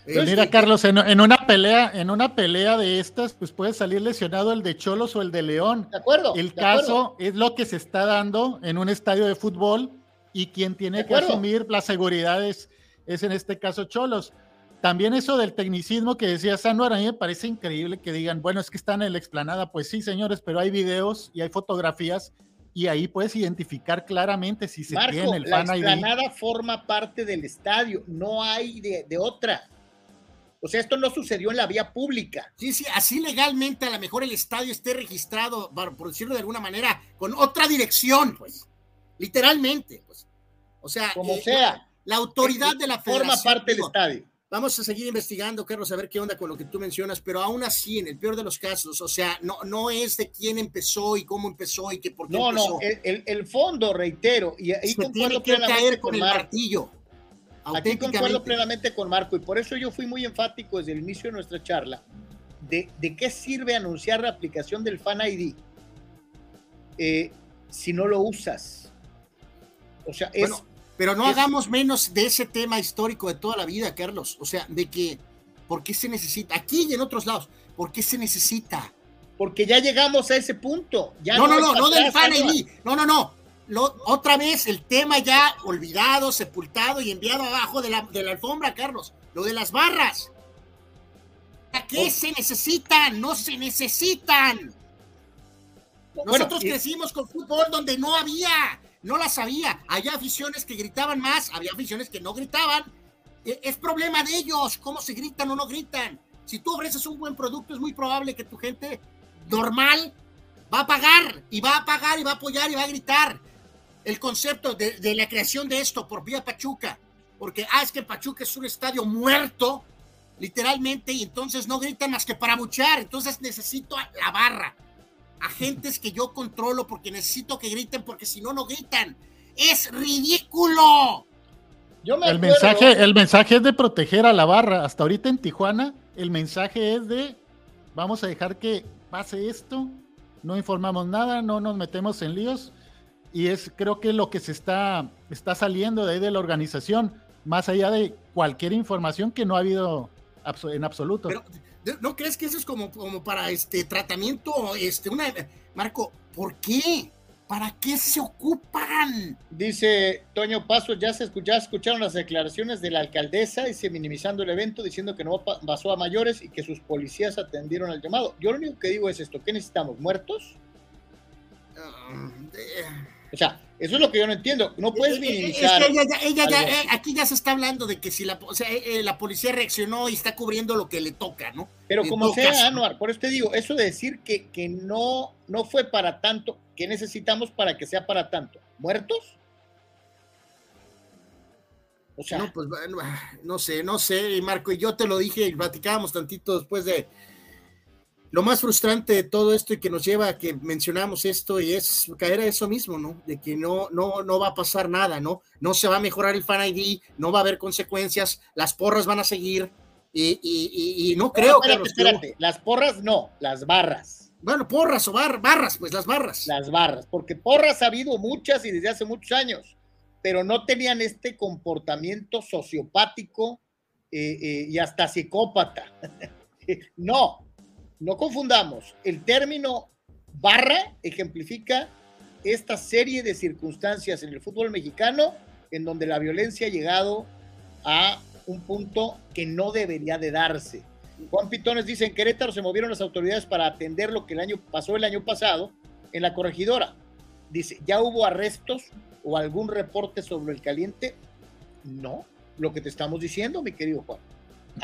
Mira, Carlos, en, una pelea, en una pelea de estas, pues puede salir lesionado el de Cholos o el de León. De acuerdo. El caso es lo que se está dando en un estadio de fútbol y quien tiene que asumir las seguridades es en este caso Cholos. También eso del tecnicismo que decía Sanuar, a mí me parece increíble que digan, bueno, es que están en la explanada. Pues sí, señores, pero hay videos y hay fotografías y ahí puedes identificar claramente si se tiene el fan La explanada forma parte del estadio, no hay de, de otra. O sea, esto no sucedió en la vía pública. Sí, sí, así legalmente a lo mejor el estadio esté registrado, por decirlo de alguna manera, con otra dirección, pues. Literalmente, pues. O sea, como eh, sea. La, autoridad de la forma parte del estadio. Vamos a seguir investigando, Carlos, a ver qué onda con lo que tú mencionas, pero aún así, en el peor de los casos, o sea, no, no es de quién empezó y cómo empezó y que por qué no, empezó. No, el, el, fondo, reitero, y ahí Se tiene que caer con el martillo Aquí concuerdo plenamente con Marco y por eso yo fui muy enfático desde el inicio de nuestra charla de, de qué sirve anunciar la aplicación del Fan ID eh, si no lo usas. O sea, es... pero no hagamos menos de ese tema histórico de toda la vida, Carlos. O sea, de que, ¿por qué se necesita? Aquí y en otros lados, ¿por qué se necesita? Porque ya llegamos a ese punto. Ya no, no, no, no, no del Fan ID. No, no, no otra vez el tema ya olvidado, sepultado y enviado abajo de la, de la alfombra, Carlos. Lo de las barras. ¿A qué oh. se necesitan? No se necesitan. Nosotros crecimos con fútbol donde no había, no las había. Había aficiones que gritaban más, había aficiones que no gritaban. E, es problema de ellos, cómo se gritan o no gritan. Si tú ofreces un buen producto, es muy probable que tu gente normal va a pagar y va a pagar y va a apoyar y va a gritar el concepto de, la creación de esto por vía Pachuca, porque, ah, es que Pachuca es un estadio muerto, literalmente, y entonces no gritan más que para muchar, entonces necesito la barra. Agentes que yo controlo porque necesito que griten porque si no, no gritan. ¡Es ridículo! el, mensaje, el mensaje es de proteger a la barra. Hasta ahorita en Tijuana, el mensaje es de vamos a dejar que pase esto, no informamos nada, no nos metemos en líos. Y es creo que lo que se está, está saliendo de ahí de la organización, más allá de cualquier información que no ha habido en absoluto. Pero, ¿no crees que eso es como, como para este tratamiento, este, una Marco, ¿por qué? ¿Para qué se ocupan? Dice Toño Paso, ya se ya escucharon las declaraciones de la alcaldesa, dice minimizando el evento, diciendo que no pasó a mayores y que sus policías atendieron al llamado. Yo lo único que digo es esto, ¿qué necesitamos? ¿Muertos? Ah, o sea, eso es lo que yo no entiendo. No puedes minimizar. ella, ya, aquí ya se está hablando de que si la, o sea, eh, la policía reaccionó y está cubriendo lo que le toca, ¿no? Pero como sea, Anuar, por eso te digo, eso de decir que, que no, no fue para tanto, ¿qué necesitamos para que sea para tanto? ¿Muertos? O sea, no, pues no sé, no sé, Marco, y yo te lo dije y platicábamos tantito después de, lo más frustrante de todo esto y que nos lleva a que mencionamos esto y es caer a eso mismo, ¿no? De que no, no, no va a pasar nada, ¿no? No se va a mejorar el fan ID, no va a haber consecuencias, las porras van a seguir y, y, y, no creo que... Espérate, las porras no, las barras. Bueno, porras o barras, pues las barras. Las barras, porque porras ha habido muchas y desde hace muchos años, pero no tenían este comportamiento sociopático eh, eh, y hasta psicópata. no, no confundamos, el término barra ejemplifica esta serie de circunstancias en el fútbol mexicano en donde la violencia ha llegado a un punto que no debería de darse. Juan Pitones dice, en Querétaro se movieron las autoridades para atender lo que el año pasó el año pasado en la corregidora. Dice, ¿ya hubo arrestos o algún reporte sobre el caliente? No, lo que te estamos diciendo, mi querido Juan.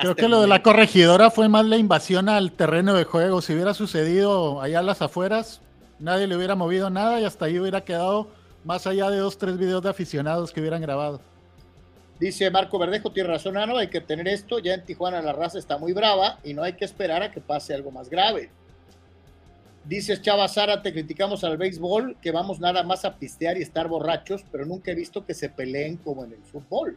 Creo que lo de la corregidora fue más la invasión al terreno de juego. Si hubiera sucedido allá a las afueras, nadie le hubiera movido nada y hasta ahí hubiera quedado más allá de dos, tres videos de aficionados que hubieran grabado. Dice Marco Verdejo, tiene razón, no hay que tener esto. Ya en Tijuana la raza está muy brava y no hay que esperar a que pase algo más grave. Dices Chava te criticamos al béisbol, que vamos nada más a pistear y estar borrachos, pero nunca he visto que se peleen como en el fútbol.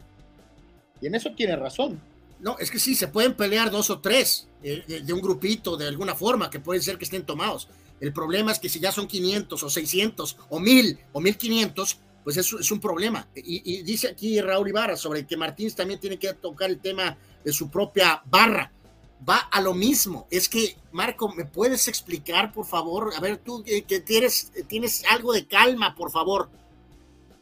Y en eso tiene razón. No, es que sí, se pueden pelear dos o tres de, un grupito, de alguna forma, que puede ser que estén tomados. El problema es que si ya son 500 o 600 o 1000 o 1500, pues eso es un problema. Y, dice aquí Raúl Ibarra sobre que Martínez también tiene que tocar el tema de su propia barra. Va a lo mismo. Es que, Marco, ¿me puedes explicar, por favor? A ver, tú eh, que tienes, tienes algo de calma, por favor.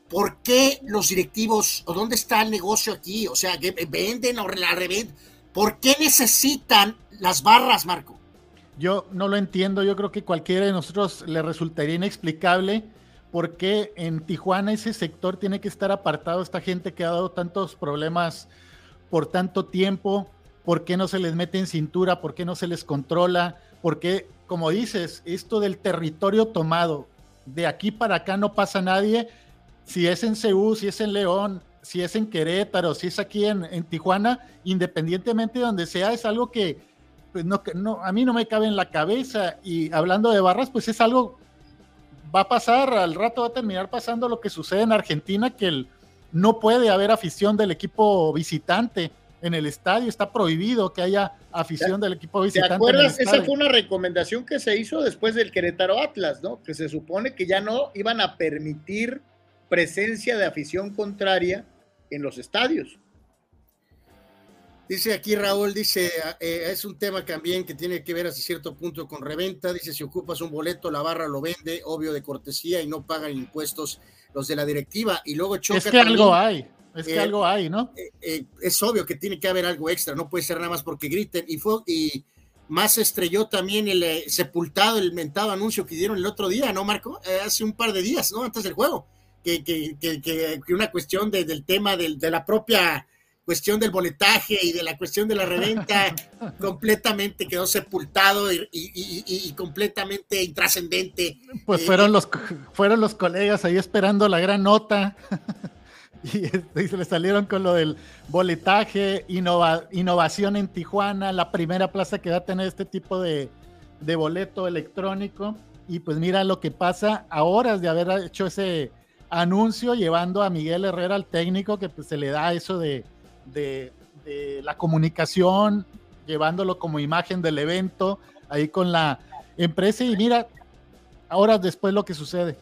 ¿Por qué los directivos, o dónde está el negocio aquí? O sea, que venden o la revenden. ¿Por qué necesitan las barras, Marco? Yo no lo entiendo. Yo creo que cualquiera de nosotros le resultaría inexplicable por qué en Tijuana ese sector tiene que estar apartado. Esta gente que ha dado tantos problemas por tanto tiempo. ¿Por qué no se les mete en cintura? ¿Por qué no se les controla? ¿Por qué, como dices, esto del territorio tomado, de aquí para acá no pasa nadie? Si es en Ceú, si es en León, si es en Querétaro, si es aquí en, Tijuana, independientemente de donde sea, es algo que pues no, no, a mí no me cabe en la cabeza. Y hablando de barras, pues es algo, va a pasar, al rato va a terminar pasando lo que sucede en Argentina, que el, no puede haber afición del equipo visitante en el estadio, está prohibido que haya afición del equipo visitante. ¿Te acuerdas? Esa fue una recomendación que se hizo después del Querétaro Atlas, ¿no? Que se supone que ya no iban a permitir presencia de afición contraria en los estadios. Dice aquí Raúl, dice, eh, es un tema también que tiene que ver hasta cierto punto con reventa. Dice, si ocupas un boleto, la barra lo vende, obvio de cortesía y no pagan impuestos los de la directiva. Y luego choca. Es que algo hay, es que eh, algo hay, ¿no? Eh, es obvio que tiene que haber algo extra, no puede ser nada más porque griten. Y fue, y más estrelló también el sepultado, el mentado anuncio que dieron el otro día, ¿no, Marco? hace un par de días, ¿no? Antes del juego que, una cuestión del tema de la propia cuestión del boletaje y de la cuestión de la reventa completamente quedó sepultado y, completamente intrascendente. Pues eh, fueron, los, fueron los colegas ahí esperando la gran nota y, se le salieron con lo del boletaje, innovación en Tijuana, la primera plaza que va a tener este tipo de, de boleto electrónico Y pues mira lo que pasa a horas de haber hecho ese anuncio, llevando a Miguel Herrera al técnico, que pues se le da eso de, la comunicación, llevándolo como imagen del evento, ahí con la empresa. Y mira, horas después lo que sucede.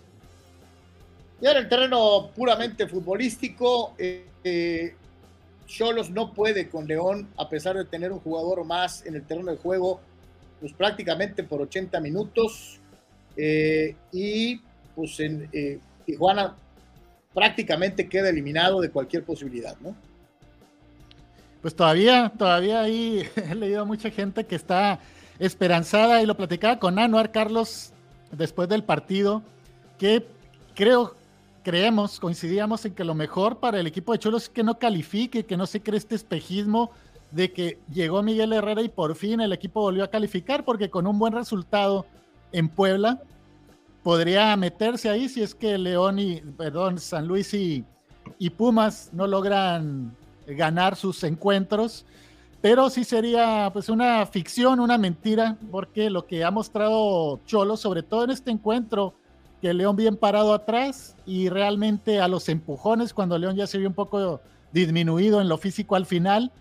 Ya en el terreno puramente futbolístico, eh, eh, Cholos no puede con León, a pesar de tener un jugador más en el terreno de juego, pues prácticamente por 80 minutos. Eh, y pues en Tijuana prácticamente queda eliminado de cualquier posibilidad, ¿no? Pues todavía, todavía ahí he leído a mucha gente que está esperanzada y lo platicaba con Anuar Carlos después del partido, que creo creemos, coincidíamos en que lo mejor para el equipo de Cholos es que no califique, que no se cree este espejismo de que llegó Miguel Herrera y por fin el equipo volvió a calificar, porque con un buen resultado en Puebla podría meterse ahí si es que León y, perdón, San Luis y, y Pumas no logran ganar sus encuentros, pero sí sería pues una ficción, una mentira, porque lo que ha mostrado Cholos, sobre todo en este encuentro, que León bien parado atrás y realmente a los empujones cuando León ya se vio un poco disminuido en lo físico al final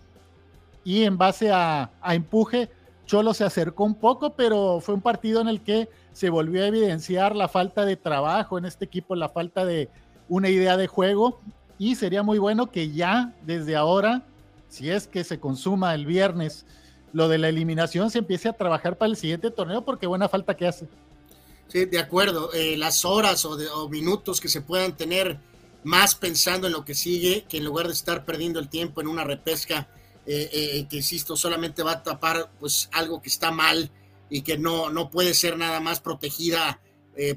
y en base a, empuje, Cholo se acercó un poco, pero fue un partido en el que se volvió a evidenciar la falta de trabajo en este equipo, la falta de una idea de juego y sería muy bueno que ya desde ahora, si es que se consuma el viernes, lo de la eliminación se empiece a trabajar para el siguiente torneo porque buena falta que hace. Sí, de acuerdo. Eh, las horas o, minutos que se puedan tener más pensando en lo que sigue, que en lugar de estar perdiendo el tiempo en una repesca, eh, eh, que insisto, solamente va a tapar pues algo que está mal y que no, no puede ser nada más protegida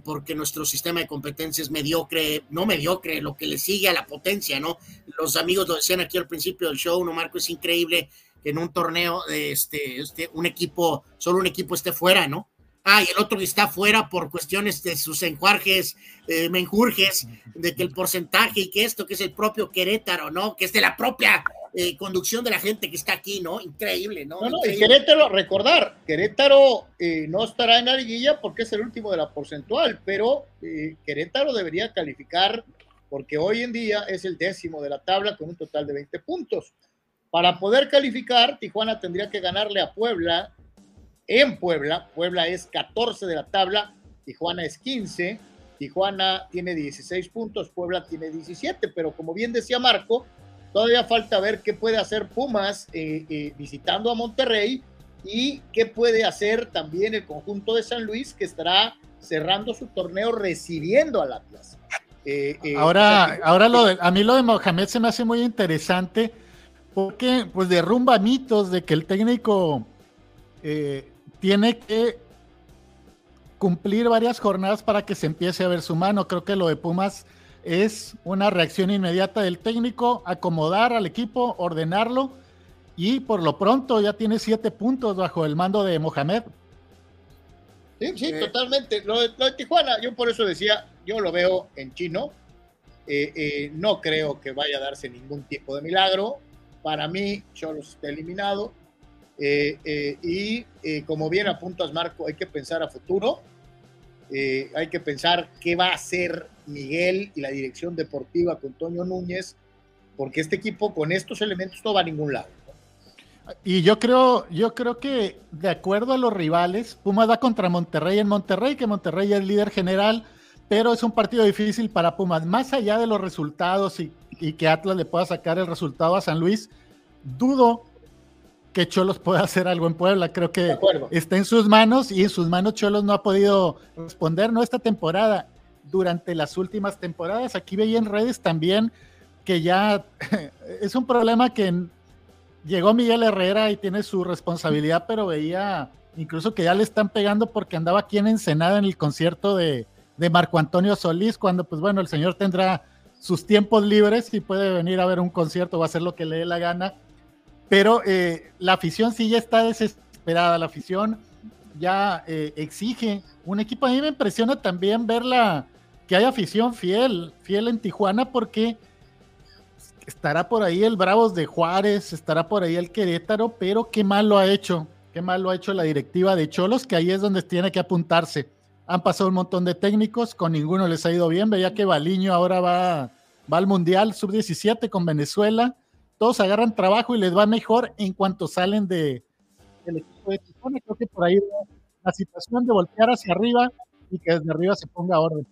porque nuestro sistema de competencia es mediocre, no mediocre, lo que le sigue a la potencia, ¿no? Los amigos lo decían aquí al principio del show, ¿no, Marco? Es increíble que en un torneo, este, este, un equipo, solo un equipo esté fuera, ¿no? ah, y el otro que está fuera por cuestiones de sus enjuarjes, eh, menjurjes, de que el porcentaje y que esto, que es el propio Querétaro, ¿no? Que es de la propia eh, conducción de la gente que está aquí, ¿no? Increíble, ¿no? No, no, y Querétaro, recordar, Querétaro eh, no estará en la liguilla porque es el último de la porcentual, pero Querétaro debería calificar porque hoy en día es el décimo de la tabla con un total de 20 puntos. Para poder calificar, Tijuana tendría que ganarle a Puebla en Puebla. Puebla es 14 de la tabla, Tijuana es 15. Tijuana tiene 16 puntos, Puebla tiene 17, pero como bien decía Marco, todavía falta ver qué puede hacer Pumas eh, eh, visitando a Monterrey y qué puede hacer también el conjunto de San Luis que estará cerrando su torneo recibiendo al Atlas. Eh, ahora, ahora lo a mí lo de Mohamed se me hace muy interesante porque pues derrumba mitos de que el técnico tiene que cumplir varias jornadas para que se empiece a ver su mano. Creo que lo de Pumas es una reacción inmediata del técnico, acomodar al equipo, ordenarlo y por lo pronto ya tiene siete puntos bajo el mando de Mohamed. Sí, sí, totalmente. Lo de, Tijuana, yo por eso decía, yo lo veo en chino. Eh, eh, no creo que vaya a darse ningún tipo de milagro. Para mí, Cholos está eliminado. Eh, eh, y eh, como bien apuntas, Marco, hay que pensar a futuro. hay que pensar qué va a hacer Miguel y la dirección deportiva con Toño Núñez, porque este equipo con estos elementos no va a ningún lado. Y yo creo, yo creo que de acuerdo a los rivales, Pumas va contra Monterrey en Monterrey, que Monterrey es líder general, pero es un partido difícil para Pumas. Más allá de los resultados y, y que Atlas le pueda sacar el resultado a San Luis, dudo que Cholos pueda hacer algo en Puebla. Creo que está en sus manos y en sus manos Cholos no ha podido responder, no esta temporada, durante las últimas temporadas. Aquí veía en redes también que ya es un problema que llegó Miguel Herrera y tiene su responsabilidad, pero veía incluso que ya le están pegando porque andaba aquí en Ensenada en el concierto de, de Marco Antonio Solís, cuando pues bueno, el señor tendrá sus tiempos libres y puede venir a ver un concierto o hacer lo que le dé la gana pero eh, la afición sí ya está desesperada, la afición ya eh, exige un equipo. A mí me impresiona también verla, que hay afición fiel, fiel en Tijuana, porque estará por ahí el Bravos de Juárez, estará por ahí el Querétaro, pero qué mal lo ha hecho, qué mal lo ha hecho la directiva de Cholos, que ahí es donde tiene que apuntarse. Han pasado un montón de técnicos, con ninguno les ha ido bien. Veía que Baliño ahora va, va al Mundial Sub-17 con Venezuela. Todos agarran trabajo y les va mejor en cuanto salen de, del equipo de Tijuana. Creo que por ahí la situación de voltear hacia arriba y que desde arriba se ponga orden.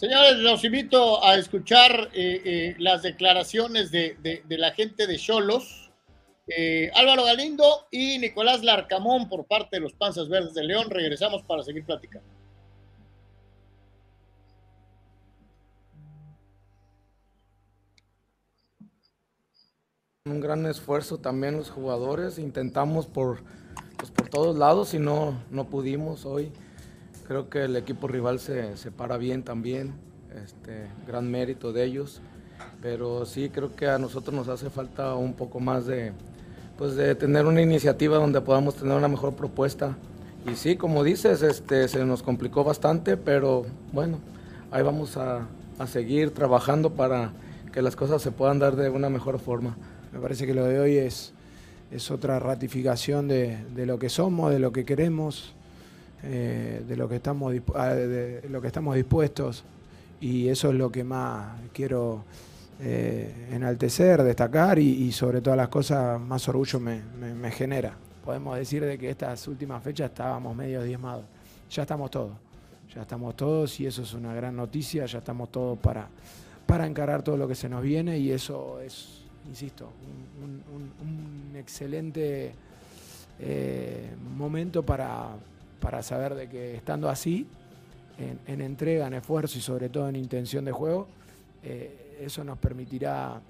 Señores, los invito a escuchar eh, eh, las declaraciones de, la gente de Cholos. Eh, Álvaro Galindo y Nicolás Larcamón por parte de los Panzas Verdes de León. Regresamos para seguir platicando. Un gran esfuerzo también los jugadores. Intentamos por, pues por todos lados y no, no pudimos hoy. Creo que el equipo rival se, se para bien también, este, gran mérito de ellos, pero sí creo que a nosotros nos hace falta un poco más de, pues de tener una iniciativa donde podamos tener una mejor propuesta. Y sí, como dices, este, se nos complicó bastante, pero bueno, ahí vamos a, a seguir trabajando para que las cosas se puedan dar de una mejor forma. Me parece que lo de hoy es, es otra ratificación de, de lo que somos, de lo que queremos eh, de, lo que estamos, ah, de lo que estamos dispuestos y eso es lo que más quiero eh, enaltecer, destacar y, sobre todas las cosas más orgullo me, genera. Podemos decir de que estas últimas fechas estábamos medio diezmados. Ya estamos todos, ya estamos todos y eso es una gran noticia, ya estamos todos para, para encarar todo lo que se nos viene y eso es, insisto, un excelente eh, momento para, para saber de que estando así, en, en, entrega, en esfuerzo y sobre todo en intención de juego, eh, eso nos permitirá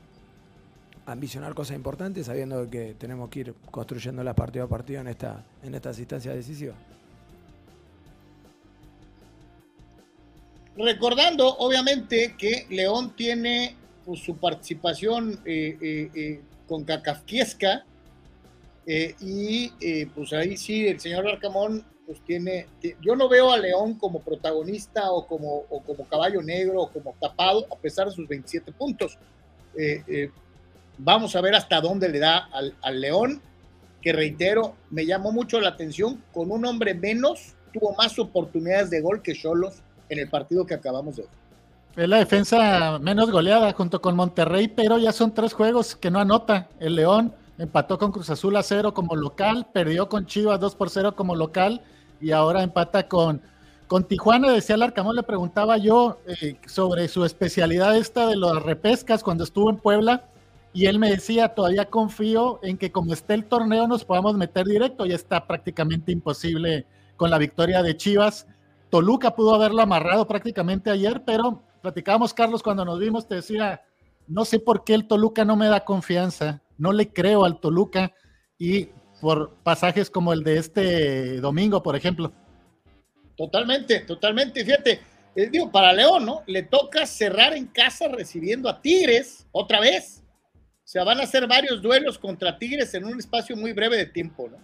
ambicionar cosas importantes sabiendo que tenemos que ir construyendo la partido a partido en, esta, en estas instancias decisivas. Recordando, obviamente, que León tiene su participación eh, eh, con Cacafquiesca y pues ahí sí, el señor Arcamón pues tiene, yo no veo a León como protagonista o como, como caballo negro o como tapado a pesar de sus 27 puntos. Eh, eh, vamos a ver hasta dónde le da al, al, León, que reitero, me llamó mucho la atención, con un hombre menos, tuvo más oportunidades de gol que Cholos en el partido que acabamos de ver. Es la defensa menos goleada junto con Monterrey, pero ya son tres juegos que no anota el León. Empató con Cruz Azul a cero como local, perdió con Chivas 2 por 0 como local y ahora empata con, con Tijuana. Decía Larcamón, le preguntaba yo eh, sobre su especialidad esta de las repescas cuando estuvo en Puebla. Y él me decía, todavía confío en que como esté el torneo nos podamos meter directo. Ya está prácticamente imposible con la victoria de Chivas. Toluca pudo haberlo amarrado prácticamente ayer, pero platicábamos, Carlos, cuando nos vimos, te decía, no sé por qué el Toluca no me da confianza, no le creo al Toluca y por pasajes como el de este domingo, por ejemplo. Totalmente, totalmente. Fíjate, eh, digo, para León, ¿no? Le toca cerrar en casa recibiendo a Tigres otra vez. O sea, van a hacer varios duelos contra Tigres en un espacio muy breve de tiempo, ¿no?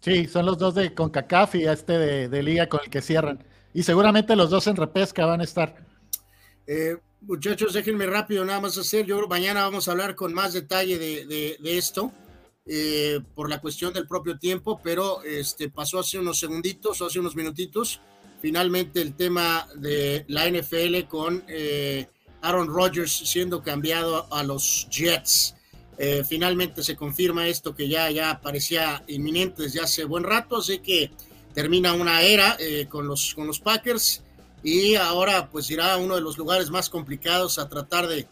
Sí, son los dos de CONCACAF y este de, de liga con el que cierran. Y seguramente los dos en repesca van a estar. Eh, muchachos, déjenme rápido nada más hacer. Yo mañana vamos a hablar con más detalle de, de, de esto eh, por la cuestión del propio tiempo, pero este, pasó hace unos segunditos, hace unos minutitos, finalmente el tema de la NFL con eh, Aaron Rodgers siendo cambiado a los Jets. Eh, finalmente se confirma esto que ya, ya parecía inminente desde hace buen rato, así que termina una era eh, con, los, con los Packers y ahora pues irá a uno de los lugares más complicados a tratar de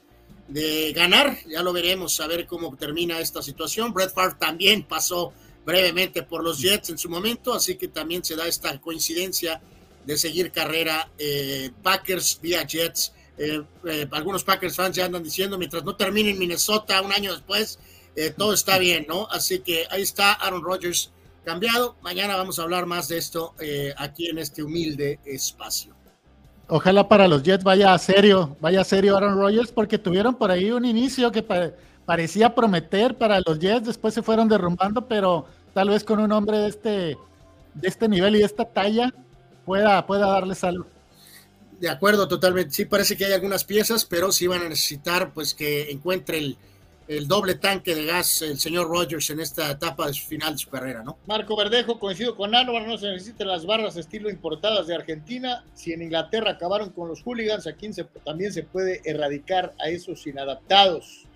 de ganar. Ya lo veremos, a ver cómo termina esta situación. Brett Favre también pasó brevemente por los Jets en su momento, así que también se da esta coincidencia de seguir carrera eh, Packers vía Jets. Eh, eh, algunos Packers fans ya andan diciendo, mientras no termine en Minnesota un año después, eh, todo está bien, ¿no? Así que ahí está Aaron Rodgers cambiado. Mañana vamos a hablar más de esto aquí en este humilde espacio. Ojalá para los Jets vaya a serio, vaya a serio Aaron Rodgers, porque tuvieron por ahí un inicio que pa parecía prometer para los Jets, después se fueron derrumbando, pero tal vez con un hombre de este, de este nivel y de esta talla pueda, pueda darles algo. De acuerdo, totalmente. Sí, parece que hay algunas piezas, pero sí van a necesitar pues que encuentre el, el doble tanque de gas el señor Rogers en esta etapa de su final de su carrera, ¿no? Marco Verdejo, coincido con Álvaro, no se necesitan las barras estilo importadas de Argentina. Si en Inglaterra acabaron con los hooligans, aquí se, también se puede erradicar a esos inadaptados.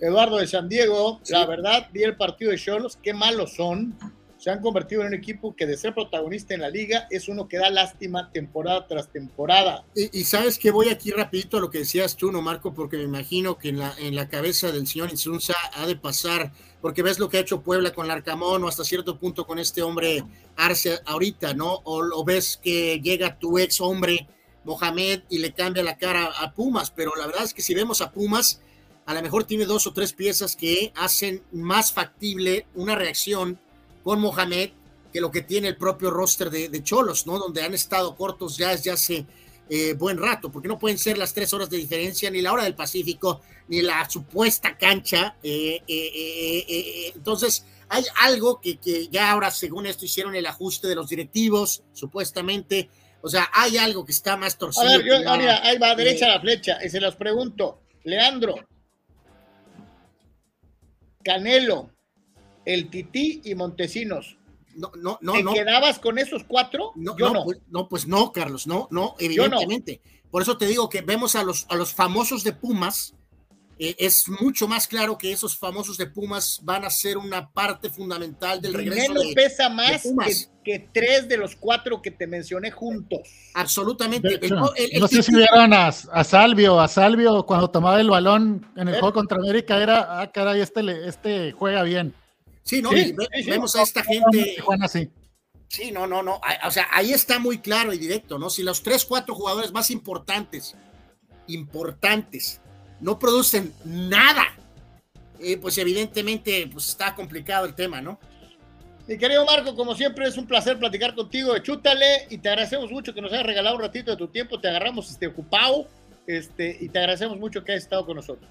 Eduardo de San Diego, la verdad, vi el partido de Cholos, qué malos son se han convertido en un equipo que de ser protagonista en la liga es uno que da lástima temporada tras temporada. Y, sabes que voy aquí rapidito a lo que decías tú, no Marco, porque me imagino que en la, en la cabeza del señor Insunza ha de pasar, porque ves lo que ha hecho Puebla con Larcamón o hasta cierto punto con este hombre Arce ahorita, ¿no? O, o ves que llega tu ex hombre Mohamed y le cambia la cara a Pumas, pero la verdad es que si vemos a Pumas, a lo mejor tiene dos o tres piezas que hacen más factible una reacción con Mohamed que lo que tiene el propio roster de, Cholos, ¿no? Donde han estado cortos ya desde hace eh, buen rato, porque no pueden ser las tres horas de diferencia, ni la hora del Pacífico, ni la supuesta cancha. Eh, eh, entonces, hay algo que, que, ya ahora, según esto, hicieron el ajuste de los directivos, supuestamente. O sea, hay algo que está más torcido. A ver, yo, mira, ahí va, derecha la flecha, y se los pregunto. Leandro, Canelo, el Tití y Montesinos. No, no, no. ¿Te quedabas con esos cuatro? No, Yo no. Pues, no, pues no, Carlos, no, no, evidentemente. Por eso te digo que vemos a los, a los famosos de Pumas. Eh, es mucho más claro que esos famosos de Pumas van a ser una parte fundamental del regreso. de, pesa más que, tres de los cuatro que te mencioné juntos. Absolutamente. no sé si vieron a, Salvio, a Salvio cuando tomaba el balón en el juego contra América, era, ah, caray, este, este juega bien. Sí, ¿no? vemos a esta gente. Sí, no, no, no. O sea, ahí está muy claro y directo, ¿no? Si los tres, cuatro jugadores más importantes, importantes, no producen nada, eh, pues evidentemente pues está complicado el tema, ¿no? Mi querido Marco, como siempre es un placer platicar contigo de Chútale y te agradecemos mucho que nos hayas regalado un ratito de tu tiempo, te agarramos este ocupado este, y te agradecemos mucho que hayas estado con nosotros.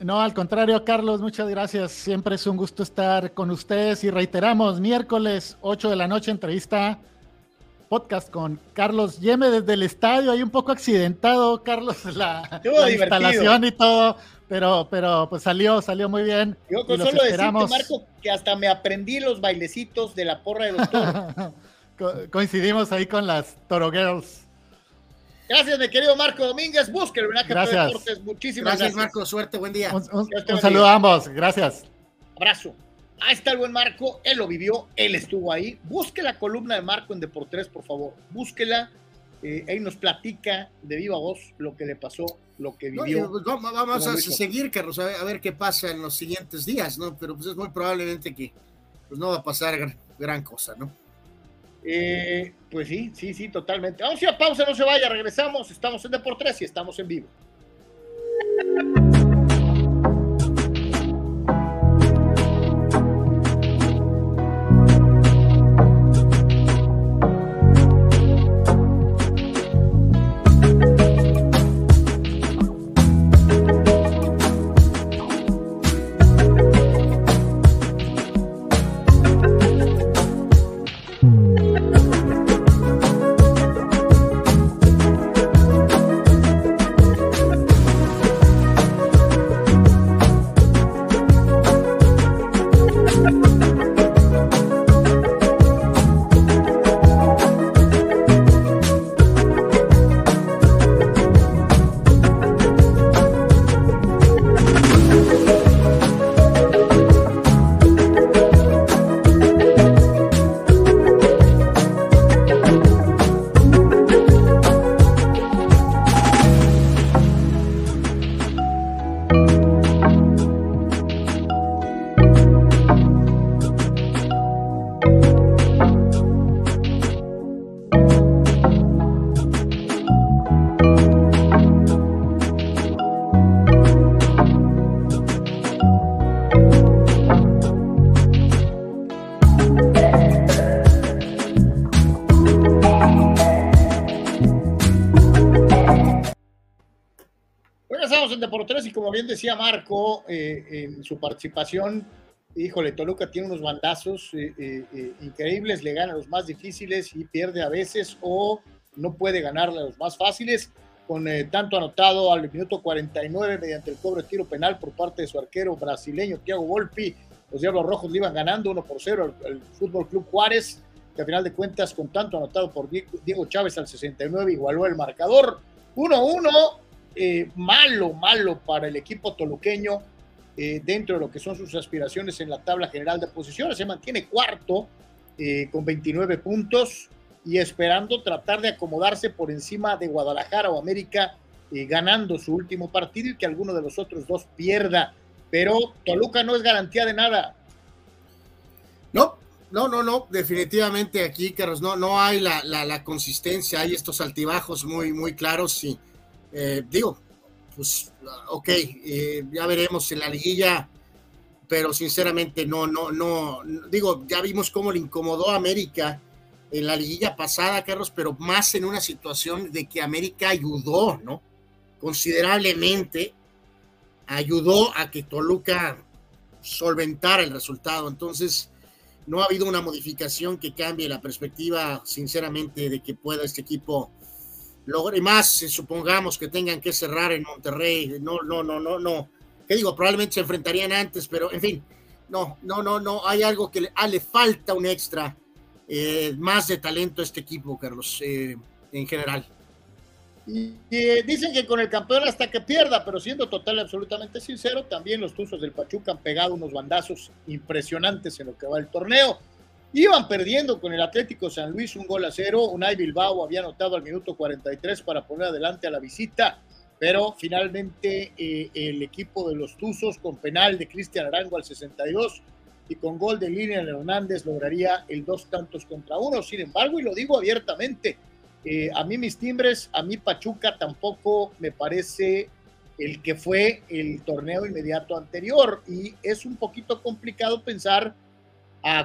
No, al contrario, Carlos, muchas gracias. Siempre es un gusto estar con ustedes y reiteramos, miércoles 8 de la noche, entrevista podcast con Carlos Yeme desde el estadio, ahí un poco accidentado, Carlos, la, instalación y todo, pero, pero pues salió, salió muy bien. Yo con solo esperamos. decirte, Marco, que hasta me aprendí los bailecitos de la porra de los toros. Coincidimos ahí con las Toro Girls. Gracias, mi querido Marco Domínguez. Búsquelo en Gracias. Deportes. Muchísimas gracias. Marco. Suerte, buen día. Un, saludo a ambos. Gracias. Abrazo. Ahí está el buen Marco. Él lo vivió. Él estuvo ahí. Busque la columna de Marco en Deportes, por favor. Búsquela. Eh, ahí nos platica de viva voz lo que le pasó, lo que vivió. Pues, vamos a seguir, Carlos, a ver, qué pasa en los siguientes días, ¿no? Pero pues es muy probablemente que pues no va a pasar gran cosa, ¿no? Eh, pues sí, sí, sí, totalmente. Vamos a ir a pausa, no se vaya, regresamos. Estamos en Deportes y estamos en vivo. Bien decía Marco eh, en su participación, híjole, Toluca tiene unos bandazos eh, eh, increíbles, le gana a los más difíciles y pierde a veces o no puede ganarle a los más fáciles. con eh, tanto anotado al minuto 49 mediante el cobro de tiro penal por parte de su arquero brasileño Thiago Volpi. Los Diablos Rojos le iban ganando 1 por 0 el, Fútbol Club Juárez, que a final de cuentas, con tanto anotado por Diego Chávez al 69, igualó el marcador. 1-1, eh, malo, malo para el equipo toluqueño eh, dentro de lo que son sus aspiraciones en la tabla general de posiciones. Se mantiene cuarto con 29 puntos y esperando tratar de acomodarse por encima de Guadalajara o América, eh, ganando su último partido y que alguno de los otros dos pierda. Pero Toluca no es garantía de nada. No, no, no, no, definitivamente aquí, Carlos, no, no hay la, la, consistencia, hay estos altibajos muy, muy claros y eh, digo, pues, ok, eh, ya veremos en la liguilla, pero sinceramente no, no, no, digo, ya vimos cómo le incomodó a América en la liguilla pasada, Carlos, pero más en una situación de que América ayudó, ¿no? Considerablemente ayudó a que Toluca solventara el resultado. Entonces, no ha habido una modificación que cambie la perspectiva, sinceramente, de que pueda este equipo lograr más. Supongamos que tengan que cerrar en Monterrey. No, no, no, no, no. ¿Qué digo? Probablemente se enfrentarían antes, pero en fin, no, no, no, no. Hay algo que le, ah, falta un extra eh, más de talento a este equipo, Carlos, eh, en general. Y, eh, dicen que con el campeón hasta que pierda, pero siendo total y absolutamente sincero, también los Tuzos del Pachuca han pegado unos bandazos impresionantes en lo que va el torneo. Iban perdiendo con el Atlético San Luis un gol a cero. Unai Bilbao había anotado al minuto 43 para poner adelante a la visita, pero finalmente el equipo de los Tuzos con penal de Cristian Arango al 62 y con gol de línea Hernández lograría el dos tantos contra uno. Sin embargo, y lo digo abiertamente, eh, a mí mis timbres, a mí Pachuca tampoco me parece el que fue el torneo inmediato anterior y es un poquito complicado pensar,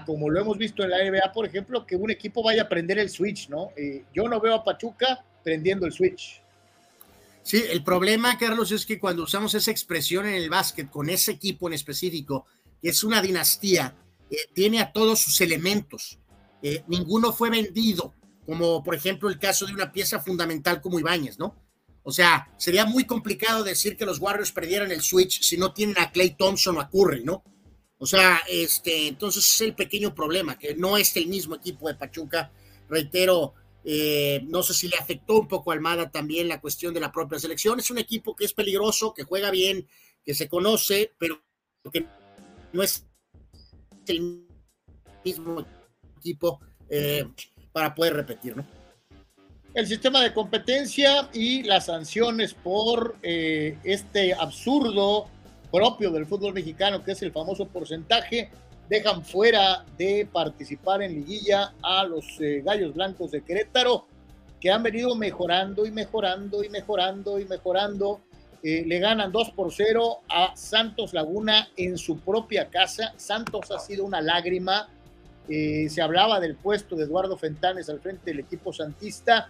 como lo hemos visto en la NBA, por ejemplo, que un equipo vaya a prender el switch, ¿no? Eh, yo no veo a Pachuca prendiendo el switch. Sí, el problema, Carlos, es que cuando usamos esa expresión en el básquet con ese equipo en específico, es una dinastía, eh, tiene a todos sus elementos. Eh, ninguno fue vendido, como por ejemplo el caso de una pieza fundamental como Ibáñez, ¿no? O sea, sería muy complicado decir que los Warriors perdieran el switch si no tienen a Clay Thompson o a Curry, ¿no? O sea, este, entonces es el pequeño problema, que no es el mismo equipo de Pachuca. Reitero, eh, no sé si le afectó un poco a Almada también la cuestión de la propia selección. Es un equipo que es peligroso, que juega bien, que se conoce, pero que no es el mismo equipo eh, para poder repetir, ¿no? El sistema de competencia y las sanciones por eh, este absurdo propio del fútbol mexicano, que es el famoso porcentaje, dejan fuera de participar en liguilla a los eh, Gallos Blancos de Querétaro, que han venido mejorando y mejorando y mejorando y mejorando eh, le ganan 2 por 0 a Santos Laguna en su propia casa. Santos ha sido una lágrima. Eh, se hablaba del puesto de Eduardo Fentanes al frente del equipo santista,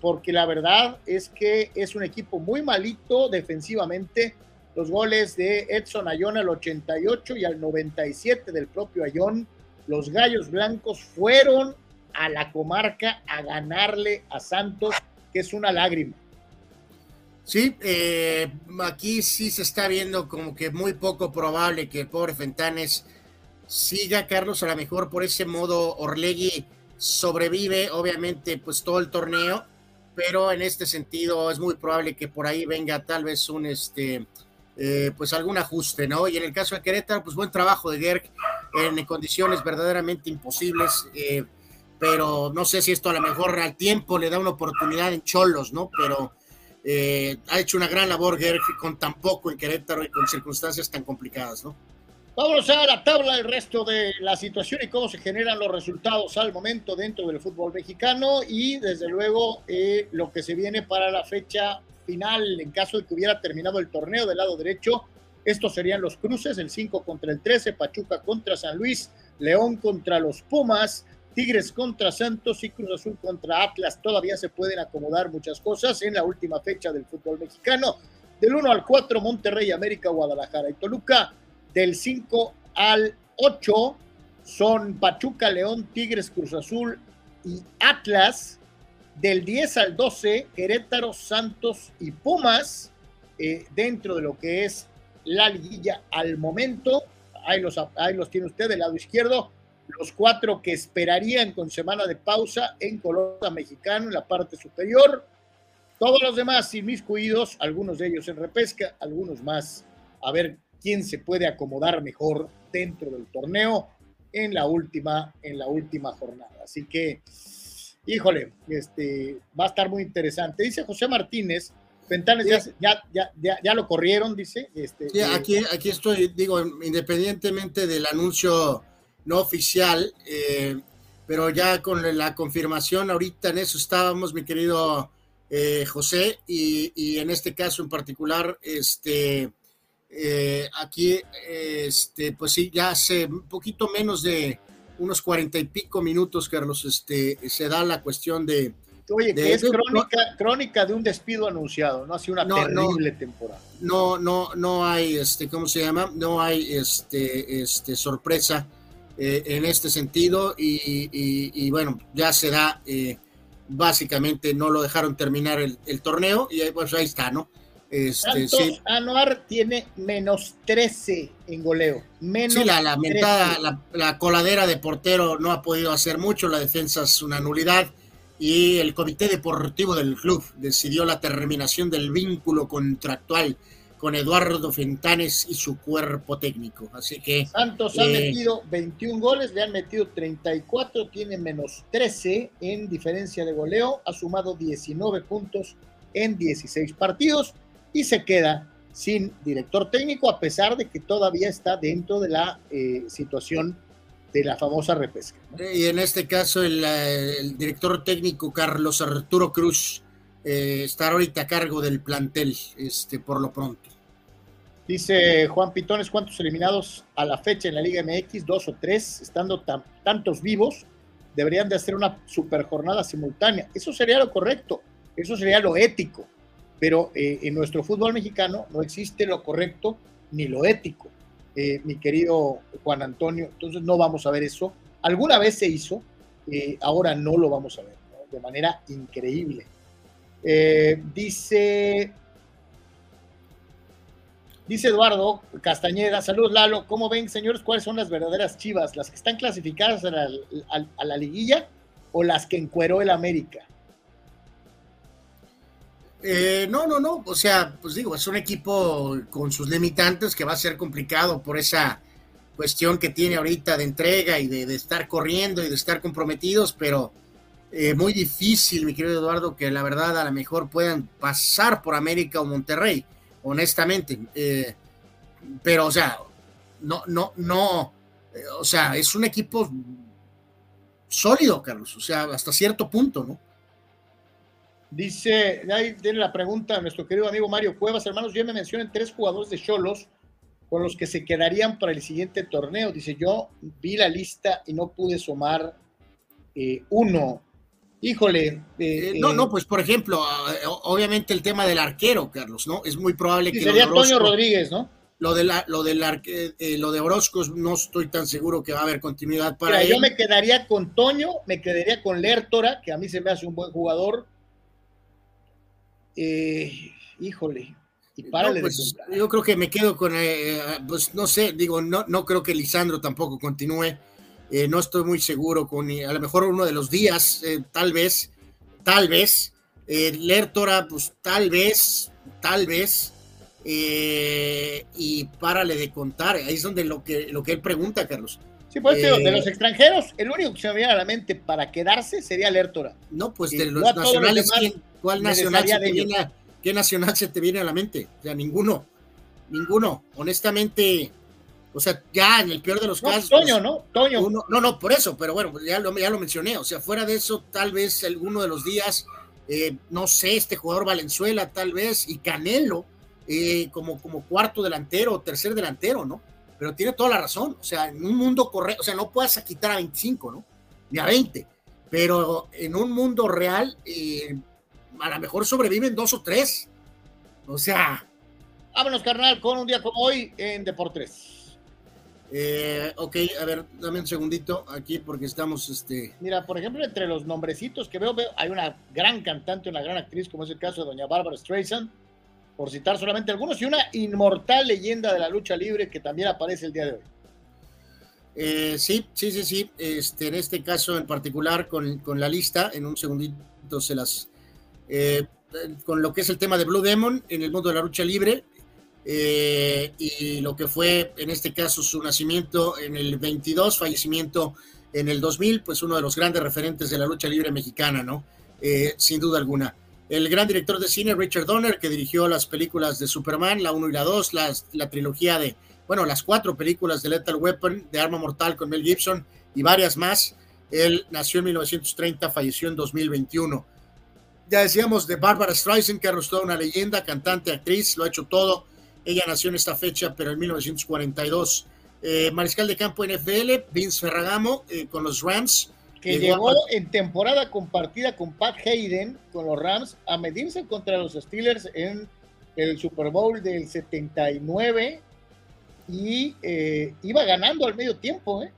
porque la verdad es que es un equipo muy malito defensivamente. Los goles de Edson Ayón al 88 y al 97 del propio Ayón. Los Gallos Blancos fueron a la comarca a ganarle a Santos, que es una lágrima. Sí, eh, aquí sí se está viendo como que muy poco probable que el pobre Fentanes siga, Carlos, a lo mejor por ese modo Orlegui sobrevive, obviamente, pues todo el torneo, pero en este sentido es muy probable que por ahí venga tal vez un, este, eh, pues algún ajuste, ¿no? Y en el caso de Querétaro, pues buen trabajo de Gerg en condiciones verdaderamente imposibles, eh, pero no sé si esto a lo mejor al tiempo le da una oportunidad en Cholos, ¿no? Pero eh, ha hecho una gran labor Gerg con tan poco en Querétaro y con circunstancias tan complicadas, ¿no? Vamos a la tabla el resto de la situación y cómo se generan los resultados al momento dentro del fútbol mexicano y desde luego lo que se viene para la fecha final en caso de que hubiera terminado el torneo del lado derecho. Estos serían los cruces, el 5 contra el 13, Pachuca contra San Luis, León contra los Pumas, Tigres contra Santos y Cruz Azul contra Atlas. Todavía se pueden acomodar muchas cosas en la última fecha del fútbol mexicano. Del 1 al 4, Monterrey, América, Guadalajara y Toluca. Del 5 al 8 son Pachuca, León, Tigres, Cruz Azul y Atlas. Del 10 al 12, Querétaro, Santos y Pumas, eh, dentro de lo que es la liguilla al momento. Ahí los, ahí los tiene usted del lado izquierdo. Los cuatro que esperarían con semana de pausa en Colombia Mexicano en la parte superior. Todos los demás inmiscuidos, algunos de ellos en repesca, algunos más. A ver quién se puede acomodar mejor dentro del torneo en la última, en la última jornada. Así que, híjole, este, va a estar muy interesante. Dice José Martínez, Ventanes ya, ya, ya, ya, lo corrieron, dice. Este, sí, aquí, aquí estoy, digo, independientemente del anuncio no oficial, eh, pero ya con la confirmación, ahorita en eso estábamos, mi querido eh, José, y, y, en este caso en particular, este, eh, aquí, este, pues sí, ya hace un poquito menos de unos cuarenta y pico minutos, Carlos, este, se da la cuestión de... Oye, que es crónica, crónica de un despido anunciado, ¿no? Ha sido una terrible temporada. No, no, no hay, este, ¿cómo se llama? No hay, este, este, sorpresa eh, en este sentido y, y, y, bueno, ya se da, eh, básicamente no lo dejaron terminar el, el torneo y pues ahí está, ¿no? Este, sí. Anuar tiene menos 13 en goleo. Menos sí, la lamentada, la, la, coladera de portero no ha podido hacer mucho, la defensa es una nulidad y el comité deportivo del club decidió la terminación del vínculo contractual con Eduardo Fentanes y su cuerpo técnico. Así que. Santos eh, ha metido 21 goles, le han metido 34, tiene menos 13 en diferencia de goleo, ha sumado 19 puntos en 16 partidos y se queda sin director técnico, a pesar de que todavía está dentro de la eh, situación de la famosa repesca. Y en este caso, el, el director técnico Carlos Arturo Cruz eh, está ahorita a cargo del plantel, este, por lo pronto. Dice Juan Pitones, ¿cuántos eliminados a la fecha en la Liga MX? Dos o tres, estando tan, tantos vivos, deberían de hacer una super jornada simultánea. Eso sería lo correcto, eso sería lo ético pero eh, en nuestro fútbol mexicano no existe lo correcto ni lo ético, eh, mi querido Juan Antonio, entonces no vamos a ver eso. Alguna vez se hizo, eh, ahora no lo vamos a ver, ¿no? de manera increíble. dice, dice Eduardo Castañeda, saludos Lalo, ¿cómo ven señores cuáles son las verdaderas chivas? ¿Las que están clasificadas a la, a la liguilla o las que encueró el América? Eh, no, no, no. O sea, pues digo, es un equipo con sus limitantes que va a ser complicado por esa cuestión que tiene ahorita de entrega y de, estar corriendo y de estar comprometidos, pero eh, muy difícil, mi querido Eduardo, que la verdad a lo mejor puedan pasar por América o Monterrey, honestamente. Eh, pero, o sea, no, no, no. Eh, o sea, es un equipo sólido, Carlos. O sea, hasta cierto punto, ¿no? Dice, ahí tiene la pregunta nuestro querido amigo Mario Cuevas, hermanos, yo me mencionen tres jugadores de Cholos con los que se quedarían para el siguiente torneo. Dice, yo vi la lista y no pude sumar eh, uno. Híjole. Eh, eh, no, no, pues por ejemplo, obviamente el tema del arquero, Carlos, ¿no? Es muy probable que... Sería Toño Rodríguez, ¿no? Lo de, la, lo, del lo de Orozco no estoy tan seguro que va a haber continuidad para Mira, él. Yo me quedaría con Toño, me quedaría con Lertora, que a mí se me hace un buen jugador eh, híjole, y párale no, pues, Yo creo que me quedo con, eh, pues no sé, digo, no, no creo que Lisandro tampoco continúe. Eh, no estoy muy seguro con, a lo mejor uno de los días, eh, tal vez, tal vez. Eh, Lertora, pues tal vez, tal vez. y párale de contar. Ahí es donde lo que, lo que él pregunta, Carlos. Sí, pues, de los extranjeros, el único que se me viene a la mente para quedarse sería Lertora. No, pues de los nacionales, los ¿quién, ¿Cuál nacional se te viene a, ¿Qué nacional se te viene a la mente? O sea, ninguno. Ninguno. Honestamente, o sea, ya en el peor de los no, casos. Toño, ¿no? Toño. Uno, no, no, por eso, pero bueno, ya lo, ya lo mencioné. O sea, fuera de eso, tal vez alguno de los días, eh, no sé, este jugador Valenzuela, tal vez, y Canelo, eh, como, como cuarto delantero o tercer delantero, ¿no? Pero tiene toda la razón. O sea, en un mundo correcto, o sea, no puedas quitar a 25, ¿no? Ni a 20. Pero en un mundo real, eh, a lo mejor sobreviven dos o tres. O sea. Vámonos, carnal, con un día como hoy en Deportes. Eh, ok, a ver, dame un segundito aquí porque estamos, este... Mira, por ejemplo, entre los nombrecitos que veo, veo hay una gran cantante, una gran actriz, como es el caso de doña Bárbara Streisand, por citar solamente algunos, y una inmortal leyenda de la lucha libre que también aparece el día de hoy. Eh, sí, sí, sí, sí. Este, en este caso en particular, con, con la lista, en un segundito se las. Eh, con lo que es el tema de Blue Demon en el mundo de la lucha libre eh, y lo que fue en este caso su nacimiento en el 22, fallecimiento en el 2000, pues uno de los grandes referentes de la lucha libre mexicana, ¿no? sin duda alguna. El gran director de cine, Richard Donner, que dirigió las películas de Superman, la 1 y la 2, la trilogía de bueno, las cuatro películas de Lethal Weapon, de Arma Mortal con Mel Gibson y varias más. Él nació en 1930, falleció en 2021. Ya decíamos de Barbara Streisand, que toda una leyenda, cantante, actriz, lo ha hecho todo. Ella nació en esta fecha, pero en 1942. Eh, mariscal de campo NFL, Vince Ferragamo, eh, con los Rams. Que llegó, en temporada compartida con Pat Hayden, con los Rams, a medirse contra los Steelers en el Super Bowl del 79 y eh, iba ganando al medio tiempo, ¿eh?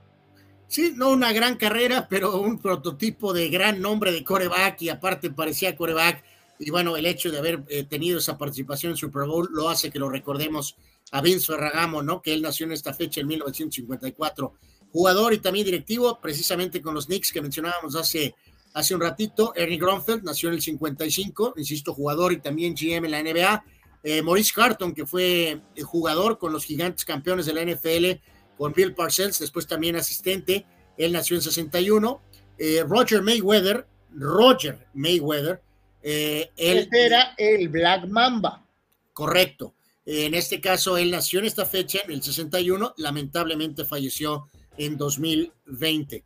Sí, no una gran carrera, pero un prototipo de gran nombre de coreback y aparte parecía coreback. Y bueno, el hecho de haber eh, tenido esa participación en Super Bowl lo hace que lo recordemos a Vince Ferragamo, ¿no? Que él nació en esta fecha en 1954. Jugador y también directivo, precisamente con los Knicks que mencionábamos hace, hace un ratito. Ernie Gronfeld nació en el 55, insisto, jugador y también GM en la NBA eh, Maurice Carton, que fue eh, jugador con los gigantes campeones de la NFL, con Bill Parcells, después también asistente, él nació en 61. Eh, Roger Mayweather, Roger Mayweather, él este era el Black Mamba. Correcto. En este caso, él nació en esta fecha, en el 61, lamentablemente falleció en 2020.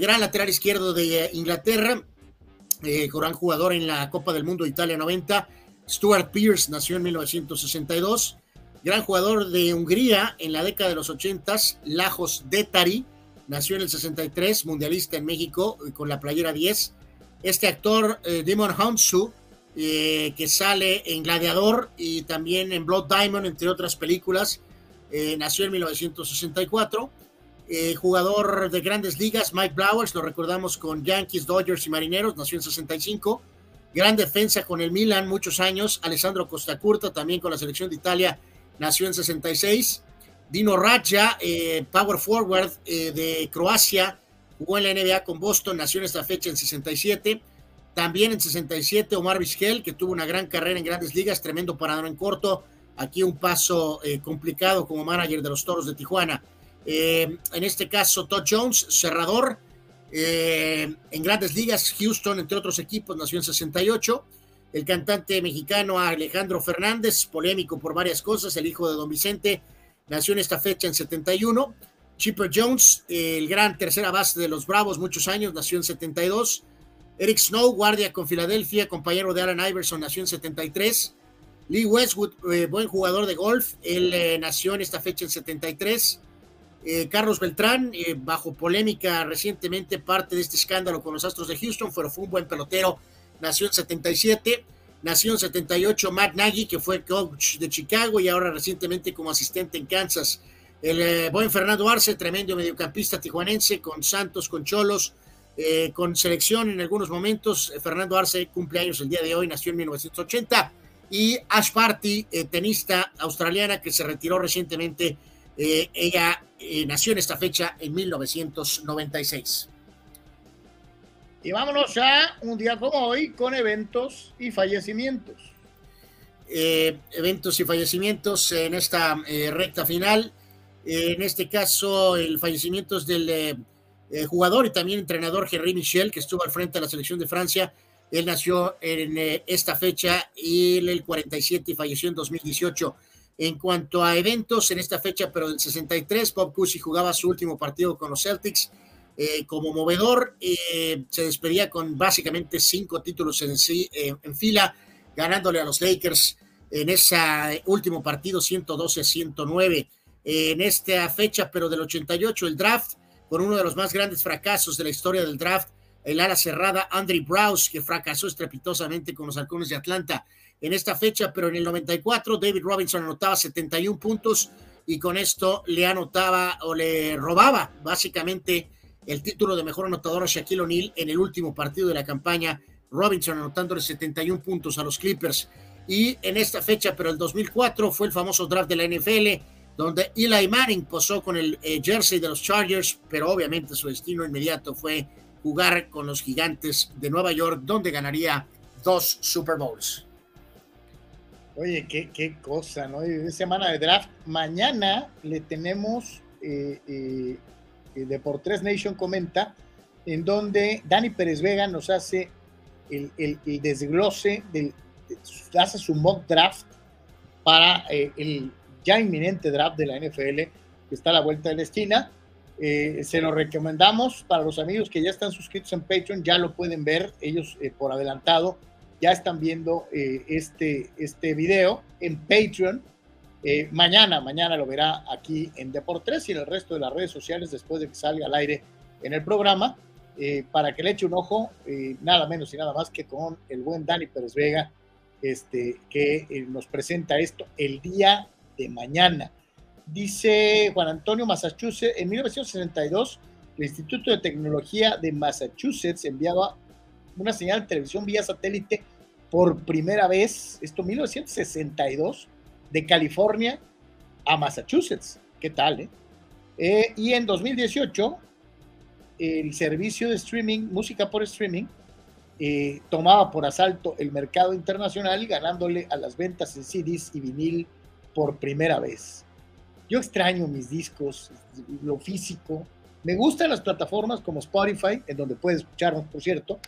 gran lateral izquierdo de Inglaterra, gran jugador en la Copa del Mundo Italia 90 Stuart Pierce nació en 1962, gran jugador de Hungría en la década de los 80, Lajos Detari, nació en el 63, mundialista en México eh, con la playera 10. Este actor, eh, Damon Hounsou, eh, que sale en Gladiador y también en Blood Diamond, entre otras películas, nació en 1964. Jugador de grandes ligas, Mike Blowers, lo recordamos con Yankees, Dodgers y Marineros, nació en 65 gran defensa con el Milan muchos años, Alessandro Costacurta también con la selección de Italia, nació en 66, Dino Raja, eh, power forward eh, de Croacia, jugó en la NBA con Boston, nació en esta fecha en 67, también en 67 Omar Vizquel, que tuvo una gran carrera en grandes ligas, tremendo parador en corto, aquí un paso eh, complicado como manager de los Toros de Tijuana. En este caso, Todd Jones, cerrador, eh, en grandes ligas, Houston, entre otros equipos, nació en 68. El cantante mexicano Alejandro Fernández, polémico por varias cosas, el hijo de don Vicente, nació en esta fecha en 71. Chipper Jones, el gran tercera base de los Bravos, muchos años, nació en 72. Eric Snow, guardia con Filadelfia, compañero de Alan Iverson, nació en 73. Lee Westwood, eh, buen jugador de golf, él eh, nació en esta fecha en 73. Eh, Carlos Beltrán, eh, bajo polémica recientemente, parte de este escándalo con los Astros de Houston, pero fue un buen pelotero, nació en 77, nació en 78 Matt Nagy, que fue coach de Chicago y ahora recientemente como asistente en Kansas. El eh, buen Fernando Arce, tremendo mediocampista tijuanense, con Santos, con Cholos, con selección en algunos momentos. Fernando Arce cumple años el día de hoy, nació en 1980. Y Ash Party, tenista australiana que se retiró recientemente eh, ella eh, nació en esta fecha en 1996. Y vámonos a un día como hoy con eventos y fallecimientos. Eh, eventos y fallecimientos en esta recta final. en este caso, el fallecimiento es del jugador y también entrenador Henri Michel, que estuvo al frente de la selección de Francia. Él nació en esta fecha y el 47 y falleció en 2018. En cuanto a eventos en esta fecha, pero del 63, Bob Cousy jugaba su último partido con los Celtics eh, como movedor. Eh, se despedía con básicamente cinco títulos en, sí, eh, en fila, ganándole a los Lakers en ese último partido 112-109. en esta fecha, pero del 88, el draft, con uno de los más grandes fracasos de la historia del draft, el ala cerrada Andre Browse, que fracasó estrepitosamente con los halcones de Atlanta en esta fecha, pero en el 94 David Robinson anotaba 71 puntos y con esto le anotaba o le robaba básicamente el título de mejor anotador a Shaquille O'Neal en el último partido de la campaña. Robinson anotándole 71 puntos a los Clippers. Y en esta fecha, pero el 2004, fue el famoso draft de la NFL, donde Eli Manning posó con el eh, jersey de los Chargers, pero obviamente su destino inmediato fue jugar con los gigantes de Nueva York, donde ganaría dos Super Bowls. Oye, qué, cosa, ¿no? Es semana de draft. Mañana le tenemos eh, eh, de por tres Nation comenta, en donde Dani Pérez Vega nos hace el, desglose, del, hace su mock draft para eh, el ya inminente draft de la NFL, que está a la vuelta de la esquina. Eh, se lo recomendamos para los amigos que ya están suscritos en Patreon, ya lo pueden ver, ellos eh, por adelantado ya están viendo este, este video en Patreon. mañana, mañana lo verá aquí en Deportes y en el resto de las redes sociales después de que salga al aire en el programa. Eh, para que le eche un ojo, eh, nada menos y nada más que con el buen Dani Pérez Vega, este, que eh, nos presenta esto el día de mañana. Dice Juan Antonio Massachusetts, en 1962, el Instituto de Tecnología de Massachusetts enviaba una señal de televisión vía satélite por primera vez, esto 1962, de California a Massachusetts. ¿Qué tal? y en 2018, el servicio de streaming, música por streaming, eh, tomaba por asalto el mercado internacional, ganándole a las ventas en CDs y vinil por primera vez. Yo extraño mis discos, lo físico. Me gustan las plataformas como Spotify, en donde puedes escucharnos, por cierto,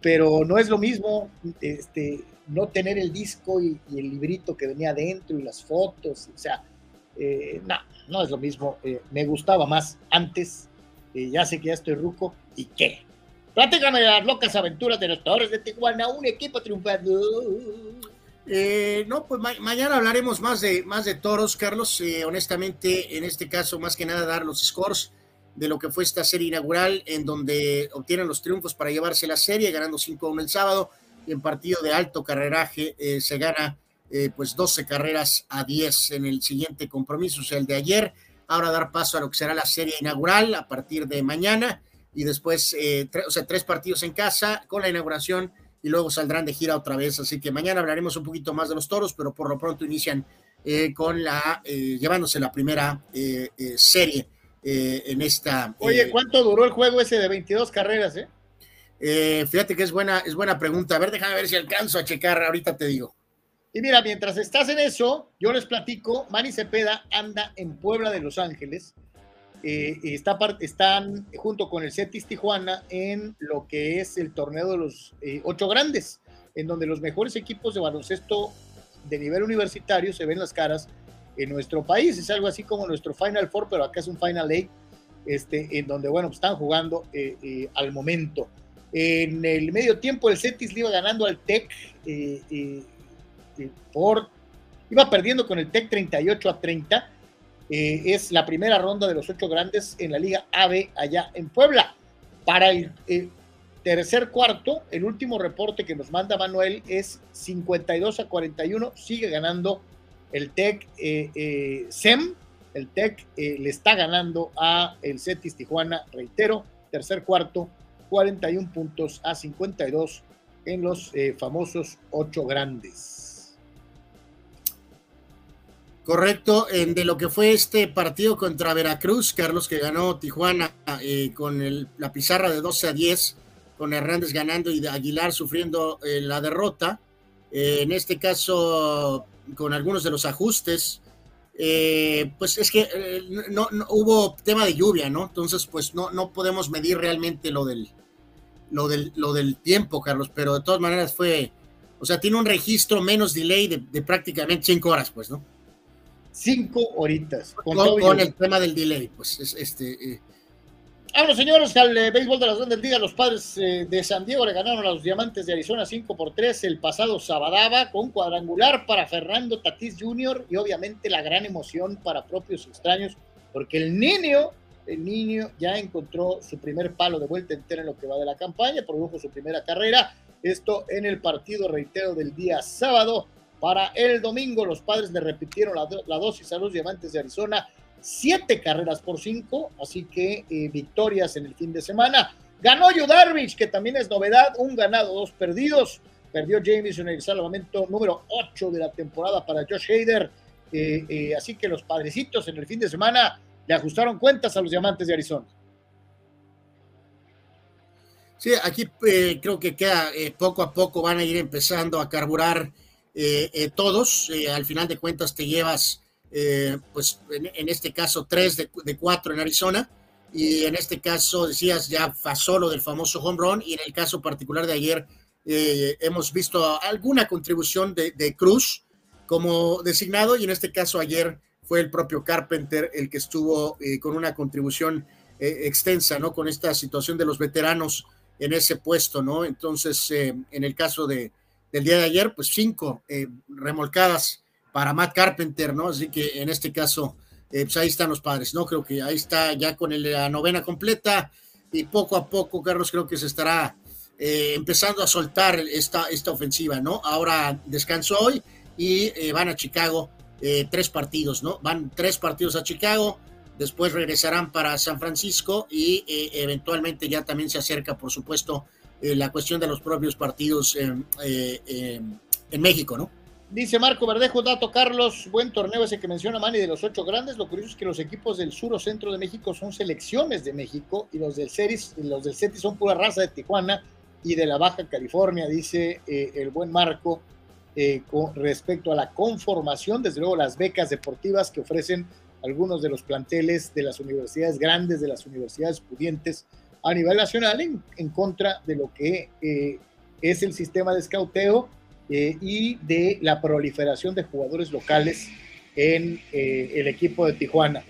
pero no es lo mismo este, no tener el disco y, el librito que venía adentro y las fotos. O sea, eh, no, no es lo mismo. Eh, me gustaba más antes ya sé que ya estoy ruco, ¿y qué? Platícame de las locas aventuras de los Torres de Tijuana, un equipo triunfando. Eh, no, pues mañana hablaremos más de, más de toros, Carlos. Eh, honestamente, en este caso, más que nada, dar los scores de lo que fue esta serie inaugural, en donde obtienen los triunfos para llevarse la serie, ganando 5-1 el sábado, y en partido de alto carreraje eh, se gana pues 12 carreras a 10 en el siguiente compromiso, o sea, el de ayer. Ahora dar paso a lo que será la serie inaugural a partir de mañana y después, eh, o sea, tres partidos en casa con la inauguración y luego saldrán de gira otra vez. Así que mañana hablaremos un poquito más de los toros, pero por lo pronto inician eh, con la, eh, llevándose la primera serie en esta. Oye, ¿cuánto duró el juego ese de 22 carreras, eh? fíjate que es buena, es buena pregunta. A ver, déjame ver si alcanzo a checar, ahorita te digo. Y mira, mientras estás en eso, yo les platico, Manny Cepeda anda en Puebla de Los Ángeles. Eh, está, están junto con el Cetis Tijuana en lo que es el torneo de los eh, ocho grandes, en donde los mejores equipos de baloncesto de nivel universitario se ven las caras en nuestro país. Es algo así como nuestro Final Four, pero acá es un Final Eight, este, en donde, bueno, pues están jugando eh, al momento. En el medio tiempo, el Cetis le iba ganando al TEC este, por, iba perdiendo con el TEC 38 a 30. Eh, es la primera ronda de los ocho grandes en la Liga AB allá en Puebla. Para el tercer cuarto, el último reporte que nos manda Manuel es 52 a 41. Sigue ganando el TEC eh, eh, SEM. El TEC le está ganando a el Cetis Tijuana, reitero, tercer cuarto, 41 puntos a 52 en los famosos ocho grandes. Correcto, de lo que fue este partido contra Veracruz, Carlos, que ganó Tijuana eh, con la pizarra de 12 a 10, con Hernández ganando y Aguilar sufriendo eh, la derrota. Eh, en este caso, con algunos de los ajustes, pues es que no, hubo tema de lluvia, ¿no? Entonces, pues no, no podemos medir realmente lo del, lo, del, lo del tiempo, Carlos, pero de todas maneras fue, o sea, tiene un registro menos delay de, de prácticamente cinco horas, pues, ¿no? cinco horitas. Con, el tema del delay, pues este. Eh. Vámonos, señores, al eh, béisbol de las grandes ligas. Los padres eh, de San Diego le ganaron a los Diamantes de Arizona 5 por 3 el pasado Sabadaba con cuadrangular para Fernando Tatís Jr. y obviamente la gran emoción para propios extraños, porque el niño, el niño ya encontró su primer palo de vuelta entera en lo que va de la campaña, produjo su primera carrera. Esto en el partido, reitero, del día sábado para el domingo. Los padres le repitieron la, la dosis a los diamantes de Arizona, siete carreras por cinco, así que eh, victorias en el fin de semana. Ganó Yu Darvish, que también es novedad, un ganado, dos perdidos. Perdió Jameson en el salvamento número 8 de la temporada para Josh Hader. Eh, eh, así que los padrecitos en el fin de semana le ajustaron cuentas a los diamantes de Arizona. Sí, aquí creo que queda poco a poco van a ir empezando a carburar todos. al final de cuentas te llevas, pues en, este caso, tres de, de, cuatro en Arizona. Y en este caso, decías ya solo del famoso home run. Y en el caso particular de ayer, hemos visto alguna contribución de, Cruz como designado. Y en este caso, ayer fue el propio Carpenter el que estuvo con una contribución extensa, ¿no? Con esta situación de los veteranos en ese puesto, ¿no? Entonces, eh, en el caso de, del día de ayer, pues cinco eh, remolcadas para Matt Carpenter, ¿no? Así que en este caso, eh, pues ahí están los padres, ¿no? Creo que ahí está ya con la novena completa y poco a poco, Carlos, creo que se estará empezando a soltar esta, esta ofensiva, ¿no? Ahora descansó hoy y van a Chicago tres partidos, ¿no? Van tres partidos a Chicago después regresarán para San Francisco y eh, eventualmente ya también se acerca, por supuesto, eh, la cuestión de los propios partidos eh, en México, ¿no? Dice Marco Verdejo, dato Carlos, buen torneo ese que menciona Manny de los ocho grandes. Lo curioso es que los equipos del sur o centro de México son selecciones de México y los del Ceris, los del CETI son pura raza de Tijuana y de la Baja California, dice el buen Marco, con respecto a la conformación, desde luego las becas deportivas que ofrecen algunos de los planteles de las universidades grandes, de las universidades pudientes a nivel nacional en, contra de lo que eh, es el sistema de escauteo eh, y de la proliferación de jugadores locales en eh, el equipo de Tijuana.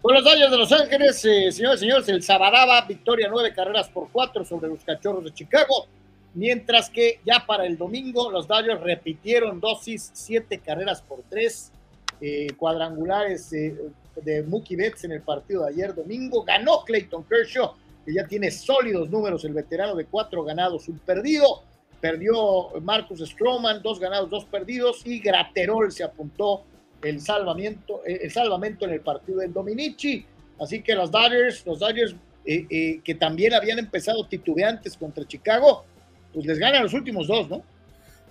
Con los Dodgers de Los Ángeles, señores y señores, el Sabadaba, victoria nueve carreras por cuatro sobre los Cachorros de Chicago, mientras que ya para el domingo los Dodgers repitieron dosis, siete carreras por tres eh, cuadrangulares eh, de Mookie Betts en el partido de ayer domingo. Ganó Clayton Kershaw, que ya tiene sólidos números, el veterano de cuatro ganados, un perdido. Perdió Marcus Stroman, dos ganados, dos perdidos. Y Graterol se apuntó el salvamento, eh, el salvamento en el partido del Dominici. Así que los Dodgers, los Dodgers que también habían empezado titubeantes contra Chicago, pues les ganan los últimos dos, ¿no?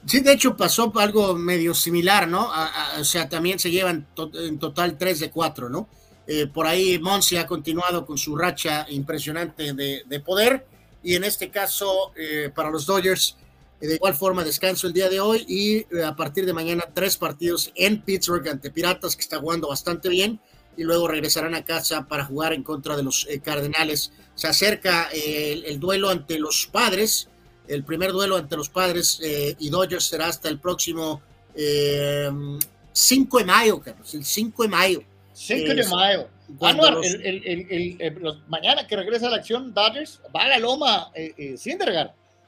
Sí, de hecho pasó algo medio similar, ¿no? o sea, también se llevan en total 3 de 4, ¿no? Eh, por ahí Monsi ha continuado con su racha impresionante de, poder y en este caso eh, para los Dodgers eh, de igual forma descanso el día de hoy y a partir de mañana tres partidos en Pittsburgh ante Piratas que está jugando bastante bien y luego regresarán a casa para jugar en contra de los Cardenales. Se acerca el duelo ante los Padres el primer duelo entre los padres eh, y Dodgers será hasta el próximo 5 eh, de mayo, Carlos, el 5 de mayo. 5 de mayo. Anuar, el, mañana que regresa a la acción Dodgers, va a la loma eh, eh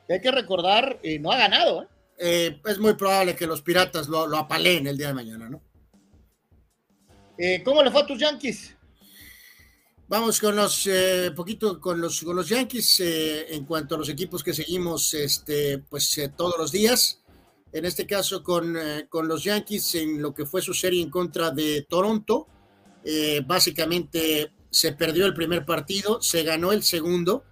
Sindergaard. Hay que recordar, no ha ganado. es muy probable que los Piratas lo, lo apaleen el día de mañana, ¿no? ¿Cómo le fue a tus Yankees? Vamos con los eh, poquito con los con los Yankees eh, en cuanto a los equipos que seguimos este pues eh, todos los días. En este caso con, con, los Yankees en lo que fue su serie en contra de Toronto. básicamente se perdió el primer partido, se ganó el segundo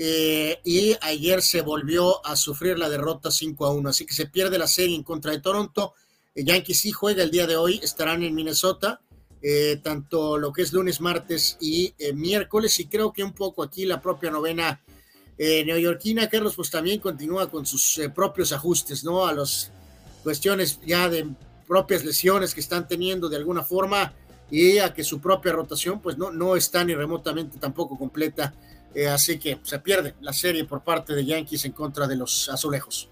y ayer se volvió a sufrir la derrota 5 a 1. Así que se pierde la serie en contra de Toronto. Yankees sí juega el día de hoy, estarán en Minnesota eh, tanto lo que es lunes, martes y eh, miércoles, y creo que un poco aquí la propia novena eh, neoyorquina, Carlos, pues también continúa con sus propios ajustes, ¿no? A las cuestiones ya de propias lesiones que están teniendo de alguna forma y a que su propia rotación pues no, no está ni remotamente tampoco completa, así que se pierde la serie por parte de Yankees en contra de los azulejos.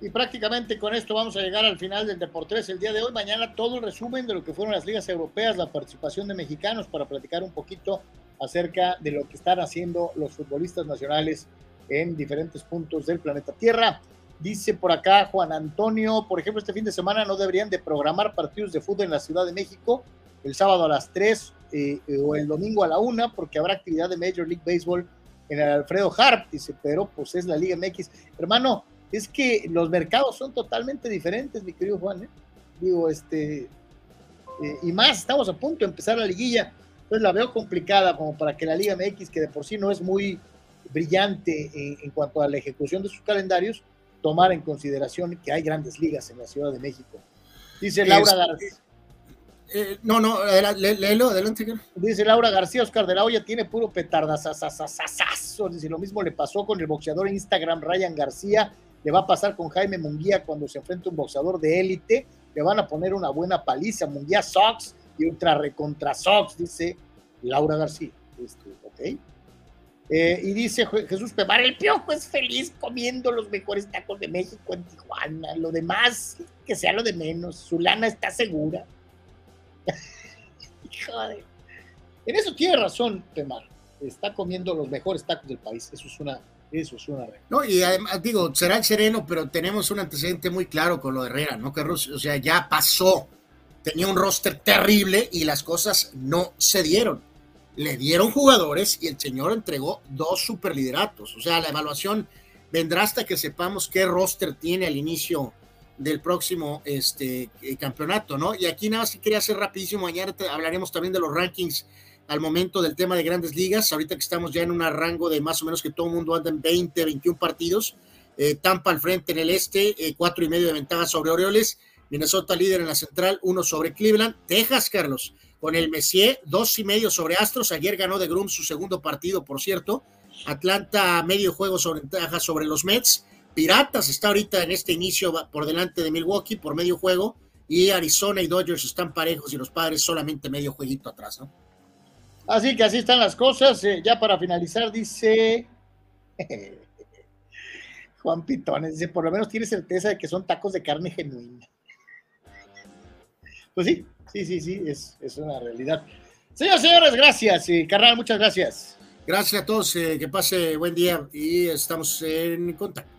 Y prácticamente con esto vamos a llegar al final del Deportes el día de hoy. Mañana todo el resumen de lo que fueron las ligas europeas, la participación de mexicanos para platicar un poquito acerca de lo que están haciendo los futbolistas nacionales en diferentes puntos del planeta Tierra. Dice por acá Juan Antonio, por ejemplo, este fin de semana no deberían de programar partidos de fútbol en la Ciudad de México el sábado a las 3 eh, eh, o el domingo a la 1 porque habrá actividad de Major League Baseball en el Alfredo Harp, dice, pero pues es la Liga MX. Hermano, es que los mercados son totalmente diferentes, mi querido Juan. ¿eh? Digo, este, eh, y más, estamos a punto de empezar la liguilla, entonces la veo complicada como para que la Liga MX, que de por sí no es muy brillante en, cuanto a la ejecución de sus calendarios, tomar en consideración que hay grandes ligas en la Ciudad de México. Dice Laura García. Eh, no, no, léelo, adelante. Dice Laura García, Oscar de la Hoya tiene puro petardazazazazazo. Dice, lo mismo le pasó con el boxeador Instagram Ryan García, le va a pasar con Jaime Munguía cuando se enfrente a un boxeador de élite, le van a poner una buena paliza, Munguía Sox y ultra recontra Sox, dice Laura García. Este, ok. Y dice Jesús Pemar, el piojo es feliz comiendo los mejores tacos de México en Tijuana. Lo demás, que sea lo de menos. Su lana está segura. Joder. En eso tiene razón Pemar. Está comiendo los mejores tacos del país. Eso es una, eso es una No, y además, digo, será el sereno, pero tenemos un antecedente muy claro con lo de Herrera, ¿no, Carlos? O sea, ya pasó. Tenía un roster terrible y las cosas no se dieron le dieron jugadores y el señor entregó dos superlideratos. O sea, la evaluación vendrá hasta que sepamos qué roster tiene al inicio del próximo este, eh, campeonato, ¿no? Y aquí nada más que quería hacer rapidísimo, mañana hablaremos también de los rankings al momento del tema de grandes ligas, ahorita que estamos ya en un rango de más o menos que todo el mundo anda en 20, 21 partidos, eh, Tampa al frente en el este, eh, cuatro y medio de ventaja sobre Orioles, Minnesota líder en la central, uno sobre Cleveland, Texas, Carlos, con el Messier, dos y medio sobre Astros. Ayer ganó de Grum su segundo partido, por cierto. Atlanta medio juego sobre ventaja sobre los Mets. Piratas está ahorita en este inicio por delante de Milwaukee por medio juego. Y Arizona y Dodgers están parejos y los padres solamente medio jueguito atrás, ¿no? Así que así están las cosas. Eh, ya para finalizar, dice Juan Pitones, dice, por lo menos tiene certeza de que son tacos de carne genuina. Pues sí, Sí, sí, sí, es, una realidad. Señores, señores, gracias. Y carnal, muchas gracias. Gracias a todos, eh, que pase buen día y estamos en contacto.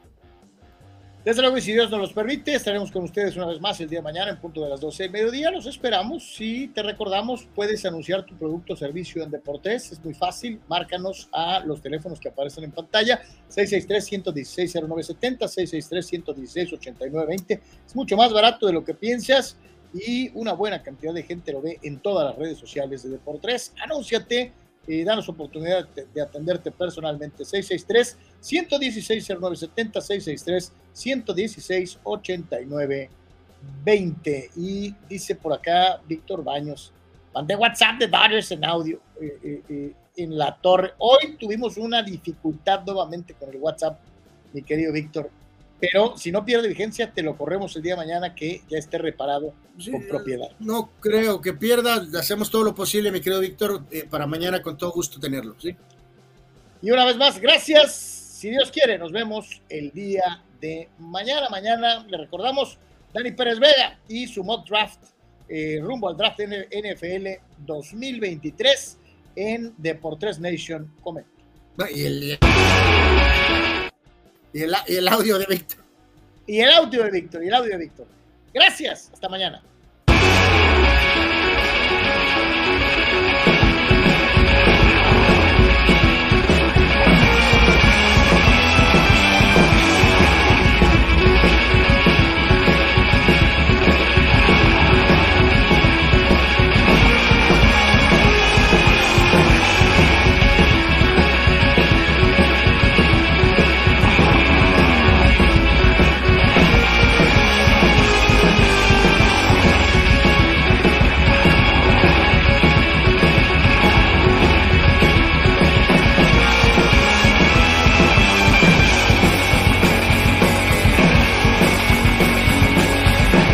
Desde luego, y si Dios nos los permite, estaremos con ustedes una vez más el día de mañana en punto de las 12 de mediodía. Los esperamos. Si te recordamos, puedes anunciar tu producto o servicio en Deportes. Es muy fácil. Márcanos a los teléfonos que aparecen en pantalla: 663-116-0970, 663-116-8920. Es mucho más barato de lo que piensas y una buena cantidad de gente lo ve en todas las redes sociales de Deportes. Anúnciate y danos oportunidad de, atenderte personalmente. 663-116-0970, 663-116-8920. Y dice por acá Víctor Baños, mandé WhatsApp de Dodgers en audio eh, eh, eh, en la torre. Hoy tuvimos una dificultad nuevamente con el WhatsApp, mi querido Víctor. Pero si no pierde vigencia, te lo corremos el día de mañana que ya esté reparado con propiedad. No creo que pierda. Hacemos todo lo posible, mi querido Víctor, eh, para mañana con todo gusto tenerlo. ¿sí? Y una vez más, gracias. Si Dios quiere, nos vemos el día de mañana. Mañana le recordamos Dani Pérez Vega y su mock draft eh, rumbo al draft NFL 2023 en Deportes Nation Comment. Y el, y el, audio de Víctor. Y el audio de Víctor, y el audio de Víctor. Gracias, hasta mañana.